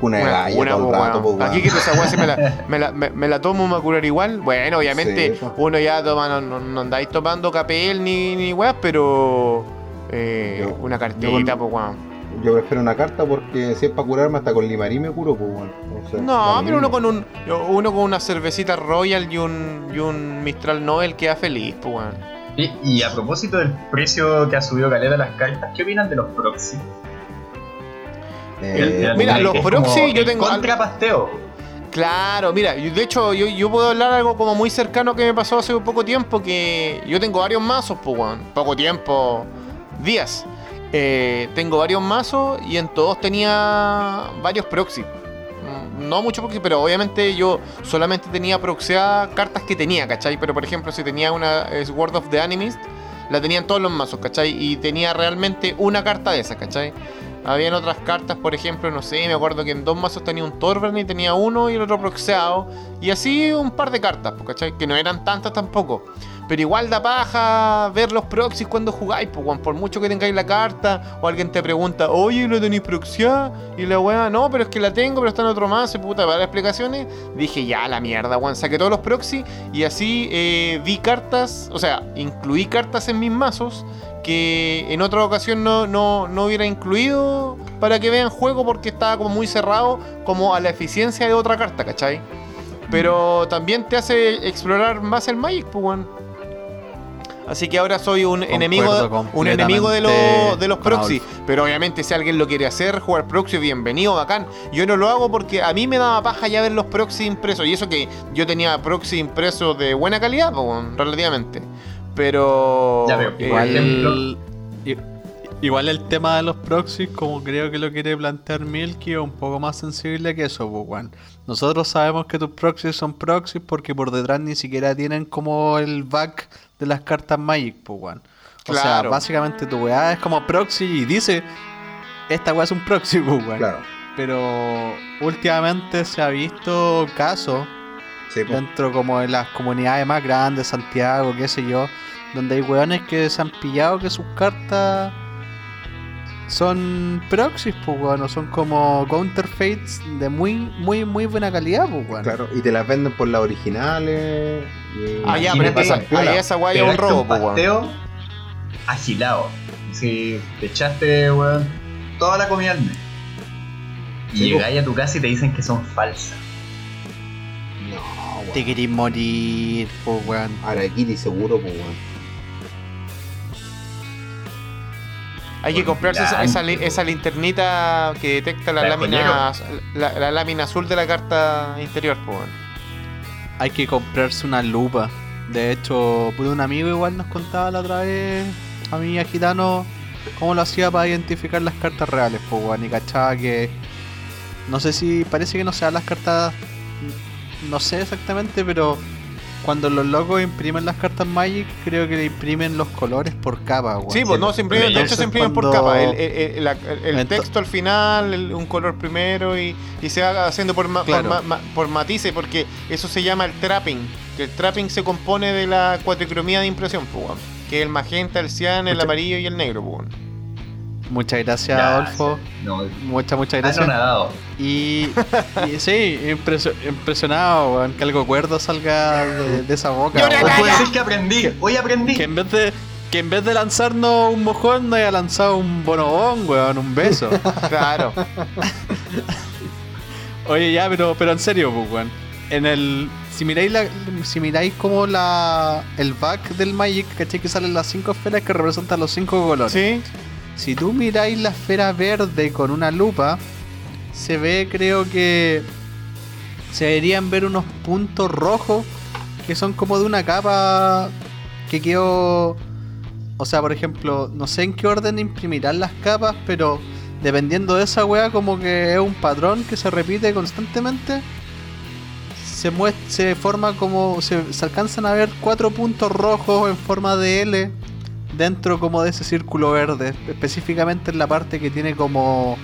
Speaker 4: Una de galla
Speaker 1: una,
Speaker 4: todo rato.
Speaker 1: Aquí que esa weá se me la, me, la, me- me la tomo me va a curar igual. Bueno, obviamente
Speaker 4: Sí,
Speaker 1: uno ya toma, no, no- no andáis tomando capel ni, ni weas, pero eh,
Speaker 4: Yo-
Speaker 1: una
Speaker 4: con-
Speaker 1: pues weón.
Speaker 4: Yo prefiero una carta porque si es para curarme hasta con limarí me curo, pues, weón. O sea, da
Speaker 1: No, pero uno con un uno con una cervecita Royal y un, y un Mistral Nobel queda feliz, pues weón.
Speaker 2: Y, y a propósito del precio que ha subido Caleta las cartas, ¿qué opinan de los proxy?
Speaker 4: Eh,
Speaker 1: Mira,
Speaker 2: que
Speaker 1: los proxy, yo tengo-
Speaker 2: Contrapasteo.
Speaker 1: Claro, mira, yo- de hecho yo, yo puedo hablar algo como muy cercano que me pasó hace poco tiempo, que yo tengo varios mazos, pues weón, poco tiempo, días. Eh, tengo varios mazos y en todos tenía varios proxy. Mm, No mucho proxy, pero obviamente yo solamente tenía proxeadas cartas que tenía, ¿cachai? Pero por ejemplo, si tenía una Sword of the Animist, la tenía en todos los mazos, ¿cachai? Y tenía realmente una carta de esas, ¿cachai? Habían otras cartas, por ejemplo, no sé, me acuerdo que en dos mazos tenía un Torbern y tenía uno y el otro proxeado. Y así un par de cartas, pues, ¿cachai? Que no eran tantas tampoco. Pero igual da paja ver los proxies cuando jugáis, pues, por mucho que tengáis la carta, o alguien te pregunta, oye, ¿lo tenéis proxiada? Y la weá, no, pero es que la tengo, pero está en otro mazo, y puta, para las explicaciones. Dije, ya, la mierda, weón. Saqué todos los proxies y así eh, vi cartas, o sea, incluí cartas en mis mazos que en otra ocasión no, no, no hubiera incluido para que vean juego porque estaba como muy cerrado como a la eficiencia de otra carta, ¿cachai? Pero también te hace explorar más el Magic, pues. Así que ahora soy un
Speaker 3: Concuerdo
Speaker 1: enemigo, un enemigo de, los de los proxy. Pero obviamente si alguien lo quiere hacer, jugar proxy, bienvenido, bacán. Yo no lo hago porque a mí me daba paja ya ver los proxy impresos. Y eso que yo tenía proxy impresos de buena calidad, pues, relativamente. Pero...
Speaker 2: Ya veo, igual- ejemplo.
Speaker 3: Igual, el tema de los proxies, como creo que lo quiere plantear Milky, es un poco más sensible que eso, pues, weón. Nosotros sabemos que tus proxies son proxies porque por detrás ni siquiera tienen como el back de las cartas Magic, pues, weón. O sea, básicamente tu weá es como proxy y dice, esta weá es un proxy, pues, weón.
Speaker 4: Claro.
Speaker 3: Pero últimamente se ha visto casos
Speaker 4: Sí, pues.
Speaker 3: dentro como de las comunidades más grandes, Santiago, qué sé yo, donde hay weones que se han pillado que sus cartas son proxies, pues weón, o son como counterfeits de muy, muy, muy buena calidad, pues weón.
Speaker 4: Claro, y te las venden por las originales. y-
Speaker 1: Ah, ya, pero ahí esa guay es un robo,
Speaker 2: un
Speaker 1: pues, weón.
Speaker 2: pasteo agilado. Si te echaste, weón, toda la comida al mes. Y
Speaker 4: Sí,
Speaker 2: llegáis a tu casa y te dicen que son falsas.
Speaker 4: No,
Speaker 3: Te
Speaker 4: weón.
Speaker 3: querís morir, po, weón.
Speaker 4: Arakiri seguro, pues, weón.
Speaker 1: Hay que comprarse esa, linternita que detecta la lámina la, la lámina azul de la carta interior, pues. weón.
Speaker 3: Hay que comprarse una lupa. De hecho, pude un amigo igual nos contaba la otra vez, a mí a Gitano, cómo lo hacía para identificar las cartas reales, pues, weón. Y cachaba que. No sé si. Parece que no sean las cartas. No sé exactamente, pero. Cuando los locos imprimen las cartas Magic, creo que le imprimen los colores por capa.
Speaker 1: Sí, pues no, se imprimen, de
Speaker 2: Entonces,
Speaker 1: hecho se imprimen por capa. El, el- el- la- el
Speaker 3: Ento-
Speaker 1: texto al final, el- un color primero y, y se va haciendo por, ma-
Speaker 3: Claro.
Speaker 1: por, ma- por matices, porque eso se llama el trapping. Que el trapping se compone de la cuatricromía de impresión, pues, que es el magenta, el cian, el amarillo y el negro. Pues.
Speaker 3: Muchas gracias,
Speaker 2: Ya,
Speaker 3: Adolfo.
Speaker 2: No,
Speaker 3: Muchas, muchas
Speaker 2: ah,
Speaker 3: gracias.
Speaker 2: no nadado.
Speaker 3: Y, y sí, impreso- impresionado, weón, que algo cuerdo salga de, de esa boca.
Speaker 2: Hoy
Speaker 1: calla.
Speaker 2: ser que aprendí. Hoy aprendí.
Speaker 3: Que en vez de que en vez de lanzarnos un mojón, nos haya lanzado un bonobón, weón, un beso.
Speaker 1: Claro.
Speaker 3: Oye, ya, pero, pero en serio, pues, weón. En el. Si miráis, la, si miráis como la, el back del Magic, ¿cachai? Que salen las cinco esferas que representan los cinco colores.
Speaker 1: sí.
Speaker 3: Si tú miráis la esfera verde con una lupa, se ve, creo que. Se deberían ver unos puntos rojos que son como de una capa que quedó. O sea, por ejemplo, no sé en qué orden imprimirán las capas, pero dependiendo de esa weá, como que es un patrón que se repite constantemente. Se, se forma como. Se alcanzan a ver cuatro puntos rojos en forma de L dentro como de ese círculo verde, específicamente en la parte que tiene como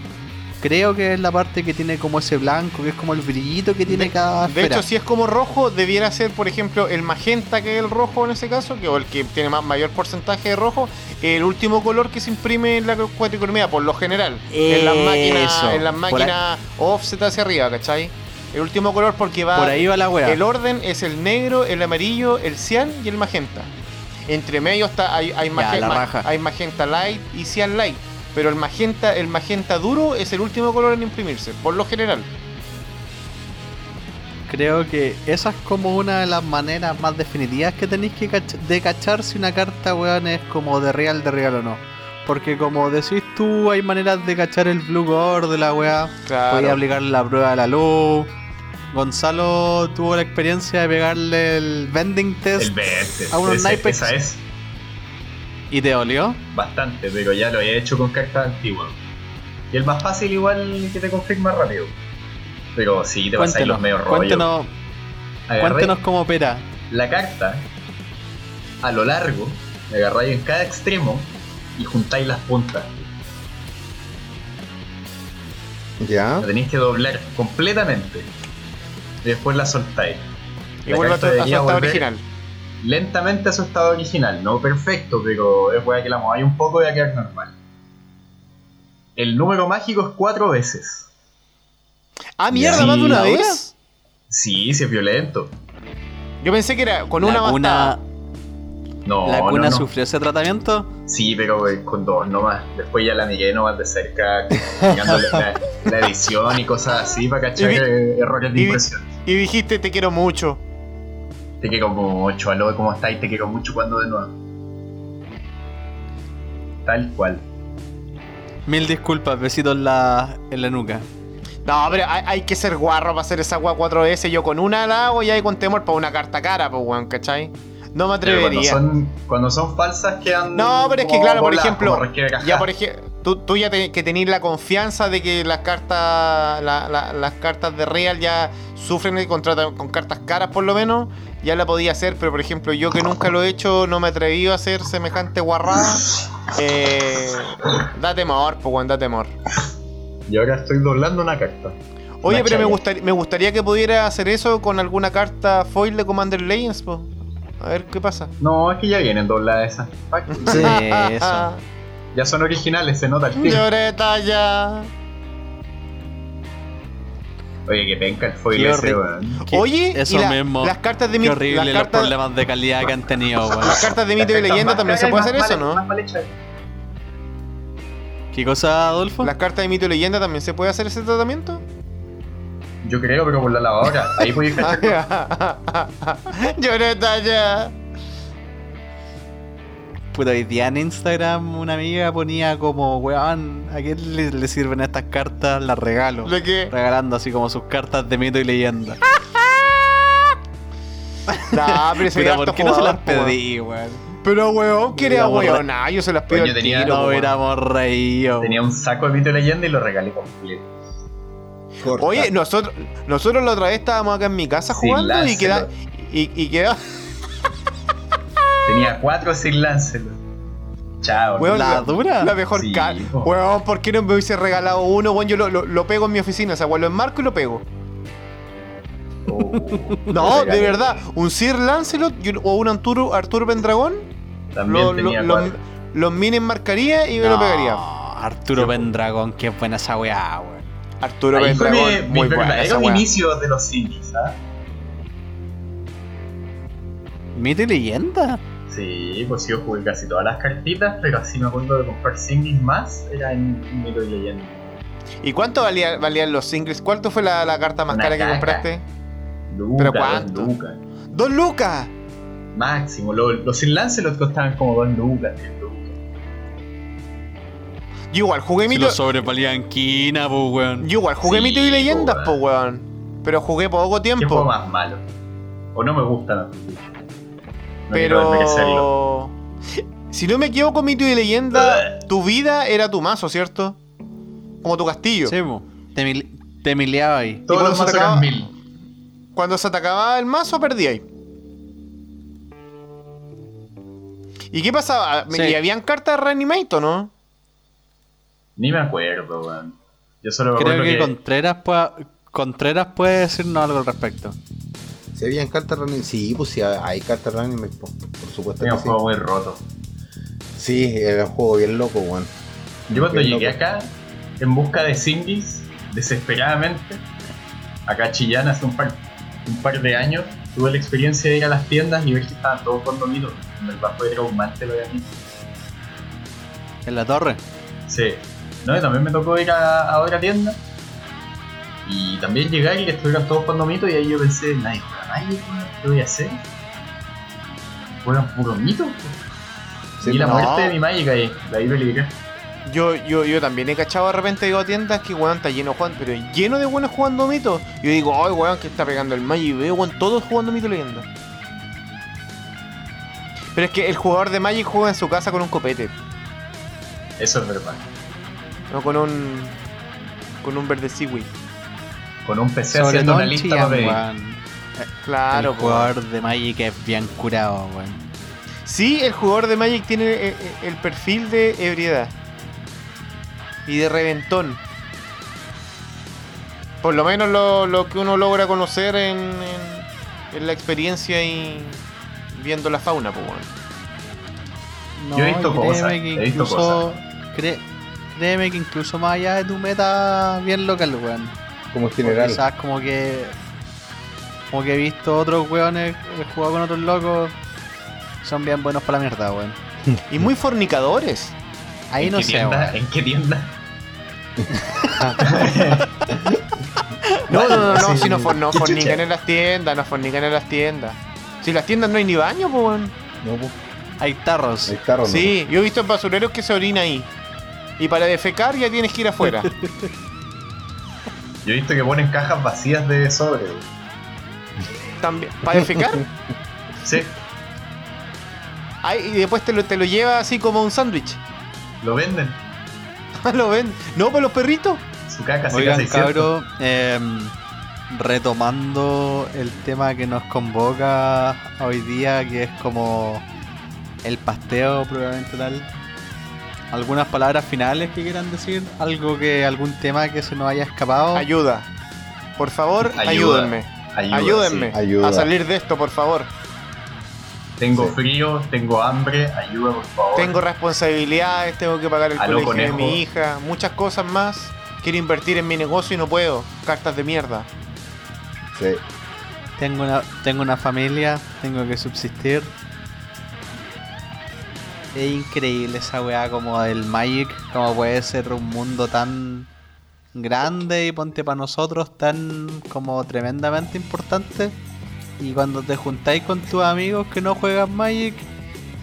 Speaker 3: creo que es la parte que tiene como ese blanco, que es como el brillito que tiene
Speaker 1: De,
Speaker 3: cada
Speaker 1: de
Speaker 3: esfera.
Speaker 1: hecho, si es como rojo, debiera ser, por ejemplo, el magenta, que es el rojo en ese caso, que o el que tiene más, mayor porcentaje de rojo, el último color que se imprime en la cuatricromía, por lo general. En las máquinas, en las máquinas offset hacia arriba, ¿cachai? El último color porque va.
Speaker 3: Por ahí va la wea.
Speaker 1: El orden es el negro, el amarillo, el cian y el magenta. Entre medio está hay, hay,
Speaker 3: Ya,
Speaker 1: magen-
Speaker 3: la
Speaker 1: ma-
Speaker 3: raja.
Speaker 1: hay magenta light y cian light. Pero el magenta, el magenta duro es el último color en imprimirse, por lo general.
Speaker 3: Creo que esa es como una de las maneras más definitivas que tenéis que cach- de cachar si una carta, weón, es como de real, de real o no. Porque como decís tú, hay maneras de cachar el blue gore de la weá.
Speaker 1: Claro.
Speaker 3: Podía aplicar la prueba de la luz. Gonzalo tuvo la experiencia de pegarle el vending test
Speaker 2: El
Speaker 3: a unos naipes.
Speaker 2: Esa es
Speaker 3: y te olió.
Speaker 2: bastante, pero ya lo he hecho con cartas antiguas. Y el más fácil igual que te confirma rápido. Pero sí, te pasáis los medios rollos.
Speaker 3: cuéntenos,
Speaker 2: Agarré
Speaker 3: cuéntenos cómo opera.
Speaker 2: la carta a lo largo, la agarráis en cada extremo y juntáis las puntas.
Speaker 4: ¿Ya?
Speaker 2: La tenéis que doblar completamente. Y después la soltáis.
Speaker 1: Y
Speaker 2: La
Speaker 1: vuelve a tu,
Speaker 2: carta
Speaker 1: a su estado original.
Speaker 2: Lentamente a su estado original. No perfecto, pero es weá que la mováis un poco y va a quedar normal. El número mágico es cuatro veces.
Speaker 1: Ah, mierda, más de una vez.
Speaker 2: Sí, sí es violento.
Speaker 1: Yo pensé que era con una
Speaker 3: cuna.
Speaker 2: No,
Speaker 3: la cuna
Speaker 2: no.
Speaker 3: sufrió ese tratamiento.
Speaker 2: Sí, pero eh, con dos nomás. Después ya la miré nomás de cerca, mirándole la, la edición y cosas así para cachar
Speaker 1: Y
Speaker 2: errores de impresión.
Speaker 1: Y dijiste, te quiero mucho.
Speaker 2: Te quiero mucho, aló, ¿cómo estáis? Te quiero mucho cuando de nuevo. Tal cual.
Speaker 3: Mil disculpas, besitos en la, en la nuca.
Speaker 1: No, pero hay, hay que ser guarro para hacer esa agua 4S. Yo con una la hago y ahí con temor para una carta cara, pues, weón, ¿cachai? No me
Speaker 2: Pero cuando
Speaker 1: atrevería.
Speaker 2: son, cuando son falsas quedan.
Speaker 1: No, pero es que claro, por ejemplo, ya por ejemplo, tú, tú ya te- que tenés la confianza de que las cartas, la- la- las cartas de Real ya sufren el contrato con cartas caras por lo menos, ya la podía hacer, pero por ejemplo yo que nunca lo he hecho, no me atreví a hacer semejante guarrada. Eh, da temor, pues da temor.
Speaker 2: Y ahora estoy doblando una carta.
Speaker 1: Oye,
Speaker 2: Una
Speaker 1: pero me, gustaría me gustaría que pudiera hacer eso con alguna carta foil de Commander Legends, po. A ver qué pasa.
Speaker 2: No, es que ya vienen dobladas esas.
Speaker 3: Sí, eso.
Speaker 2: Ya son originales, se nota el tiro.
Speaker 1: Lloreta ya.
Speaker 2: Oye, que penca el foil
Speaker 3: Qué
Speaker 2: ese, weón.
Speaker 1: Oye,
Speaker 3: eso
Speaker 1: y la-
Speaker 3: mismo.
Speaker 1: las cartas de mi
Speaker 3: Qué horrible
Speaker 1: las
Speaker 3: los
Speaker 1: cartas,
Speaker 3: problemas de calidad que han tenido, weón.
Speaker 1: las cartas de mito y leyenda también se puede hacer eso, ¿no?
Speaker 3: ¿Qué cosa, Adolfo?
Speaker 1: Las cartas de mito y leyenda también se puede hacer ese tratamiento.
Speaker 2: Yo creo, pero por la lavadora. Ahí cachar.
Speaker 1: Yo no está ya.
Speaker 3: Puta, hoy día en Instagram una amiga ponía como, weón, ¿a quién le, le sirven estas cartas? Las regalo.
Speaker 1: ¿De qué?
Speaker 3: Regalando así como sus cartas de mito y leyenda.
Speaker 1: Nah, pero harto
Speaker 3: ¿por qué no se las pedí, weón?
Speaker 1: Pero weón, que era
Speaker 3: Mira, borra-
Speaker 1: weón. Nah, yo se las pido al
Speaker 2: tenía-
Speaker 1: tiro,
Speaker 3: No hubiéramos reído.
Speaker 2: Tenía un saco de mito y leyenda y lo regalé completo.
Speaker 4: Corta.
Speaker 1: Oye, nosotros, nosotros la otra vez estábamos acá en mi casa
Speaker 2: Sí,
Speaker 1: jugando y queda, y, y queda,
Speaker 2: Tenía cuatro sin Lancelot. Chao.
Speaker 1: weón,
Speaker 3: ¿La
Speaker 1: la,
Speaker 3: dura?
Speaker 1: la mejor
Speaker 2: Sí,
Speaker 1: ca-
Speaker 2: po.
Speaker 1: Weón, ¿por qué no me hubiese regalado uno? Weón, yo lo, lo, lo pego en mi oficina, o sea, weón, lo enmarco y lo pego.
Speaker 2: Oh,
Speaker 1: No,
Speaker 2: regalé.
Speaker 1: de verdad, un Sir Lancelot o un Arturo, Arturo Pendragón,
Speaker 2: También
Speaker 1: lo- lo-
Speaker 2: tenía
Speaker 1: lo-
Speaker 2: cuatro.
Speaker 1: los mini enmarcaría y me lo pegaría.
Speaker 3: Arturo
Speaker 2: Sí.
Speaker 3: Pendragón, qué buena esa weá, weón.
Speaker 1: Arturo
Speaker 2: Ahí
Speaker 1: Pendragón,
Speaker 2: mi, mi
Speaker 1: muy buena esa weá.
Speaker 2: inicio de los singles, ¿ah?
Speaker 3: ¿Mito y leyenda?
Speaker 2: Sí, pues yo jugué casi todas las cartitas, pero así me acuerdo de comprar singles más, era en Mito y Leyenda.
Speaker 1: ¿Y cuánto valía- valían los singles? ¿Cuánto fue la, la carta más
Speaker 2: Una
Speaker 1: cara que compraste?
Speaker 2: Lucas,
Speaker 1: ¿Pero
Speaker 2: dos
Speaker 1: cuánto?
Speaker 2: lucas.
Speaker 1: ¡Dos lucas!
Speaker 2: Máximo, lo- los sin Lancelot costaban como 2 lucas, 3 lucas.
Speaker 1: Yo igual jugué
Speaker 3: Si
Speaker 1: mito.
Speaker 3: lo sobrepalían quina, pues, weón.
Speaker 1: Yo igual jugué
Speaker 2: Sí,
Speaker 1: mito y leyendas,
Speaker 2: po,
Speaker 1: po weón. Pero jugué poco
Speaker 2: ¿Qué juego
Speaker 1: tiempo.
Speaker 2: más malo? O no me gusta, no.
Speaker 1: Pero. Si no me equivoco, mito y leyenda, tu vida era tu mazo, ¿cierto? Como tu castillo.
Speaker 3: Sí. Te, mil- te mileaba ahí.
Speaker 2: Todos
Speaker 1: cuando
Speaker 2: los
Speaker 1: se
Speaker 2: mazos
Speaker 1: acaba-
Speaker 2: eran mil.
Speaker 1: Cuando se te acababa el mazo, perdíais. ¿Y qué pasaba?
Speaker 3: Sí.
Speaker 1: ¿Y habían cartas de Reanimate o no?
Speaker 2: Ni me acuerdo, weón. Yo solo me
Speaker 3: Creo
Speaker 2: acuerdo
Speaker 3: que,
Speaker 2: que,
Speaker 3: Contreras, pueda, Contreras puede decirnos algo al respecto.
Speaker 4: Si habían cartas running, sí, pues sí, hay cartas running, por, por supuesto
Speaker 2: era un
Speaker 4: sí.
Speaker 2: juego muy roto.
Speaker 4: Sí, era un juego bien loco, weón.
Speaker 2: Yo cuando llegué
Speaker 4: loco.
Speaker 2: acá, en busca de singles, desesperadamente, acá a Chillán hace un par, un par de años, tuve la experiencia de ir a las tiendas y ver que estaban todos condominios. En el bajo de traumante lo de mí.
Speaker 3: En la torre.
Speaker 2: Sí. No, y también me tocó ir a, a otra tienda. Y también llegar y que estuvieran todos jugando mito y ahí yo pensé, nadie juega weón, ¿qué voy a hacer? Juegan puro mito.
Speaker 4: Sí,
Speaker 2: y la
Speaker 1: no.
Speaker 2: muerte de mi Magic ahí, la vi peligrar.
Speaker 1: Yo, yo, yo también he cachado de repente digo a tiendas que weón está lleno jugando, pero lleno de buenos jugando mito. Yo digo, ay weón, que está pegando el Magic y veo weón todos jugando mito leyenda. Pero es que el jugador de Magic juega en su casa con un copete,
Speaker 2: Eso es verdad.
Speaker 1: no con un. con un verde seaweed.
Speaker 2: Con un PC
Speaker 3: Sobre
Speaker 2: haciendo una lista para pedir.
Speaker 3: weón.
Speaker 1: Claro,
Speaker 3: el jugador de Magic es bien curado, weón.
Speaker 1: Sí, el jugador de Magic tiene eh, eh, el perfil de ebriedad y de reventón. Por lo menos lo, lo que uno logra conocer en, en- en la experiencia y viendo la fauna, pues bueno.
Speaker 2: Yo he visto cosas,
Speaker 3: que
Speaker 2: he visto
Speaker 3: incluso- cre- créeme que incluso más allá de tu meta bien local, weón.
Speaker 4: Como general.
Speaker 3: Quizás como que. Como que he visto otros weones he jugado con otros locos. Son bien buenos para la mierda, weón.
Speaker 1: Y muy fornicadores.
Speaker 3: Ahí
Speaker 2: ¿En
Speaker 3: no
Speaker 2: qué
Speaker 3: sé,
Speaker 2: tienda?
Speaker 3: weón.
Speaker 2: ¿En qué tienda?
Speaker 1: No, no, no, no,
Speaker 4: Sí.
Speaker 1: si no, for- no fornican en las tiendas, no fornican en las tiendas. Si las tiendas no hay ni baño, pues bueno.
Speaker 4: No, pues,
Speaker 3: Hay tarros.
Speaker 4: hay carros, ¿no?
Speaker 1: Sí, yo he visto en basureros que se orina ahí. Y para defecar ya tienes que ir afuera.
Speaker 2: Yo he visto que ponen cajas vacías de sobre.
Speaker 1: También. ¿Para defecar?
Speaker 2: Sí,
Speaker 1: Ay, y después te lo, te lo lleva así como un sándwich.
Speaker 2: lo venden.
Speaker 1: ¿Lo ven? ¿No para los perritos?
Speaker 2: Su caca se
Speaker 3: Oigan,
Speaker 2: casa 600.
Speaker 3: cabros, em, retomando el tema que nos convoca hoy día, que es como el pasteo probablemente tal. ¿Algunas palabras finales que quieran decir? ¿Algo que, algún tema que se nos haya escapado?
Speaker 1: Ayuda. Por favor,
Speaker 2: Ayuda.
Speaker 1: ayúdenme.
Speaker 2: Ayuda,
Speaker 1: Ayúdenme
Speaker 2: sí.
Speaker 4: Ayuda.
Speaker 1: a salir de esto, por favor.
Speaker 2: Tengo
Speaker 4: Sí.
Speaker 2: frío, tengo hambre, ayuda por favor.
Speaker 1: Tengo responsabilidades, tengo que pagar el
Speaker 2: Aló,
Speaker 1: colegio de mi hija, muchas cosas más. Quiero invertir en mi negocio y no puedo. Cartas de mierda.
Speaker 4: Sí.
Speaker 3: Tengo una, tengo una familia, tengo que subsistir. Es increíble esa weá como del Magic, como puede ser un mundo tan grandes y ponte para nosotros tan como tremendamente importantes. Y cuando te juntáis con tus amigos que no juegan Magic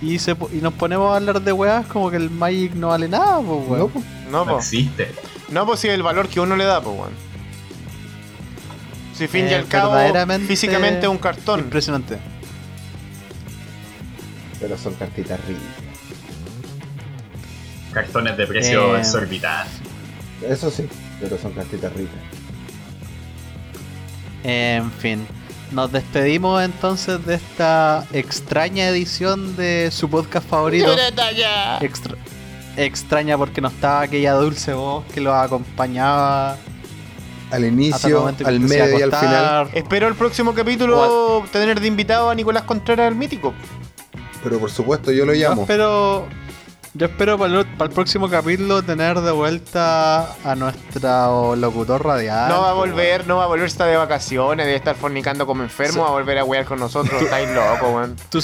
Speaker 3: y, se, y nos ponemos a hablar de weas, como que el Magic no vale nada, pues
Speaker 4: No,
Speaker 3: weón.
Speaker 4: pues,
Speaker 1: No,
Speaker 2: No existe.
Speaker 1: No, pues si el valor que uno le da, pues, weón. Si fin y
Speaker 3: Eh,
Speaker 1: al cabo, físicamente es un cartón.
Speaker 3: Impresionante.
Speaker 4: pero son cartitas ricas.
Speaker 2: Cartones de precio
Speaker 3: Eh,
Speaker 2: exorbitantes.
Speaker 4: Eso sí, pero son cartitas ricas.
Speaker 3: En fin, nos despedimos entonces de esta extraña edición de su podcast favorito. Extra- extraña porque no estaba aquella dulce voz que los acompañaba
Speaker 4: Al inicio, al medio y al final.
Speaker 1: Espero el próximo capítulo tener de invitado a Nicolás Contreras el mítico.
Speaker 4: Pero por supuesto, yo lo llamo.
Speaker 3: espero, yo espero para el, para el próximo capítulo tener de vuelta a nuestro locutor radial.
Speaker 1: no va a
Speaker 3: pues,
Speaker 1: volver, no va a volver, está de vacaciones, debe estar fornicando como enfermo, va a volver a wear con nosotros, estáis locos, weón.
Speaker 3: Tú-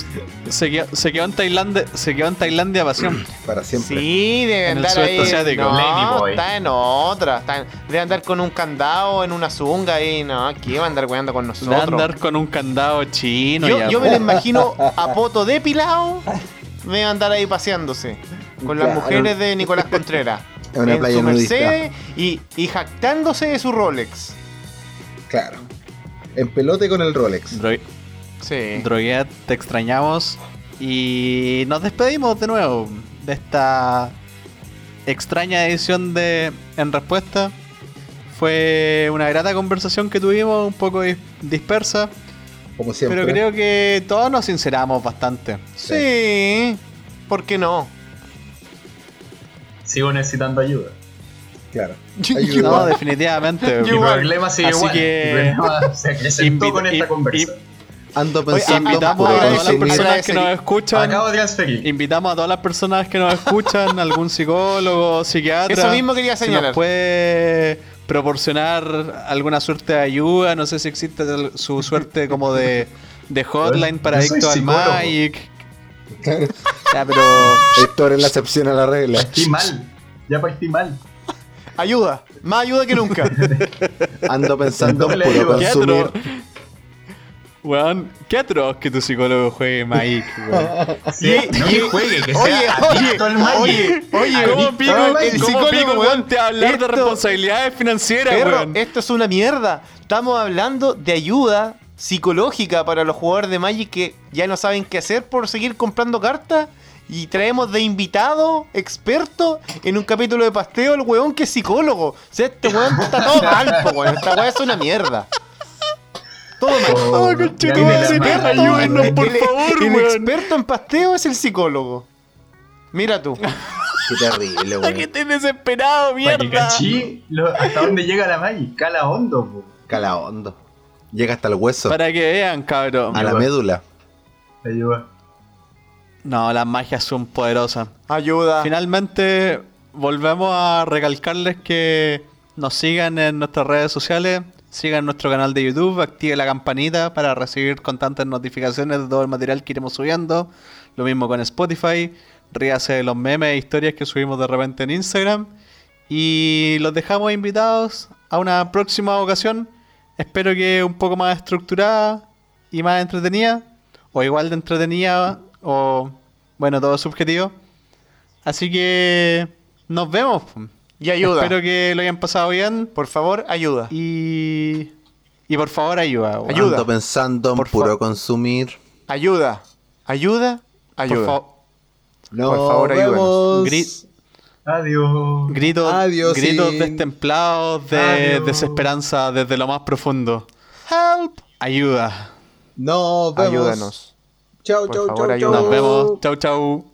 Speaker 3: se, quedó, se quedó en Tailandia, se quedó en Tailandia pasión.
Speaker 4: Para siempre.
Speaker 1: Sí, debe
Speaker 3: En el
Speaker 1: andar ahí.
Speaker 3: asiático.
Speaker 1: No,
Speaker 2: Ladyboy.
Speaker 1: está en otra. Está en- debe andar con un candado en una zunga ahí. No, aquí va a andar weando con
Speaker 3: De
Speaker 1: nosotros.
Speaker 3: andar con un candado chino.
Speaker 1: yo
Speaker 3: ya,
Speaker 1: yo me lo imagino a poto depilado. A andar ahí paseándose. Con las mujeres de Nicolás Contreras.
Speaker 4: En una playa
Speaker 1: su. Mercedes y, y jactándose de su Rolex.
Speaker 4: Claro. En pelote con el Rolex.
Speaker 3: Dro-
Speaker 1: Sí.
Speaker 3: Droguet, te extrañamos. Y nos despedimos de nuevo de esta extraña edición de En Respuesta. Fue una grata conversación que tuvimos, un poco dis- dispersa,
Speaker 4: Como siempre.
Speaker 3: pero creo que todos nos sinceramos bastante.
Speaker 1: Sí. ¿Por qué no?
Speaker 2: Sigo necesitando ayuda.
Speaker 4: Claro.
Speaker 3: No,
Speaker 4: Ayuda.
Speaker 3: definitivamente.
Speaker 2: Mi
Speaker 1: Igual.
Speaker 2: problema sigue
Speaker 3: Así
Speaker 2: igual.
Speaker 3: que-
Speaker 2: se acrecentó
Speaker 3: Invita-
Speaker 2: con esta conversa.
Speaker 4: Ando
Speaker 1: Oye,
Speaker 4: pensando
Speaker 3: Invitamos
Speaker 1: a-
Speaker 3: todas las personas que nos escuchan.
Speaker 2: Acabo de transferir.
Speaker 3: Invitamos a todas las personas que nos escuchan, algún psicólogo, psiquiatra.
Speaker 1: Eso mismo quería
Speaker 3: si
Speaker 1: señalar.
Speaker 3: nos puede proporcionar alguna suerte de ayuda, no sé si existe su suerte como de, de hotline para adictos al. Magic.
Speaker 4: Claro.
Speaker 3: Ya, pero
Speaker 4: Héctor es la excepción a la regla.
Speaker 2: Partí mal. Ya partí mal.
Speaker 1: Ayuda. Más ayuda que nunca.
Speaker 4: Ando pensando en puro consumir.
Speaker 3: Weón, qué atroz que tu psicólogo juegue Magic, weón.
Speaker 2: Sí, no que juegue, que
Speaker 1: oye,
Speaker 2: sea
Speaker 1: oye,
Speaker 2: adicto al Magic.
Speaker 1: oye, oye,
Speaker 3: ¿Cómo pico,
Speaker 1: el
Speaker 3: cómo
Speaker 1: psicólogo,
Speaker 3: pico,
Speaker 1: weón,
Speaker 3: weón, te hablar
Speaker 1: esto-
Speaker 3: de responsabilidades financieras,
Speaker 1: Perro,
Speaker 3: weón?
Speaker 1: esto es una mierda. Estamos hablando de ayuda psicológica para los jugadores de Magic que ya no saben qué hacer por seguir comprando cartas. Y traemos de invitado, experto, en un capítulo de pasteo, el weón que es psicólogo. O sea, este weón está todo mal, po, weón. Esta weón es una mierda. Todo mal.
Speaker 2: Oh, mala.
Speaker 3: ayúdenos, por
Speaker 1: el,
Speaker 3: favor,
Speaker 1: el
Speaker 3: weón.
Speaker 1: experto en pasteo es el psicólogo. Mira tú.
Speaker 4: Qué terrible,
Speaker 3: Puta que
Speaker 4: weón.
Speaker 3: estés desesperado, mierda.
Speaker 2: lo- hasta dónde llega la Magic. Cala hondo, po.
Speaker 4: Cala hondo. Llega hasta el hueso.
Speaker 3: Para que vean, cabrón.
Speaker 4: A la médula.
Speaker 2: Ayuda.
Speaker 3: No, las magias son poderosas.
Speaker 1: Ayuda.
Speaker 3: Finalmente, volvemos a recalcarles que nos sigan en nuestras redes sociales, sigan nuestro canal de YouTube, active la campanita para recibir constantes notificaciones de todo el material que iremos subiendo. Lo mismo con Spotify, ríase de los memes e historias que subimos de repente en Instagram. Y los dejamos invitados a una próxima ocasión. Espero que un poco más estructurada y más entretenida. O igual de entretenida. O bueno, todo subjetivo. Así que nos vemos.
Speaker 1: Y ayuda.
Speaker 3: Espero que lo hayan pasado bien.
Speaker 1: Por favor, ayuda.
Speaker 3: Y. Y por favor, ayuda.
Speaker 1: Ayuda.
Speaker 4: Ando pensando en
Speaker 3: Por
Speaker 4: puro consumir.
Speaker 1: Ayuda. Ayuda.
Speaker 3: Por
Speaker 1: Ayuda.
Speaker 4: No,
Speaker 1: Por favor, ayúdanos.
Speaker 3: Gri-
Speaker 2: Adiós.
Speaker 3: Gritos,
Speaker 4: Adiós,
Speaker 3: gritos
Speaker 4: sí.
Speaker 3: destemplados de
Speaker 2: Adiós.
Speaker 3: desesperanza desde lo más profundo. Help. Ayuda.
Speaker 4: No, vemos.
Speaker 1: Ayúdanos.
Speaker 4: Chau,
Speaker 1: Por
Speaker 4: chau,
Speaker 1: favor,
Speaker 4: chau,
Speaker 1: ayúdanos.
Speaker 3: Nos
Speaker 4: chau.
Speaker 3: vemos. Chau, chau.